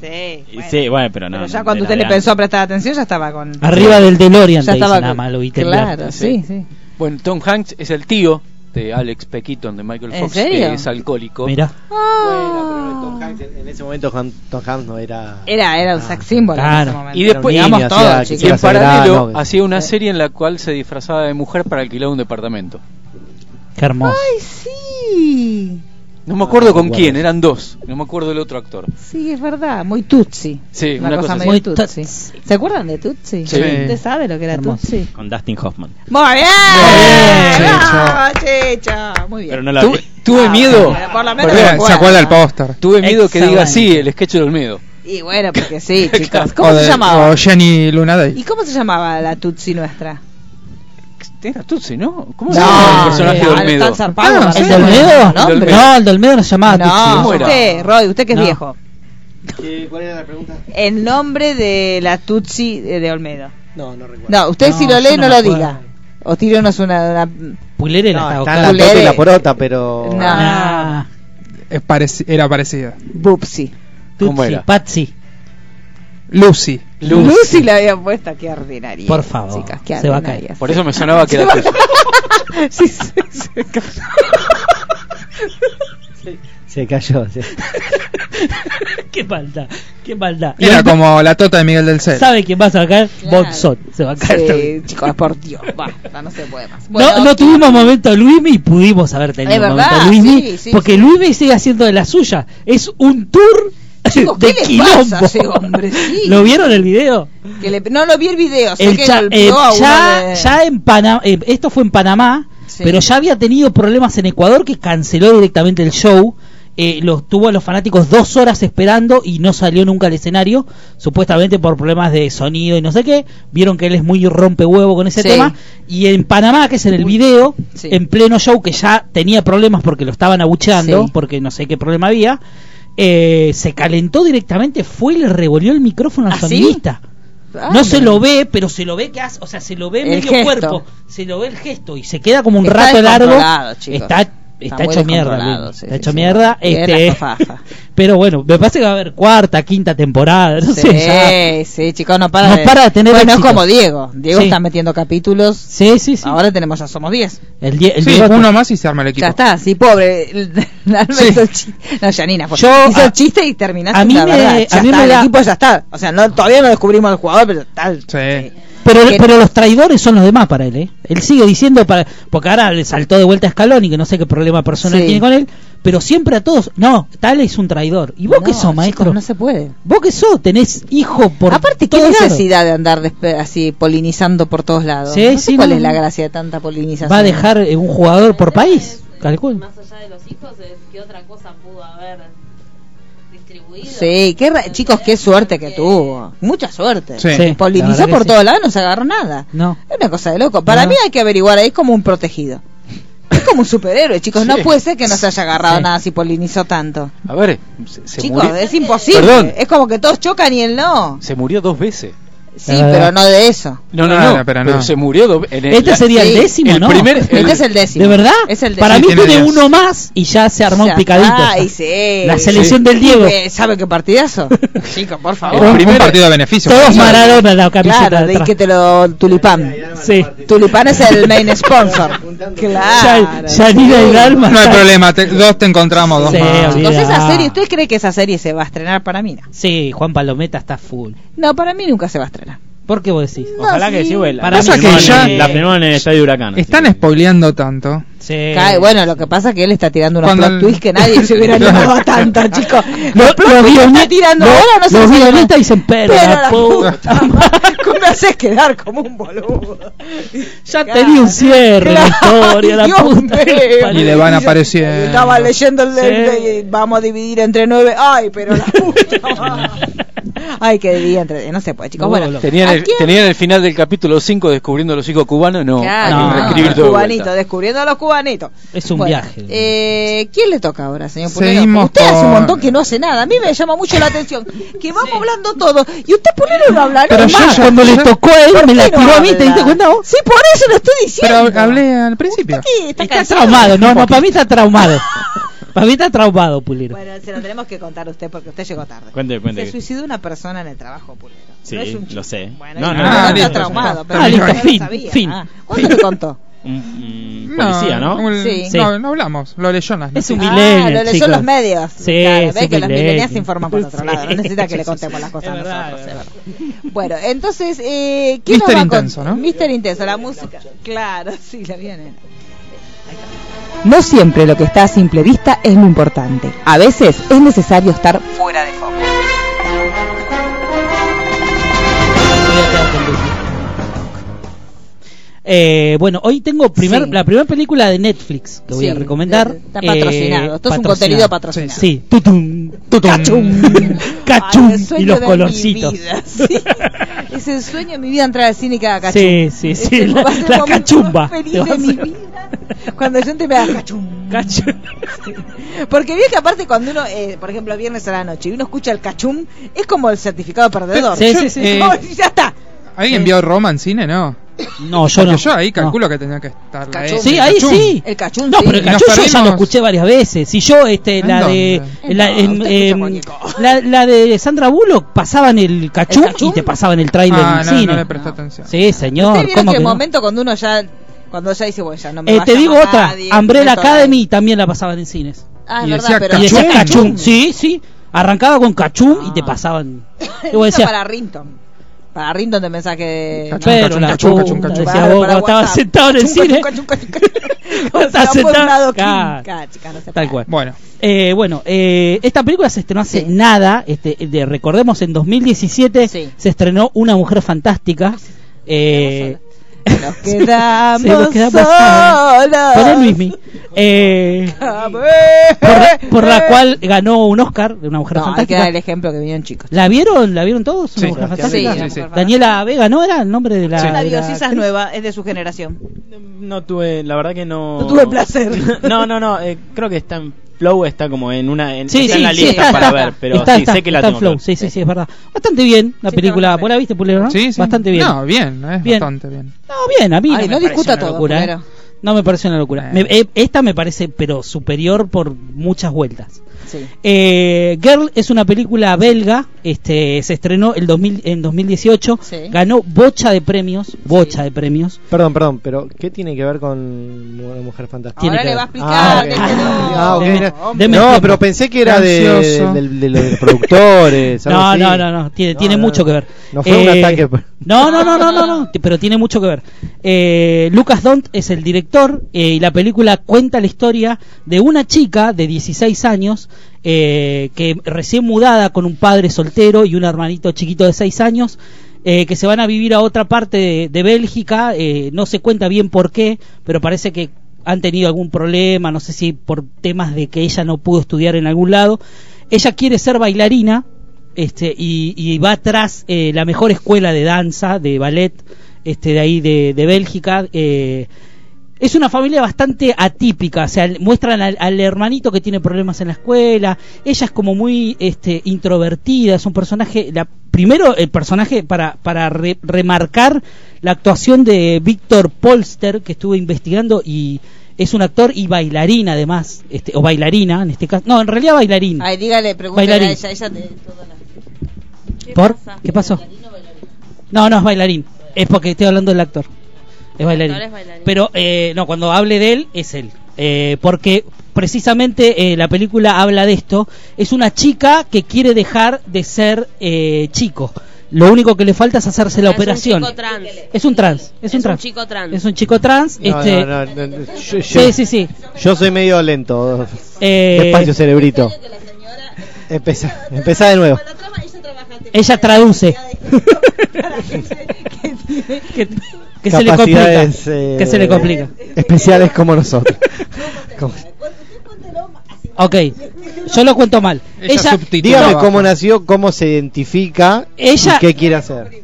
Sí. Y bueno. Sí, bueno, pero no. Pero ya no, cuando usted le pensó prestar atención ya estaba con... Arriba del DeLorean, Ya te dice estaba nada con- más, lo vi temblar. Claro, sí, sí. Bueno, Tom Hanks es el tío de Alex Pequiton de Michael ¿En Fox, serio? que es alcohólico. Mira. Ah. Tom Hanks, en en ese momento Han- Tom Hanks no era. Era, era un Ah. sex symbol en ese momento. Y después- digamos Niño, todo, hacía- chicos. Y en paralelo hacía una serie en la cual se disfrazaba de mujer para alquilar un departamento. Qué hermoso. Ay, sí. No me acuerdo no con quién, eran dos. No me acuerdo del otro actor. Sí, es verdad, muy tutsi. Sí, una, una cosa, cosa muy Muy tutsi. tutsi. ¿Se acuerdan de tutsi? Sí. ¿Usted sabe lo que era Hermoso. tutsi? Con Dustin Hoffman. Muy bien. bien, Bravo, Chicho. Muy bien. Pero no la Tuve, vi. tuve Ah, miedo. por lo menos Perdón, ¿Se acuerda del póster? Tuve miedo que diga sí, el sketch de Olmedo. Y bueno, porque sí, [laughs] chicos. ¿Cómo O se de- llamaba? O Jenny Luna Day. ¿Y cómo se llamaba la tutsi nuestra? Era Tutsi, ¿no? ¿Cómo No, se llama el personaje de Olmedo? Ah, ¿El de Olmedo? no. No, el de Olmedo no se llamaba No, Tutsi. ¿Cómo era? usted, Roy, usted que es No. viejo. ¿Cuál era la pregunta? El nombre de la tutsi de, Olmedo. No, no recuerdo. No, usted No, si lo lee no lo acuerdo. diga. O tírenos una... una... Pulerela No, está la tota y Pulere. la porota, pero. No. Ah, Es pareci- era parecida. ¿Cómo Tutsi? Patsy. Lucy. Lucy. Lucy la había puesto, qué ordinaria. Por favor, Chicas, qué se va a caer. Por eso me sonaba que era Tutsi. [laughs] sí, sí, sí. Se cayó. sí. [laughs] qué maldad, qué maldad. Y Era como la tota de Miguel del Cel. ¿Sabe quién va a sacar? Claro. Se va a caer. Sí, también. chicos, por Dios. Basta, no se puede más. no, no tuvimos momento Luismi y pudimos haber tenido momento Luismi sí, sí, porque sí. Luismi sigue haciendo de la suya. Es un tour Chicos, [laughs] de ¿qué le quilombo. pasa a ese hombre? [laughs] Sí. ¿Lo vieron el video? Que le- no lo vi el video, sé El que cha- eh, ya, de- ya en Panamá, esto fue en Panamá, Sí. pero ya había tenido problemas en Ecuador que canceló directamente el show. Eh, los tuvo a los fanáticos dos horas esperando y no salió nunca al escenario, supuestamente por problemas de sonido y no sé qué. Vieron que él es muy rompehuevo con ese Sí. tema. Y en Panamá, que es en el video, Sí. en pleno show que ya tenía problemas porque lo estaban abucheando, Sí. porque no sé qué problema había, eh, se calentó directamente, fue y le revolvió el micrófono al ¿Ah, sí? sonidista. Ah, No se lo ve, pero se lo ve que hace, o sea, se lo ve medio gesto. cuerpo, se lo ve el gesto y se queda como un Está rato largo. chicos. Está, Está hecho mierda, sí, está sí, hecho sí. mierda. Este, [laughs] pero bueno, me parece que va a haber cuarta, quinta temporada, no sí, sé. sí, chicos, no para No de... para de tener Bueno, es éxito. como Diego. Diego Sí. está metiendo capítulos. Sí, sí, sí. Ahora tenemos, ya somos 10. el die- el Sí, Diego- uno más y se arma el equipo. Ya está, sí, pobre. [laughs] No, Janina fue. Yo, hizo a- el chiste y terminaste. a mí la me- verdad. a mí está, me el da- equipo ya está. O sea, no, todavía no descubrimos al jugador, pero tal. Sí. Pero, que- pero los traidores son los demás para él, ¿eh? Él sigue diciendo, para, porque ahora le saltó de vuelta a Scaloni, que no sé qué problema personal Sí. tiene con él, pero siempre a todos, no, tal es un traidor. ¿Y vos No, qué sos, chicos, maestro? No se puede. ¿Vos qué sos? Tenés hijo por Aparte, ¿qué todos lados. necesidad de andar así polinizando por todos lados? Sí, no sé sí, cuál no, es la gracia de tanta polinización. Va a dejar eh, un jugador por país, calculo. Más allá de los hijos, es ¿qué otra cosa pudo haber distribuido? Sí, qué ra- chicos, qué suerte que tuvo. Mucha suerte. Sí. Sí, Polinizó por sí. todos lados, no se agarró nada. No. Es una cosa de loco. Para No. mí hay que averiguar, ahí es como un protegido. Es como un superhéroe, chicos. No Sí. puede ser que no se haya agarrado Sí. nada si polinizó tanto. A ver, se, se chicos, murió, es imposible. Perdón. Es como que todos chocan y él no. se murió dos veces. Sí, verdad. pero no de eso. No, no, Claro, no, pero pero, no. se murió dos veces. Este sería sí, el décimo, el ¿no? primer- Este es el décimo. ¿De verdad? Es el Para décimo. mí Sí, tiene uno más y ya se armó Ya un picadito. está, y sí. La selección del Diego. ¿Sabe qué partidazo? [laughs] Chicos, por favor. El Un, primer- partido de beneficio. Todos. Maradona la camiseta Claro, de que te lo tulipán. Sí. Tulipán es el main [laughs] sponsor. Claro. Ya- Yanina y Dalma. No hay problema, te- dos te encontramos, dos Sí, más. Entonces esa serie, ¿usted cree que esa serie se va a estrenar para mí? No, Sí, Juan Palometa está full. No, para mí nunca se va a estrenar. ¿Por qué vos decís? Ojalá sí. que sí, güey. La, Para la mí Pasa que ya- la filmaron en el estadio Huracán. así Están que- spoileando tanto. Sí. Cae- bueno, lo que pasa es que él está tirando unos Cuando plot el- twists que nadie se hubiera [laughs] animado tanto, chicos. [laughs] Lo- Los plot twists que está tirando ahora no se los los guionistas animan. dicen, pero la puta ¿Cómo me haces quedar como un boludo? Ya tenía un cierre la historia, la [laughs] Dios puta. mío. Y le van apareciendo. Estaba leyendo el Sí. de, vamos a dividir entre nueve. Ay, pero la puta madre. [laughs] Ay, que dividir entre. No sé, pues, chicos. No, Bueno, lo- Tenían ¿a el, tenían el final del capítulo 5 descubriendo los hijos cubanos, no. Claro, no, todo descubriendo a los cubanitos. Es un Bueno, viaje. Eh, ¿Quién le toca ahora, señor Pulero? Seguimos Usted hace un montón que no hace nada. A mí me llama mucho la atención que vamos hablando todo y usted Pulero no habla Pero yo cuando le tocó a él ¿Por me qué la no tiró a mí, ¿te diste cuenta vos? Sí, por eso lo estoy diciendo. Pero hablé al principio. ¿Usted qué? ¿Está, traumado, no, no, para mí está traumado. [laughs] Para mí está traumado, Pulero. Bueno, se lo tenemos que contar a usted porque usted llegó tarde. Cuente, cuente. Se suicidó una persona en el trabajo, Pulero. Sí, no es un lo sé. Bueno, No, no, no, no, no, está listo, traumado, pero Ah, no listo, lo fin, sabía. fin. Ah, ¿Cuándo le contó? Un, un policía, ¿no? un- Sí. No, no hablamos, lo leyó en las Es un millennial, Ah, lo leyó en los medios. Sí, claro, ve que los millennials se informan por otro lado. No necesita que le [laughs] contemos las cosas Es a verdad, nosotros. [laughs] Bueno, entonces, eh, ¿quién nos Mister va a con- Intenso, ¿no? Mister Intenso, la música. Claro, [laughs] sí, la vienen. No siempre lo que está a simple vista es lo importante. A veces es necesario estar fuera de foco. Eh, bueno, hoy tengo primer, Sí. la primera película de Netflix que voy Sí, a recomendar. está patrocinado. Esto es un contenido patrocinado. Sí, tutum, tutum, Cachum. [laughs] cachum, Ay, el sueño y los de colorcitos. mi vida, [laughs] sí. Es el sueño de mi vida entrar al cine y cada cachum. Sí, sí, sí, Ese la- la momento cachumba. más feliz Te de mi vida. Cuando yo entre me da cachum. Cachum. Porque bien que aparte cuando uno, eh, por ejemplo, viernes a la noche y uno escucha el cachum, es como el certificado de perdedor. Sí, sí, sí. [laughs] Eh, ya está. ¿Alguien vio Roma en cine? No. No, yo Porque no. yo ahí No. calculo que tenía que estar. la Cachum. Sí, el ahí cachum. sí. El cachum, No, pero el cachún yo ya lo escuché varias veces. Si yo, este, ¿En la dónde? de. La, en, em, la, la de Sandra Bullock pasaban el cachún, cachún? y te pasaban el trailer Ah, en no, cine. no le presté atención. Sí, señor. ¿cómo que el momento cuando uno ya, cuando ya dice, bueno, ya no me Eh, te digo otra. Umbrella. Academy también la pasaban en cines. Ah, es Y verdad, decía pero y decía Cachún. cachún. Sí, sí. Arrancaba con cachún y te Ah. pasaban. Eso [laughs] Y vos decías, para Rinton. Para Rinton de mensaje de... Pero la decía vos estabas sentado en el cine. [laughs] estás sentado- Tal cual. Bueno, Eh, bueno, eh, esta película se estrenó hace Sí. nada. Este, de, recordemos, en 2017 Sí. se estrenó Una Mujer Fantástica. Eh, Nos quedamos, Sí, nos quedamos solos. Poné Luismi. Eh, por, por la cual ganó un Oscar de Una Mujer No, hay que Fantástica. dar el ejemplo que vinieron chicos. ¿La vieron? ¿La vieron todos? Una Sí. Mujer Sí, Fantástica. sí, Daniela Vega, ¿no era el nombre de la.? fantástica. de La la Dios, esa es nueva, es de su generación. No tuve, la verdad que no. No tuve placer. [laughs] no, no, no. eh, creo que está en Flow, está como en una. En, Sí, está sí, en la sí, lista está, para está, ver, pero está, sí, está, sé que la tengo. Flow. que Sí, ver. sí, sí, es verdad. Bastante bien la Sí, película. ¿Vos la viste, Pulero, no? sí, sí. Bastante bien. No, bien, es Bien. bastante bien. No, bien, a mí Ay, no, no me discuta parece una todo, locura, ¿eh? Pulero. No me parece una locura. Eh. Me- eh, esta me parece, pero superior por muchas vueltas. Sí. Eh, Girl es una película belga, este, se estrenó el 2000, en 2018, Sí. ganó bocha de premios, bocha de premios. Perdón, perdón, pero ¿qué tiene que ver con una mujer fantástica? Tiene Ahora que le ver. va a explicar. Ah, que ok. este no- Ah, ok. Deme- deme no, tiempo. pero pensé que era de, de, de- de los productores. [laughs] No, no, no, no, tiene, No, tiene no, mucho no. que ver. No fue un Eh, ataque. No, no, no, no, no, no, [laughs] pero tiene mucho que ver. Eh, Lucas Dont es el director eh, y la película cuenta la historia de una chica de 16 años eh, que recién mudada con un padre soltero y un hermanito chiquito de 6 años. eh, que se van a vivir a otra parte de, Bélgica, eh, no se cuenta bien por qué, pero parece que han tenido algún problema, no sé si por temas de que ella no pudo estudiar en algún lado. Ella quiere ser bailarina, este y, va tras la mejor escuela de danza de ballet este de ahí de, de Bélgica eh, es una familia bastante atípica, o sea, muestran al, al hermanito que tiene problemas en la escuela, ella es como muy este, introvertida, es un personaje, la, primero el personaje para, para re- remarcar la actuación de Víctor Polster, que estuve investigando y es un actor y bailarín además, este, o bailarina en este caso, no, en realidad bailarín. Ay, dígale, pregúntale Bailarín. a ella. ella te, la- ¿Por? ¿Qué pasó? No, no es bailarín. Es porque estoy hablando del actor. Es bailarín. actor es bailarín. Pero eh, no, cuando hable de él, es él. Eh, porque precisamente eh, la película habla de esto. Es una chica que quiere dejar de ser eh, chico. Lo único que le falta es hacerse la Es un operación. chico trans. Es un trans, es un un trans. chico trans. Es un chico trans. No, este, no, no, no, yo, yo- Sí, sí, sí. Yo soy medio lento. Eh, Despacio, cerebrito. Empezá, empezá de nuevo. Ella traduce. que, que se le complica. Eh, que se le complica. Especiales como nosotros. Como- Ok, yo lo cuento mal. Ella Dígame cómo nació, cómo se identifica Ella- y qué quiere hacer.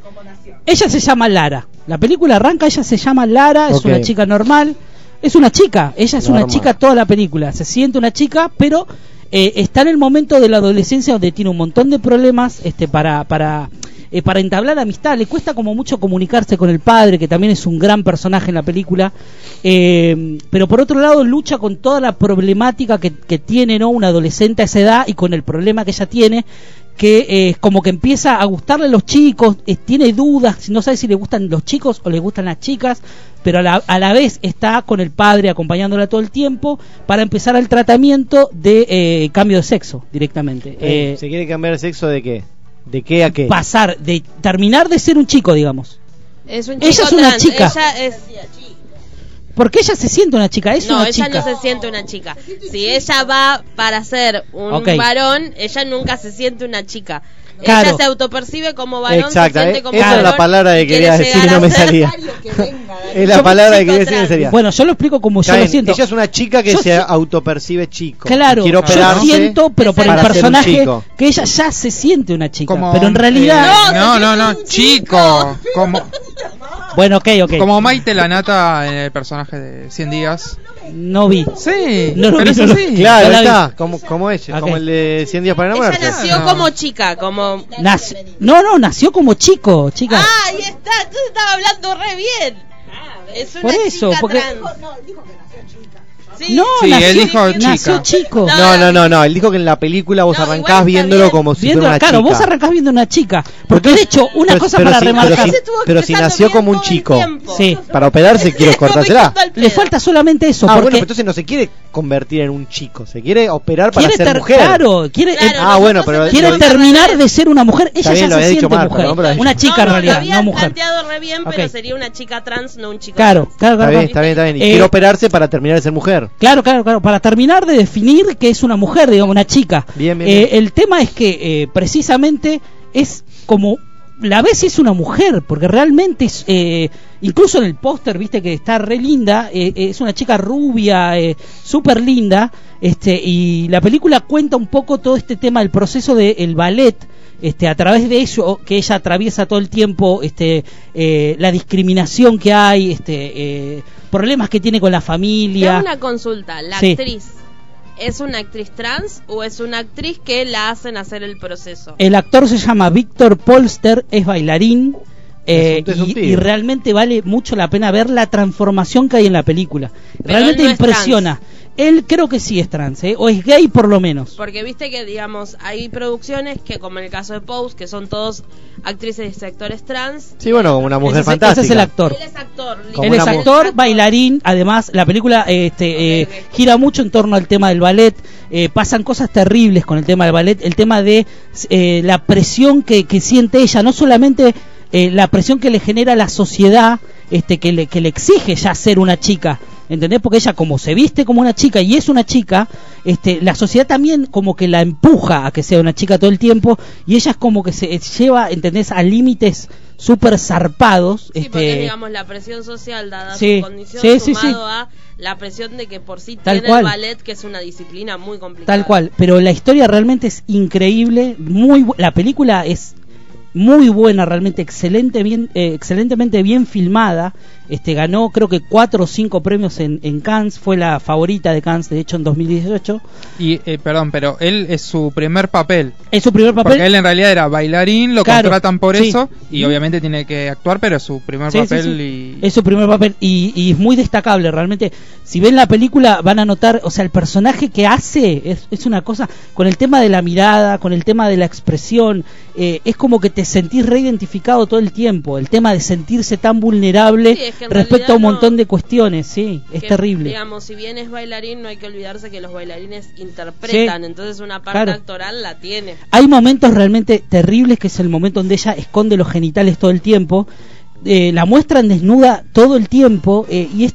ella se llama Lara. La película arranca, ella se llama Lara, es una chica normal. Es una chica, ella es una chica toda la película. Se siente una chica, pero eh, está en el momento de la adolescencia donde tiene un montón de problemas este, para, para, eh, para entablar amistad. Le cuesta como mucho comunicarse con el padre, que también es un gran personaje en la película. Eh, pero por otro lado lucha con toda la problemática que, que tiene ¿no? una adolescente a esa edad y con el problema que ella tiene que eh, es como que empieza a gustarle a los chicos, eh, tiene dudas, no sabe si le gustan los chicos o le gustan las chicas, pero a la, a la vez está con el padre acompañándola todo el tiempo para empezar el tratamiento de eh, cambio de sexo directamente. Eh, ¿Se quiere cambiar de sexo de qué? ¿De qué a qué? pasar, de terminar de ser un chico, digamos. Es un Ella chico es una trans. chica. Ella es... Porque ella se siente una chica, es no, una ella chica. no se siente una chica. Si ella va para ser un varón, ella nunca se siente una chica. Claro. Ella se autopercibe como varón, Exacto, se siente eh, como esa es la palabra que quería decir y no me salía. [laughs] [laughs] Es la Yo palabra que chico quería decir sería. Bueno, yo lo explico como yo lo siento. Ella es una chica que Yo se si- autopercibe chico. Claro, yo siento, pero por el personaje, que ella ya se siente una chica. Como, pero en realidad. eh, no, no, no, chico. Como, [laughs] Bueno, ok, ok. como Maite la nata en el personaje de 100 días. No vi. Sí, No lo pero vi, es no lo- así. Claro, No la está, como, como ella, Ok. como el de 100 días para Ella enamorarse. nació No. como chica, como... Nac- no, no, nació como chico, chica. Ah, ahí está, entonces estaba hablando re bien. Es una Por eso, chica porque- trans. Sí, no, Sí, nació, él dijo nació chica. chico. No, no, no, no, él dijo que en la película vos No, arrancás viéndolo bien. como si Viendo- fuera una claro, chica. vos arrancás viendo una chica. Porque de hecho, una Pero- cosa pero para si- pero remarcar. si- pero si nació como un chico. Sí. Para operarse [laughs] quiero cortársela. Le falta solamente eso. Ah, bueno, pero entonces no se quiere convertir en un chico, se quiere operar para quiere ser ter- mujer. Claro, quiere, Claro, eh, Ah, bueno, pero- quiere terminar de ser una mujer. Ella ya lo se siente mujer. Una chica no, en no, realidad, no mujer. planteado re bien, pero sería una chica trans, no un chico Claro, claro, Está claro. bien, está bien, está bien. Y Eh, quiere operarse para terminar de ser mujer. Claro, claro, claro. Para terminar de definir que es una mujer, digamos, una chica. Bien, bien, Eh. El tema es que eh, precisamente es como la ves es una mujer, porque realmente es, eh, incluso en el póster, viste que está re linda, eh, eh, es una chica rubia, eh, súper linda, este, y la película cuenta un poco todo este tema del proceso del ballet, este, a través de eso que ella atraviesa todo el tiempo, este, eh, la discriminación que hay, este, eh, problemas que tiene con la familia. una consulta. ¿La Sí. actriz es una actriz trans o es una actriz que la hacen hacer el proceso? El actor se llama Víctor Polster, es bailarín. eh, Es un- es un y, realmente vale mucho la pena ver la transformación que hay en la película. realmente no impresiona. Él creo que sí es trans, ¿eh? o es gay por lo menos. Porque viste que, digamos, hay producciones que, como en el caso de Pose, que son todos actrices y actores trans. Sí, bueno, como una mujer Ese fantástica. ese es el actor. Él es actor. Él es actor, bailarín, además la película este, eh, gira mucho en torno al tema del ballet, eh, pasan cosas terribles con el tema del ballet, el tema de eh, la presión que, que siente ella, no solamente eh, la presión que le genera la sociedad, este, que, le, que le exige ya ser una chica, ¿entendés? Porque ella como se viste como una chica y es una chica, este, la sociedad también como que la empuja a que sea una chica todo el tiempo y ella es como que se lleva, ¿entendés? A límites súper zarpados. Sí, este, porque digamos, la presión social dada Sí, su condición sí, sumado a la presión de que por sí Tal tiene cual. el ballet, que es una disciplina muy complicada. Tal cual, pero la historia realmente es increíble, muy la película es muy buena, realmente excelente, bien, eh, excelentemente bien filmada. Este ganó creo que cuatro o cinco premios en, en Cannes, fue la favorita de Cannes, de hecho en 2018. Y, eh, perdón, pero él es su primer papel. Es su primer papel. Porque él en realidad era bailarín, lo Claro, contratan por sí. eso y obviamente tiene que actuar, pero es su primer Sí, sí, papel sí. y Es su primer papel y, y es muy destacable realmente. Si ven la película van a notar, o sea, el personaje que hace es, es una cosa, con el tema de la mirada, con el tema de la expresión, eh, es como que te sentís reidentificado todo el tiempo. El tema de sentirse tan vulnerable Sí, es que respecto a un no- montón de cuestiones, sí, es que, terrible. Digamos, si bien es bailarín, no hay que olvidarse que los bailarines interpretan, Sí. entonces una parte Claro. actoral la tiene. Hay momentos realmente terribles, que es el momento donde ella esconde los genitales todo el tiempo. Eh, la muestran desnuda todo el tiempo. eh, y es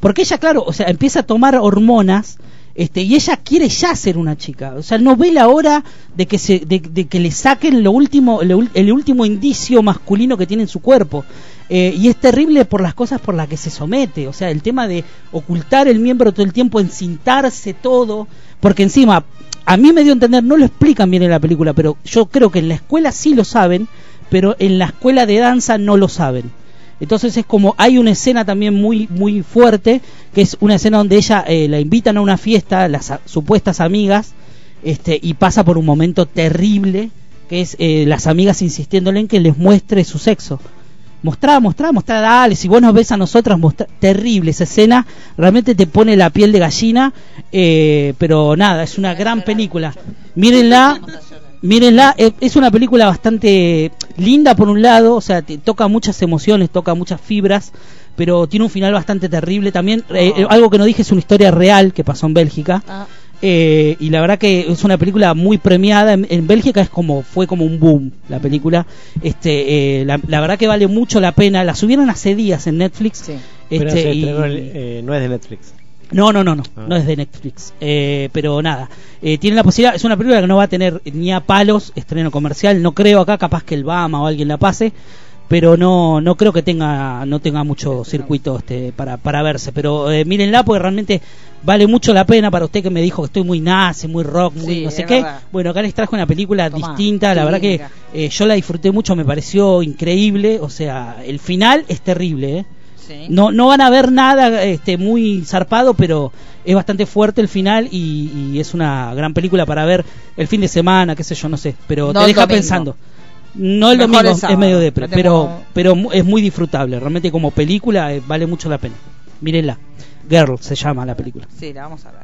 Porque ella, claro, o sea, empieza a tomar hormonas. Este, y ella quiere ya ser una chica. O sea, no ve la hora de que, se, de, de que le saquen lo último, el último indicio masculino que tiene en su cuerpo. Eh, y es terrible por las cosas por las que se somete. O sea, el tema de ocultar el miembro todo el tiempo, encintarse todo. Porque encima, a mí me dio a entender, no lo explican bien en la película, pero yo creo que en la escuela sí lo saben, pero en la escuela de danza no lo saben. Entonces es como hay una escena también muy muy fuerte, que es una escena donde ella eh, la invitan a una fiesta, las a- supuestas amigas, este, y pasa por un momento terrible, que es eh, las amigas insistiéndole en que les muestre su sexo. Mostrá, mostrá, mostrá, dale, si vos nos ves a nosotras, mostrá. Terrible esa escena, realmente te pone la piel de gallina, eh, pero nada, es una gran película. Mírenla, mírenla, eh, es una película bastante linda por un lado, o sea, te toca muchas emociones, toca muchas fibras, pero tiene un final bastante terrible. También, eh, eh, algo que no dije es una historia real que pasó en Bélgica. Ah. Eh, y la verdad que es una película muy premiada en, en Bélgica es como fue como un boom la película este eh, la, la verdad que vale mucho la pena la subieron hace días en Netflix Pero este, se y- estrenó en- eh, no es de Netflix. No, no, no, no, Ah. no es de Netflix. Eh, pero nada, eh, tiene la posibilidad, es una película que no va a tener ni a palos estreno comercial, no creo acá, capaz que el Bama o alguien la pase, pero no no creo que tenga no tenga mucho circuito este para, para verse, pero eh, mírenla porque realmente vale mucho la pena para usted que me dijo que estoy muy nazi, muy rock, muy Sí, no sé qué. verdad. Bueno, acá les trajo una película Tomá, distinta, la verdad que eh, yo la disfruté mucho, me pareció increíble, o sea, el final es terrible, ¿eh? Sí. No, no van a ver nada este, muy zarpado, pero es bastante fuerte el final y, y es una gran película para ver el fin de semana, qué sé yo, no sé, pero No te deja domingo. pensando. No el Mejor domingo, el es medio depre, No pero, tengo- pero mu- es muy disfrutable, realmente como película eh, vale mucho la pena. Mírenla, Girl se llama la película. Sí, la vamos a ver.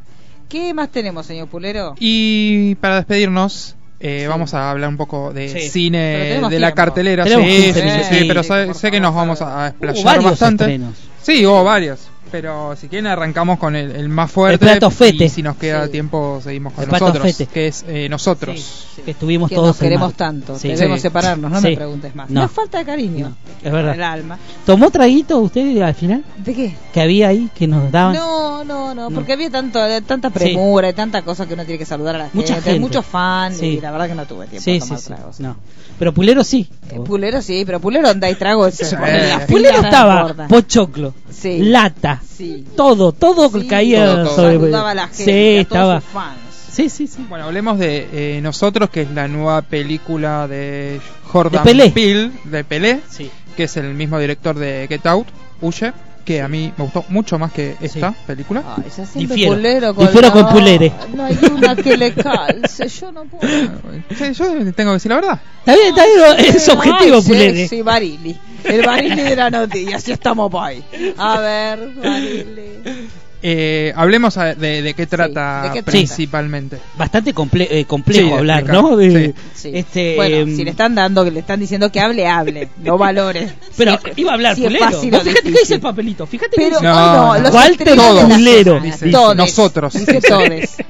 ¿Qué más tenemos, señor Pulero? Y para despedirnos, eh, vamos a hablar un poco de Sí. Cine de la tiempo. cartelera. Sí, 15 sí, sí, pero sé, que nos vamos a explayar bastante. estrenos. Sí, hubo varios. Pero si quieren arrancamos con el, el más fuerte. El plato fete. Y si nos queda Sí. tiempo seguimos con El plato nosotros. fete. Que es eh, nosotros. Que estuvimos que todos nos queremos mal. tanto. Sí. Debemos Sí. separarnos, no Sí. me preguntes más. No. Una falta de cariño. Es verdad. El alma. ¿Tomó traguito usted al final? ¿De qué? Que había ahí, que nos daban. No, no, no, No. porque había tanto, tanta premura y tanta cosa que uno tiene que saludar a la Mucha gente, gente. muchos fans Sí. y la verdad que no tuve tiempo sí, de sí, tomar sí. tragos. No. Pero Pulero sí. Eh, Pulero sí, pero Pulero anda y trago ese. Sí. porque la Pulero estaba pochoclo, Sí. Sí. todo, todo Sí, caía todo, todo. sobre Saludaba a la gente, Sí, a todos estaba. sus fans. Sí, sí, sí. Bueno, hablemos de eh, Nosotros, que es la nueva película de Jordan De Pelé. Peele, de Pelé, Sí. que es el mismo director de Get Out, Huye, que a mí me gustó mucho más que esta película. Ay, ya siempre Difiero. Pulero con Difiero la- con Pulere. [laughs] No hay una que le calce, yo no puedo. Sí, yo tengo que decir la verdad. Está bien, está bien, es objetivo, sí, Pulere. Sí, Barili. El Barili de la noticia, así estamos por ahí. A ver, Barili. Eh, hablemos a- de, de qué trata ¿de qué trata? principalmente. Bastante comple- eh, complejo Sí, hablar. ¿no? De- Sí. Este, bueno, em, si le están dando, que le están diciendo que hable, hable, no [laughs] valores. Pero iba a hablar si es Pulero. fácil Vos o fíjate que dice el papelito. Fíjate que Pero dice- no, No, Walter. Dice, Todes. nosotros. Dice todes. [laughs]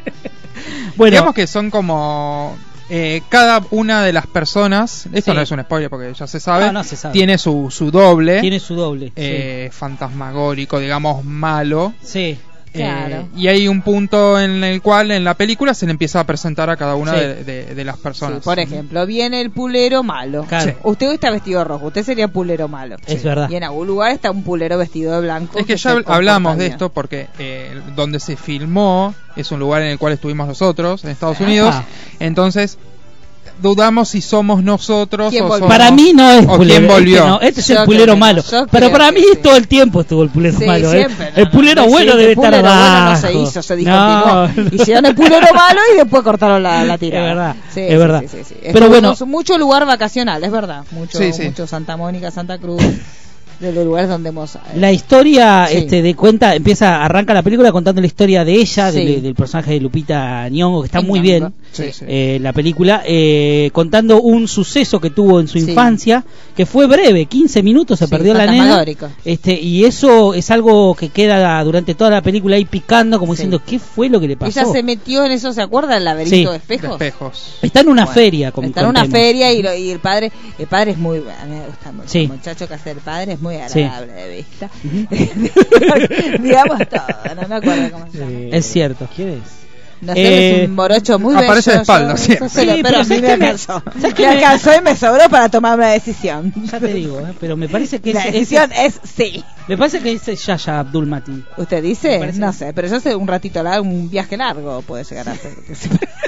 Bueno, Digamos que son como eh, cada una de las personas, esto Sí. no es un spoiler porque ya se sabe, No, no se sabe. tiene su, su doble, tiene su doble. eh, fantasmagórico, digamos malo. sí. Eh, y hay un punto en el cual en la película se le empieza a presentar a cada una Sí. de, de- de las personas. Sí, por ejemplo, viene el pulero malo. Claro. Sí. Usted hoy está vestido de rojo, usted sería pulero malo. Es verdad. Y en algún lugar está un pulero vestido de blanco. Es que se ya hablamos de esto porque eh, donde se filmó es un lugar en el cual estuvimos nosotros, en Estados. Unidos. Entonces, dudamos si somos nosotros ¿Quién o somos- Para mí no es o pulero. quién volvió. Este, no, este es Yo el pulero malo. Pero para mí sí. todo el tiempo estuvo el pulero Sí, malo. ¿eh? no, el pulero no bueno debe El estar bueno no se hizo, se dijo No. Hicieron el pulero malo y después cortaron la, la [laughs] tirada. Es verdad, Sí, es verdad. sí, sí, sí. Pero bueno. mucho lugar vacacional, es verdad. Mucho, Sí, sí. mucho Santa Mónica, Santa Cruz. [laughs] de los lugares donde hemos... eh, La historia Sí. este, de cuenta, empieza, arranca la película contando la historia de ella, Sí. del, del personaje de Lupita Nyong'o, que está muy bien, Sí, sí. eh, la película, eh, contando un suceso que tuvo en su Sí. infancia, que fue breve, 15 minutos, se Sí, perdió la nena, este, y eso es algo que queda durante toda la película ahí picando, como Sí. diciendo, ¿qué fue lo que le pasó? Ella se metió en eso, ¿se acuerda? El laberinto Sí. de De espejos. espejos. Está en una Bueno, feria, como Está en una feria y, lo- y el padre el padre es muy a mí me gusta mucho Sí. el muchacho que hace el padre es muy Sí. agradable de vista [laughs] digamos todo no me acuerdo cómo se llama Es cierto. ¿Quién es? no sé, Eh, es un morocho muy aparece bello de espalda yo- lo- Sí, pero pero a mí ¿sabes me alcanzó ¿sabes qué me me- alcanzó y me sobró para tomar una decisión Ya te digo, eh, pero me parece que la es, decisión es- es sí me parece que es Yaya Abdul Matin. ¿Usted dice? No sé, pero yo sé un ratito largo, un viaje largo puede llegar a ser. [laughs]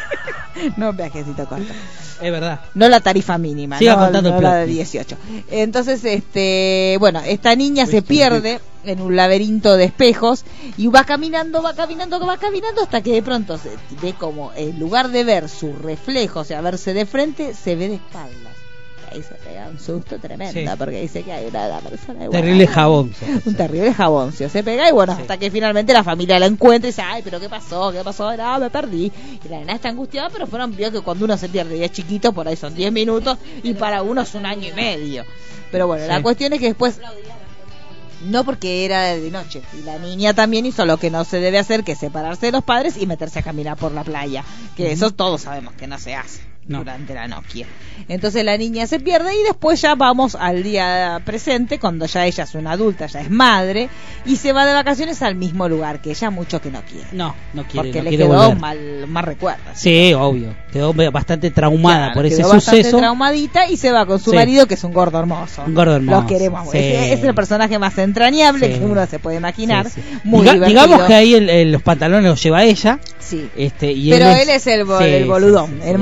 [laughs] no un viajecito corto. Es verdad. No la tarifa mínima, Siga no, contando no el la plot, de sí. 18. Entonces, este, bueno, esta niña se pierde en un laberinto de espejos y va caminando, va caminando, va caminando hasta que de pronto se ve como en lugar de ver su reflejo, o sea, verse de frente, se ve de espaldas. Ahí se pega un susto tremendo Sí. porque dice que hay una, una persona igual. Terrible jabón. Un terrible jaboncio. Se pega y bueno, hasta que finalmente la familia la encuentra y dice, ay, pero ¿qué pasó? ¿Qué pasó? No, me perdí. Y la nena está angustiada, pero fueron, vio que cuando uno se pierde y es chiquito, por ahí son 10 minutos y para uno es un año y medio. Pero bueno, la cuestión es que después... No porque era de noche y la niña también hizo lo que no se debe hacer, que es separarse de los padres y meterse a caminar por la playa, que eso todos sabemos que no se hace No. durante la Nokia. Entonces la niña se pierde y después ya vamos al día presente, cuando ya ella es una adulta, ya es madre, y se va de vacaciones al mismo lugar, que ella mucho que no quiere. No, no quiere, porque no le quiere quedó volver. mal, mal recuerdo. Sí, obvio. Quedó bastante traumada Claro, por ese quedó bastante suceso. traumadita y se va con su Sí. marido, que es un gordo hermoso. Un gordo hermoso, Lo queremos. sí. Es, es el personaje más entrañable Sí. que uno se puede imaginar. Muy Diga- digamos que ahí el- el- los pantalones los lleva ella. Sí. Este, y Pero él es el, bo- sí, el sí, boludón, sí, sí, el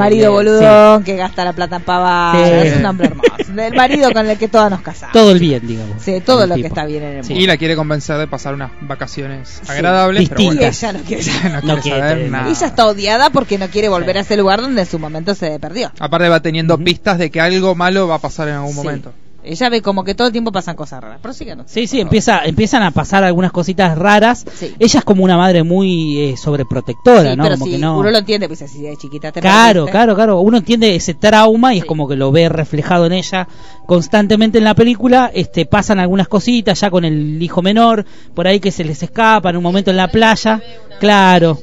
marido sí. boludón que gasta la plata en pavada, Sí. es un hombre hermoso. El marido con el que todas nos casamos. Todo el bien, digamos. Sí, todo El lo que está bien en el mundo. Y la quiere convencer de pasar unas vacaciones Sí. agradables, pero Y bueno, ella no quiere, [laughs] no quiere No quiere saber nada. ella está odiada porque no quiere volver a ese lugar donde en su momento se perdió. Aparte va teniendo pistas de que algo malo va a pasar en algún Sí. momento. Ella ve como que todo el tiempo pasan cosas raras. Pero sí que no. Sí, sí, empieza, empiezan a pasar algunas cositas raras. Sí. Ella es como una madre muy eh, sobreprotectora, Sí, ¿no? pero Como si que no... uno lo entiende, pues si de chiquita te Claro, perdiste. claro, claro. Uno entiende ese trauma y es como que lo ve reflejado en ella constantemente en la película. Este, pasan algunas cositas ya con el hijo menor, por ahí que se les escapa en un momento en la playa. Claro.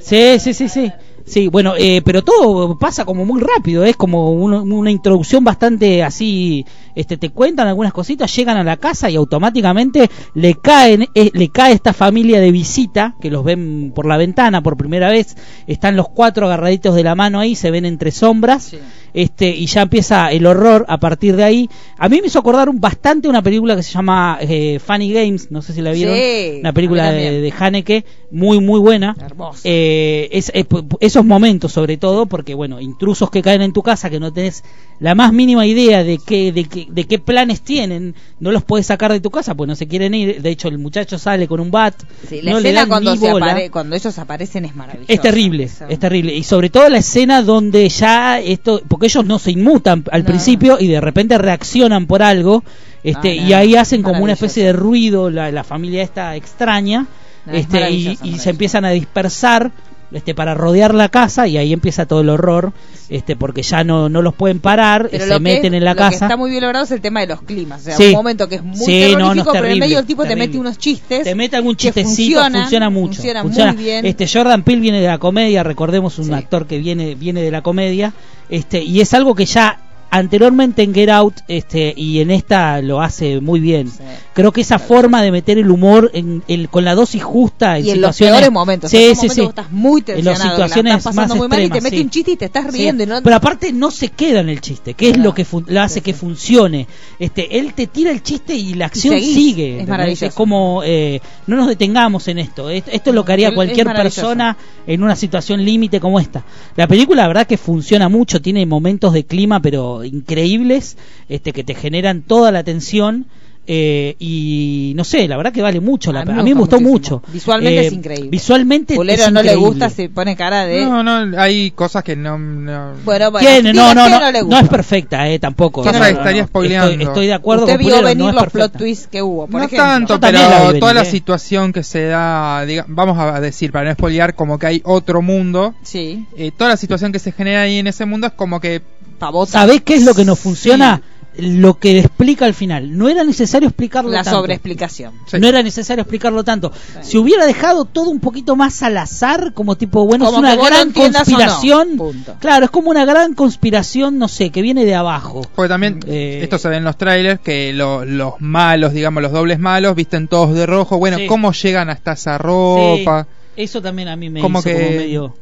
Sí, sí, sí, sí. Sí, bueno, eh, pero todo pasa como muy rápido, es como uno- una introducción bastante así, este, te cuentan algunas cositas, llegan a la casa y automáticamente le caen, eh, le cae esta familia de visita, que los ven por la ventana por primera vez, están los cuatro agarraditos de la mano ahí, se ven entre sombras, Sí. este, y ya empieza el horror a partir de ahí. A mí me hizo acordar un, bastante una película que se llama eh, Funny Games, no sé si la vieron, Sí, una película de, Haneke, muy, muy buena. Hermoso. Eh, es, es- esos momentos sobre todo porque bueno intrusos que caen en tu casa que no tenés la más mínima idea de qué de qué, de qué planes tienen no los puedes sacar de tu casa pues no se quieren ir de hecho el muchacho sale con un bat Sí, la no le escena dan cuando, ni se bola. apare- cuando ellos aparecen es maravillosa. es terrible Son- es terrible y sobre todo la escena donde ya esto porque ellos no se inmutan al No. principio y de repente reaccionan por algo este Ah, no, y ahí hacen como una especie de ruido la, la familia esta extraña No, es este y, maravilloso, y se empiezan a dispersar este para rodear la casa y ahí empieza todo el horror este porque ya no no los pueden parar Pero se meten es- en la lo que casa está muy bien logrado es el tema de los climas. O sea, Sí. un momento que es muy Sí, no, no, terrorífico, pero en medio el tipo te mete unos chistes. te mete algún chistecito funciona, mucho funciona funciona. muy bien. este Jordan Peele viene de la comedia recordemos un Sí. actor que viene viene de la comedia este y es algo que ya anteriormente en Get Out este y en esta lo hace muy bien Sí. creo que esa forma de meter el humor en, el, con la dosis justa en y en los situaciones peores momentos. sí en sí momentos sí estás muy en las tensionado, que la situaciones estás pasando más muy mal y te extremas, mete sí. un chiste y te estás riendo. y no- Pero aparte no se queda en el chiste, que es lo que lo hace que funcione. Este, él te tira el chiste y la acción sigue. Es maravilloso. Es como eh, no nos detengamos en esto. Esto, esto es lo que haría cualquier persona en una situación límite como esta. La película, la verdad que funciona mucho, tiene momentos de clima pero increíbles, este, que te generan toda la tensión. Eh, y no sé, la verdad que vale mucho la A mí pena. me A mí me gustó muchísimo. mucho. Visualmente Eh, es increíble. Visualmente Pulero es no le gusta, se pone cara de. No, no, hay cosas que no. no- Bueno, bueno. No, no, no, no le no gusta. es perfecta, eh, tampoco. No, que no, estaría no. spoileando. Estoy, estoy de acuerdo Usted con vio Pulero, venir no es los perfecta. plot twists que hubo, por no ejemplo. tanto, pero la vi toda la venir, eh. situación que se da, diga- vamos a decir, para no spoilear, como que hay otro mundo. Sí. eh, toda la situación que se genera ahí en ese mundo es como que. Pavota. ¿Sabés qué es lo que no funciona? Lo que explica al final. No era necesario explicarlo La tanto. sobreexplicación. Sí. No era necesario explicarlo tanto. Si hubiera dejado todo un poquito más al azar, como tipo, bueno, Como es una gran no. conspiración. Claro, es como una gran conspiración, no sé, que viene de abajo. Porque también, Eh, esto se ve en los trailers, que lo- los malos, digamos, los dobles malos, visten todos de rojo. Bueno, Sí. ¿cómo llegan hasta esa ropa? Sí, eso también a mí me Como hizo que- como medio.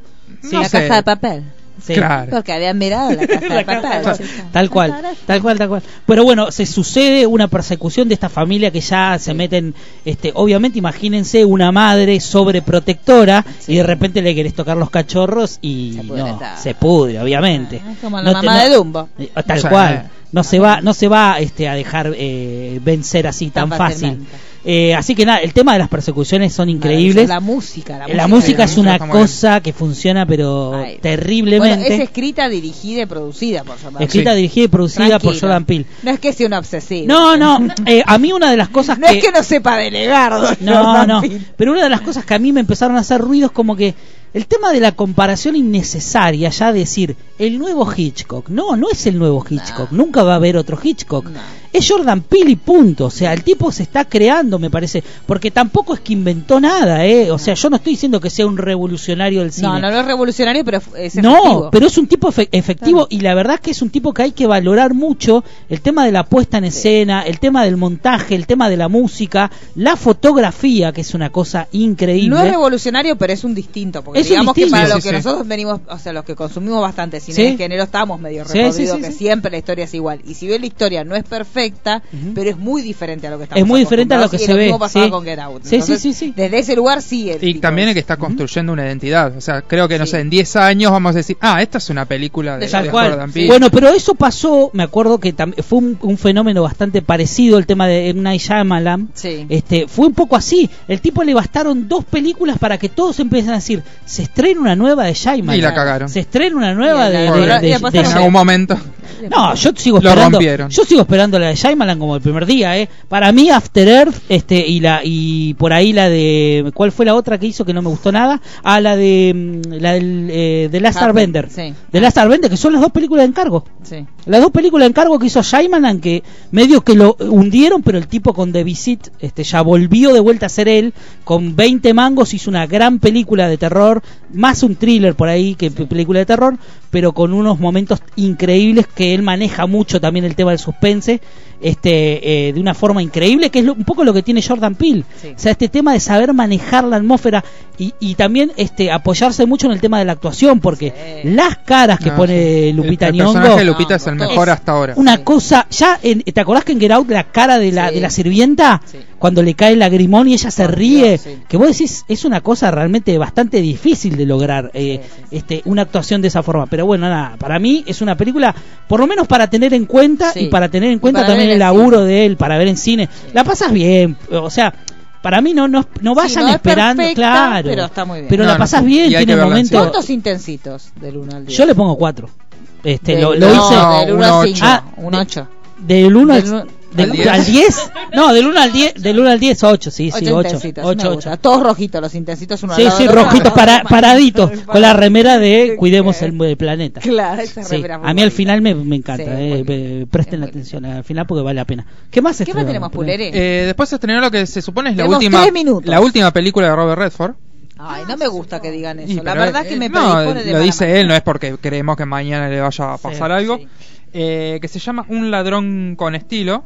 No la sé. casa de papel. Sí. Claro. Porque habían mirado la [laughs] casa de chicos. Tal cual, tal cual, tal cual. Pero bueno, se sucede una persecución de esta familia que ya se meten, este, obviamente imagínense una madre sobreprotectora y de repente le querés tocar los cachorros y Se pudre no, se pudre, obviamente. Ah, como la No te- mamá no- de Dumbo. eh, Tal Sí. cual. No se va, no se va este, a dejar eh, vencer así tan, Tan fácil. fácilmente. Eh, así que nada, el tema de las persecuciones son increíbles. La música, la, La música es música una bien. cosa que funciona pero Ay. terriblemente. Bueno, es escrita, dirigida y producida por Jordan escrita, Sí. dirigida y producida por. Jordan Peele. No es que sea un obsesivo. No, no, eh, a mí una de las cosas [laughs] No es que no sepa delegar. No, Jordan no, Peele. pero una de las cosas que a mí me empezaron a hacer ruido es como que el tema de la comparación innecesaria, ya decir, el nuevo Hitchcock, no, no es el nuevo Hitchcock, nunca va a haber otro Hitchcock. No. Es Jordan Peele y punto, o sea, el tipo se está creando, me parece, porque tampoco es que inventó nada, ¿eh? O sea, yo no estoy diciendo que sea un revolucionario del cine. No, no, no es revolucionario, pero es No, efectivo. pero es un tipo efe- efectivo y la verdad es que es un tipo que hay que valorar mucho el tema de la puesta en escena, el tema del montaje, el tema de la música, la fotografía, que es una cosa increíble. No es revolucionario, pero es un distinto. Porque Es digamos que para Sí, lo que sí. nosotros venimos, o sea, los que consumimos bastante cine Sí. de género, estamos medio Sí, sí, recorridos sí, que sí. siempre la historia es igual. Y si bien la historia no es perfecta, Pero es muy diferente a lo que estamos Es muy diferente a lo que se ve, Lo mismo pasaba sí. con Get Out. Sí, sí, Entonces, sí, sí. Desde ese lugar sí. el Y tipo también es- que está construyendo una identidad. O sea, creo que, no Sí. sé, en 10 años vamos a decir, ah, esta es una película de, de cual. Jordan Peele. Bueno, pero eso pasó, me acuerdo que fue un, un fenómeno bastante parecido el tema de M. Night Shyamalan. Sí. Este, fue un poco así. El tipo le bastaron dos películas para que todos empiecen a decir, se estrena una nueva de Shyamalan. Y la cagaron. Se estrena una nueva Y de, la- de- y de- de- en algún momento. No, yo sigo Lo esperando. rompieron. Yo sigo esperando la de Shyamalan como el primer día, eh. Para mí After Earth, este y la y por ahí la de ¿cuál fue la otra que hizo que no me gustó nada? Ah, la de mm, la del eh, de Last Harper, Airbender. sí. De Last Airbender, que son las dos películas de encargo. Sí. Las dos películas de encargo que hizo Shyamalan que medio que lo hundieron, pero el tipo con The Visit este ya volvió de vuelta a ser él con 20 mangos hizo una gran película de terror, más un thriller por ahí que pe- película de terror, pero con unos momentos increíbles que él maneja mucho también el tema del suspense, este eh, de una forma increíble, que es lo- un poco lo que tiene Jordan Peele. Sí. O sea, este tema de saber manejar la atmósfera y, y también este apoyarse mucho en el tema de la actuación, porque Sí. las caras que No, pone sí. Lupita el, el Nyong'o personaje de Lupita es el mejor es hasta ahora. una cosa, ya en- ¿te acordás que en Get Out la cara de la, Sí. de la sirvienta Sí. cuando le cae el lagrimón y ella se Por ríe? Dios, sí. Que vos decís, es una cosa realmente bastante difícil de lograr eh, Sí, sí, sí. este una actuación de esa forma. Pero bueno, nada, para mí es una película, por lo menos para tener en cuenta Sí. y para tener en cuenta para también el laburo cine. de él, para ver en cine. La pasas bien, o sea. Para mí no no, no vayan no es esperando, perfecta, claro. pero está muy bien. Pero No, la pasas bien, tiene momentos. ¿Cuántos intensitos del 1 al 10? Yo le pongo cuatro. Este, Del- lo, hice del un 1 al ocho. 5. Ah, un 8. Del 1 Del al, uno- del- al diez. al 10. [laughs] No, del 1 al 10, del 1 al 10 8, sí, sí, 8. intensitos, 8, me gusta. Todos rojitos, los intensitos uno al Sí, lado sí, rojitos para, paraditos, con la remera de Sí, cuidemos el, el planeta. Claro, esa Sí, remera muy a mí al final me, me encanta, Sí, eh, bien. presten Es muy atención al final porque vale la pena. ¿Qué más ¿Qué más tenemos, Pulere? Eh, después se estrenó lo que se supone es la última la última película de Robert Redford. Ay, no me gusta que digan eso. Y, la verdad eh, que me no, predispone de lo dice manera. él, no es porque creemos que mañana le vaya a pasar algo. sí. Eh, que se llama Un ladrón con estilo.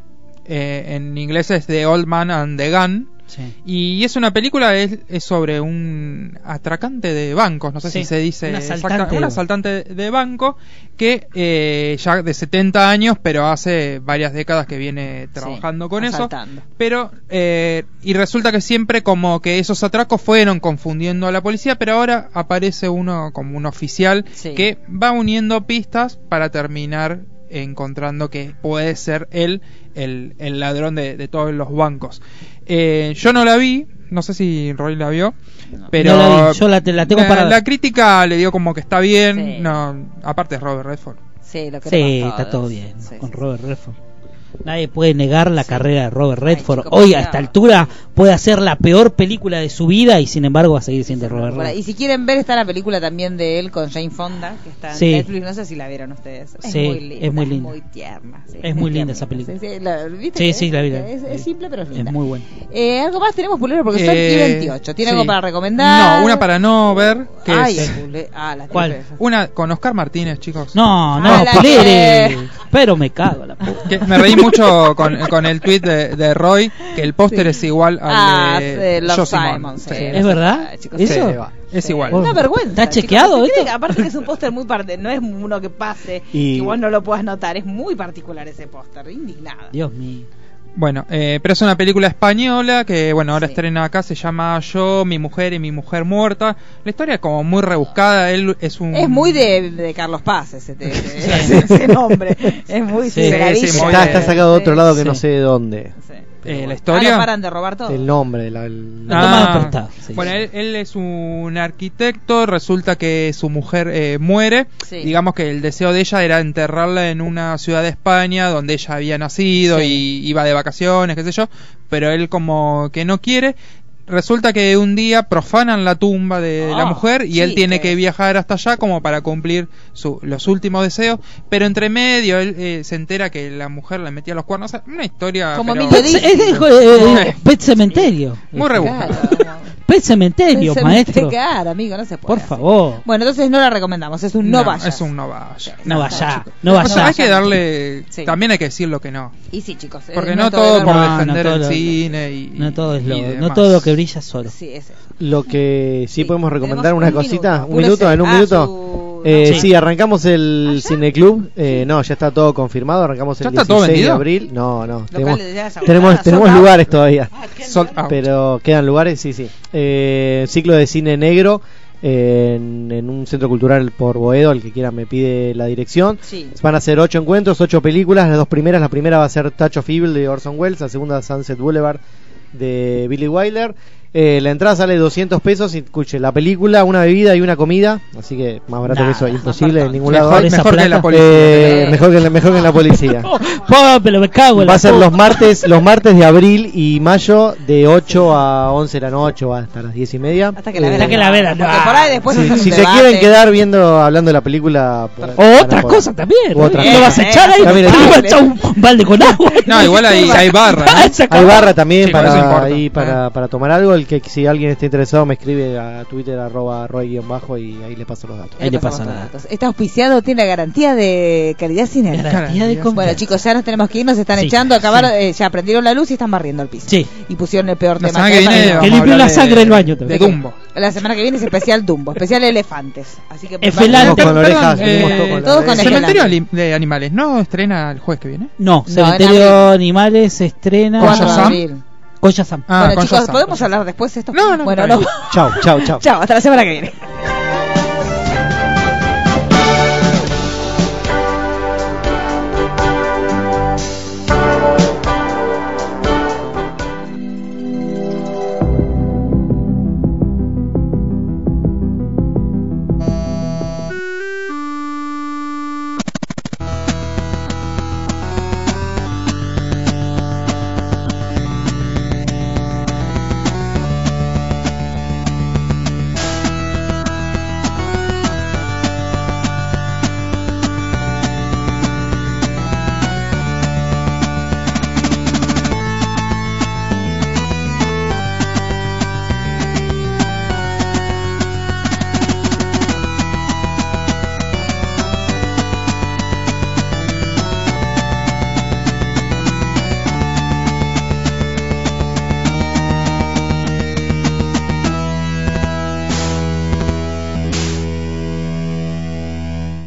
Eh, en inglés es The Old Man and the Gun. Sí. Y es una película, es, es sobre un atracante de bancos, no sé Sí, si se dice un asaltante exacta- de un banco. asaltante de banco que eh, ya de 70 años, pero hace varias décadas que viene trabajando con eso. Pero, eh, y resulta que siempre como que esos atracos fueron confundiendo a la policía, pero ahora aparece uno como un oficial que va uniendo pistas para terminar encontrando que puede ser él el, el ladrón de, de todos los bancos. Eh, yo no la vi, no sé si Roy la vio, pero No la vi, yo la te- la tengo para la crítica le dio como que está bien, Sí. no, aparte es Robert Redford. Sí, lo Sí, está todo bien Sí, con sí, Robert Redford. Nadie puede negar la carrera de Robert Redford. chico, Hoy a esta altura puede hacer la peor película de su vida y sin embargo va a seguir siendo Robert Redford. y si quieren ver, está la película también de él con Jane Fonda, que está en Sí. Netflix. No sé si la vieron ustedes. Es Sí, muy linda. es muy linda. muy tierna. sí, Es muy linda esa película. Sí, sí, la- ¿viste Sí, la vi. Es, es simple, pero es linda. Es muy bueno. Eh, ¿Algo más tenemos, Pulero? Porque son Eh, y 28. ¿Tiene sí. algo para recomendar? No, una para no ver, que Ay, es Pule- ah, la ¿Cuál? una con Oscar Martínez, chicos. No, no, Ah, Pero me cago la puta. Me reí mucho con, con el tweet de, de Roy, que el póster es igual al Ah, de sí, Love Joe Simon. Simon, sí. Sí. ¿Es verdad? Chicos, ¿Eso? sí, va. Es Sí, igual. Una vergüenza. ¿Está chequeado esto? que aparte que es un póster muy parte, no es uno que pase Y- y vos no lo puedas notar, es muy particular ese póster, indignada. Dios mío. Bueno, eh, pero es una película española que, bueno, ahora Sí. estrena acá, se llama Yo, mi mujer y mi mujer muerta. La historia es como muy rebuscada, él es un... Es muy de, de Carlos Paz ese, ese, ese- [laughs] ese nombre. Es muy Sí, Está, está sacado de otro lado que Sí. no sé de dónde. Eh, la historia... no paran de robar todo. El nombre, la, el- prestado, sí. Bueno, él, él es un arquitecto, resulta que su mujer eh, muere. Sí. Digamos que el deseo de ella era enterrarla en una ciudad de España donde ella había nacido Sí. y iba de vacaciones, qué sé yo, pero él como que no quiere. Resulta que un día profanan la tumba de la Ah, mujer y él tiene que- que viajar hasta allá como para cumplir su- los últimos deseos, pero entre medio él eh, se entera que la mujer le metía los cuernos. O sea, Una historia Como pero- Dizzy. [laughs] es de- eh, Pet Cementerio. muy rebuscada. Pet Cementerio, Se maestro. amigo, no se puede. Por así. favor. Bueno, entonces no la recomendamos, es un no, vayas. Es un no vaya. No vaya, no O sea, vaya. hay que darle. Sí. También hay que decir lo que no. Y sí, chicos. eh, Porque no, todo por. No, defender no todo el lo- cine y. No todo es lo, no todo lo que brilla es solo. Sí, es eso. Lo que sí, Sí, podemos recomendar tenemos una un cosita, minuto, un minuto, en un Ah, minuto. Eh, Sí. sí. arrancamos el ¿Ah, cineclub. Eh, no, ya está todo confirmado. Arrancamos ¿Ya el está todo 16 de abril. No, no. Tenemos, tenemos, out. lugares todavía. Out. Pero quedan lugares, sí, sí. Eh, ciclo de cine negro eh, en, en un centro cultural por Boedo. El que quiera me pide la dirección. Sí. Van a ser ocho encuentros, ocho películas. Las dos primeras, la primera va a ser Touch of Evil de Orson Welles, la segunda Sunset Boulevard de Billy Wilder. Eh, la entrada sale 200 pesos y escuche la película, una bebida y una comida, así que más barato Nada, que eso, imposible en ningún lado. Mejor, que la policía. Eh, mejor que mejor que en la policía. [laughs] Pero me cago en Va la a ser los martes, los martes de abril y mayo de 8 a 11 de la noche o hasta las 10 y media. Hasta que la Eh, vean. Hasta que la vean, Porque no. ahí después un si se debate. quieren quedar viendo, hablando de la película, pues, O otras cosas también. O otras ¿no? ¿Lo vas a cosas. echar ahí? También ¿Te es vas a cierto. echar un balde con agua? No, igual hay, hay barra. [laughs] ¿eh? Ah, Hay barra también Sí, para, Ah. para tomar algo. El que si alguien está interesado me escribe a Twitter arroba roy-bajo y ahí le paso los datos. Ahí le pasamos pasa los nada. datos. Está auspiciado, tiene la garantía de calidad cine. Garantía de. Bueno, chicos, ya nos tenemos que ir, nos están Sí, echando, acabaron, eh, ya prendieron la luz y están barriendo el piso. Sí. Y pusieron el peor La tema. que viene. a limpió la de- sangre del baño De. Dumbo. La semana que viene es especial Dumbo, especial [laughs] elefantes. Así que Efelante. prepárense. Con Perdón, orejas, eh, todos con. Cementerio de Animales, ¿no estrena el jueves que viene? No, en Cementerio abril. Animales se estrena ¿Cuándo ¿Con Shazam? Ah, bueno, con chicos, Shazam, ¿podemos hablar después de esto? No, no, Bueno, no. [laughs] Chao, chao, chao. Chao, hasta la semana que viene.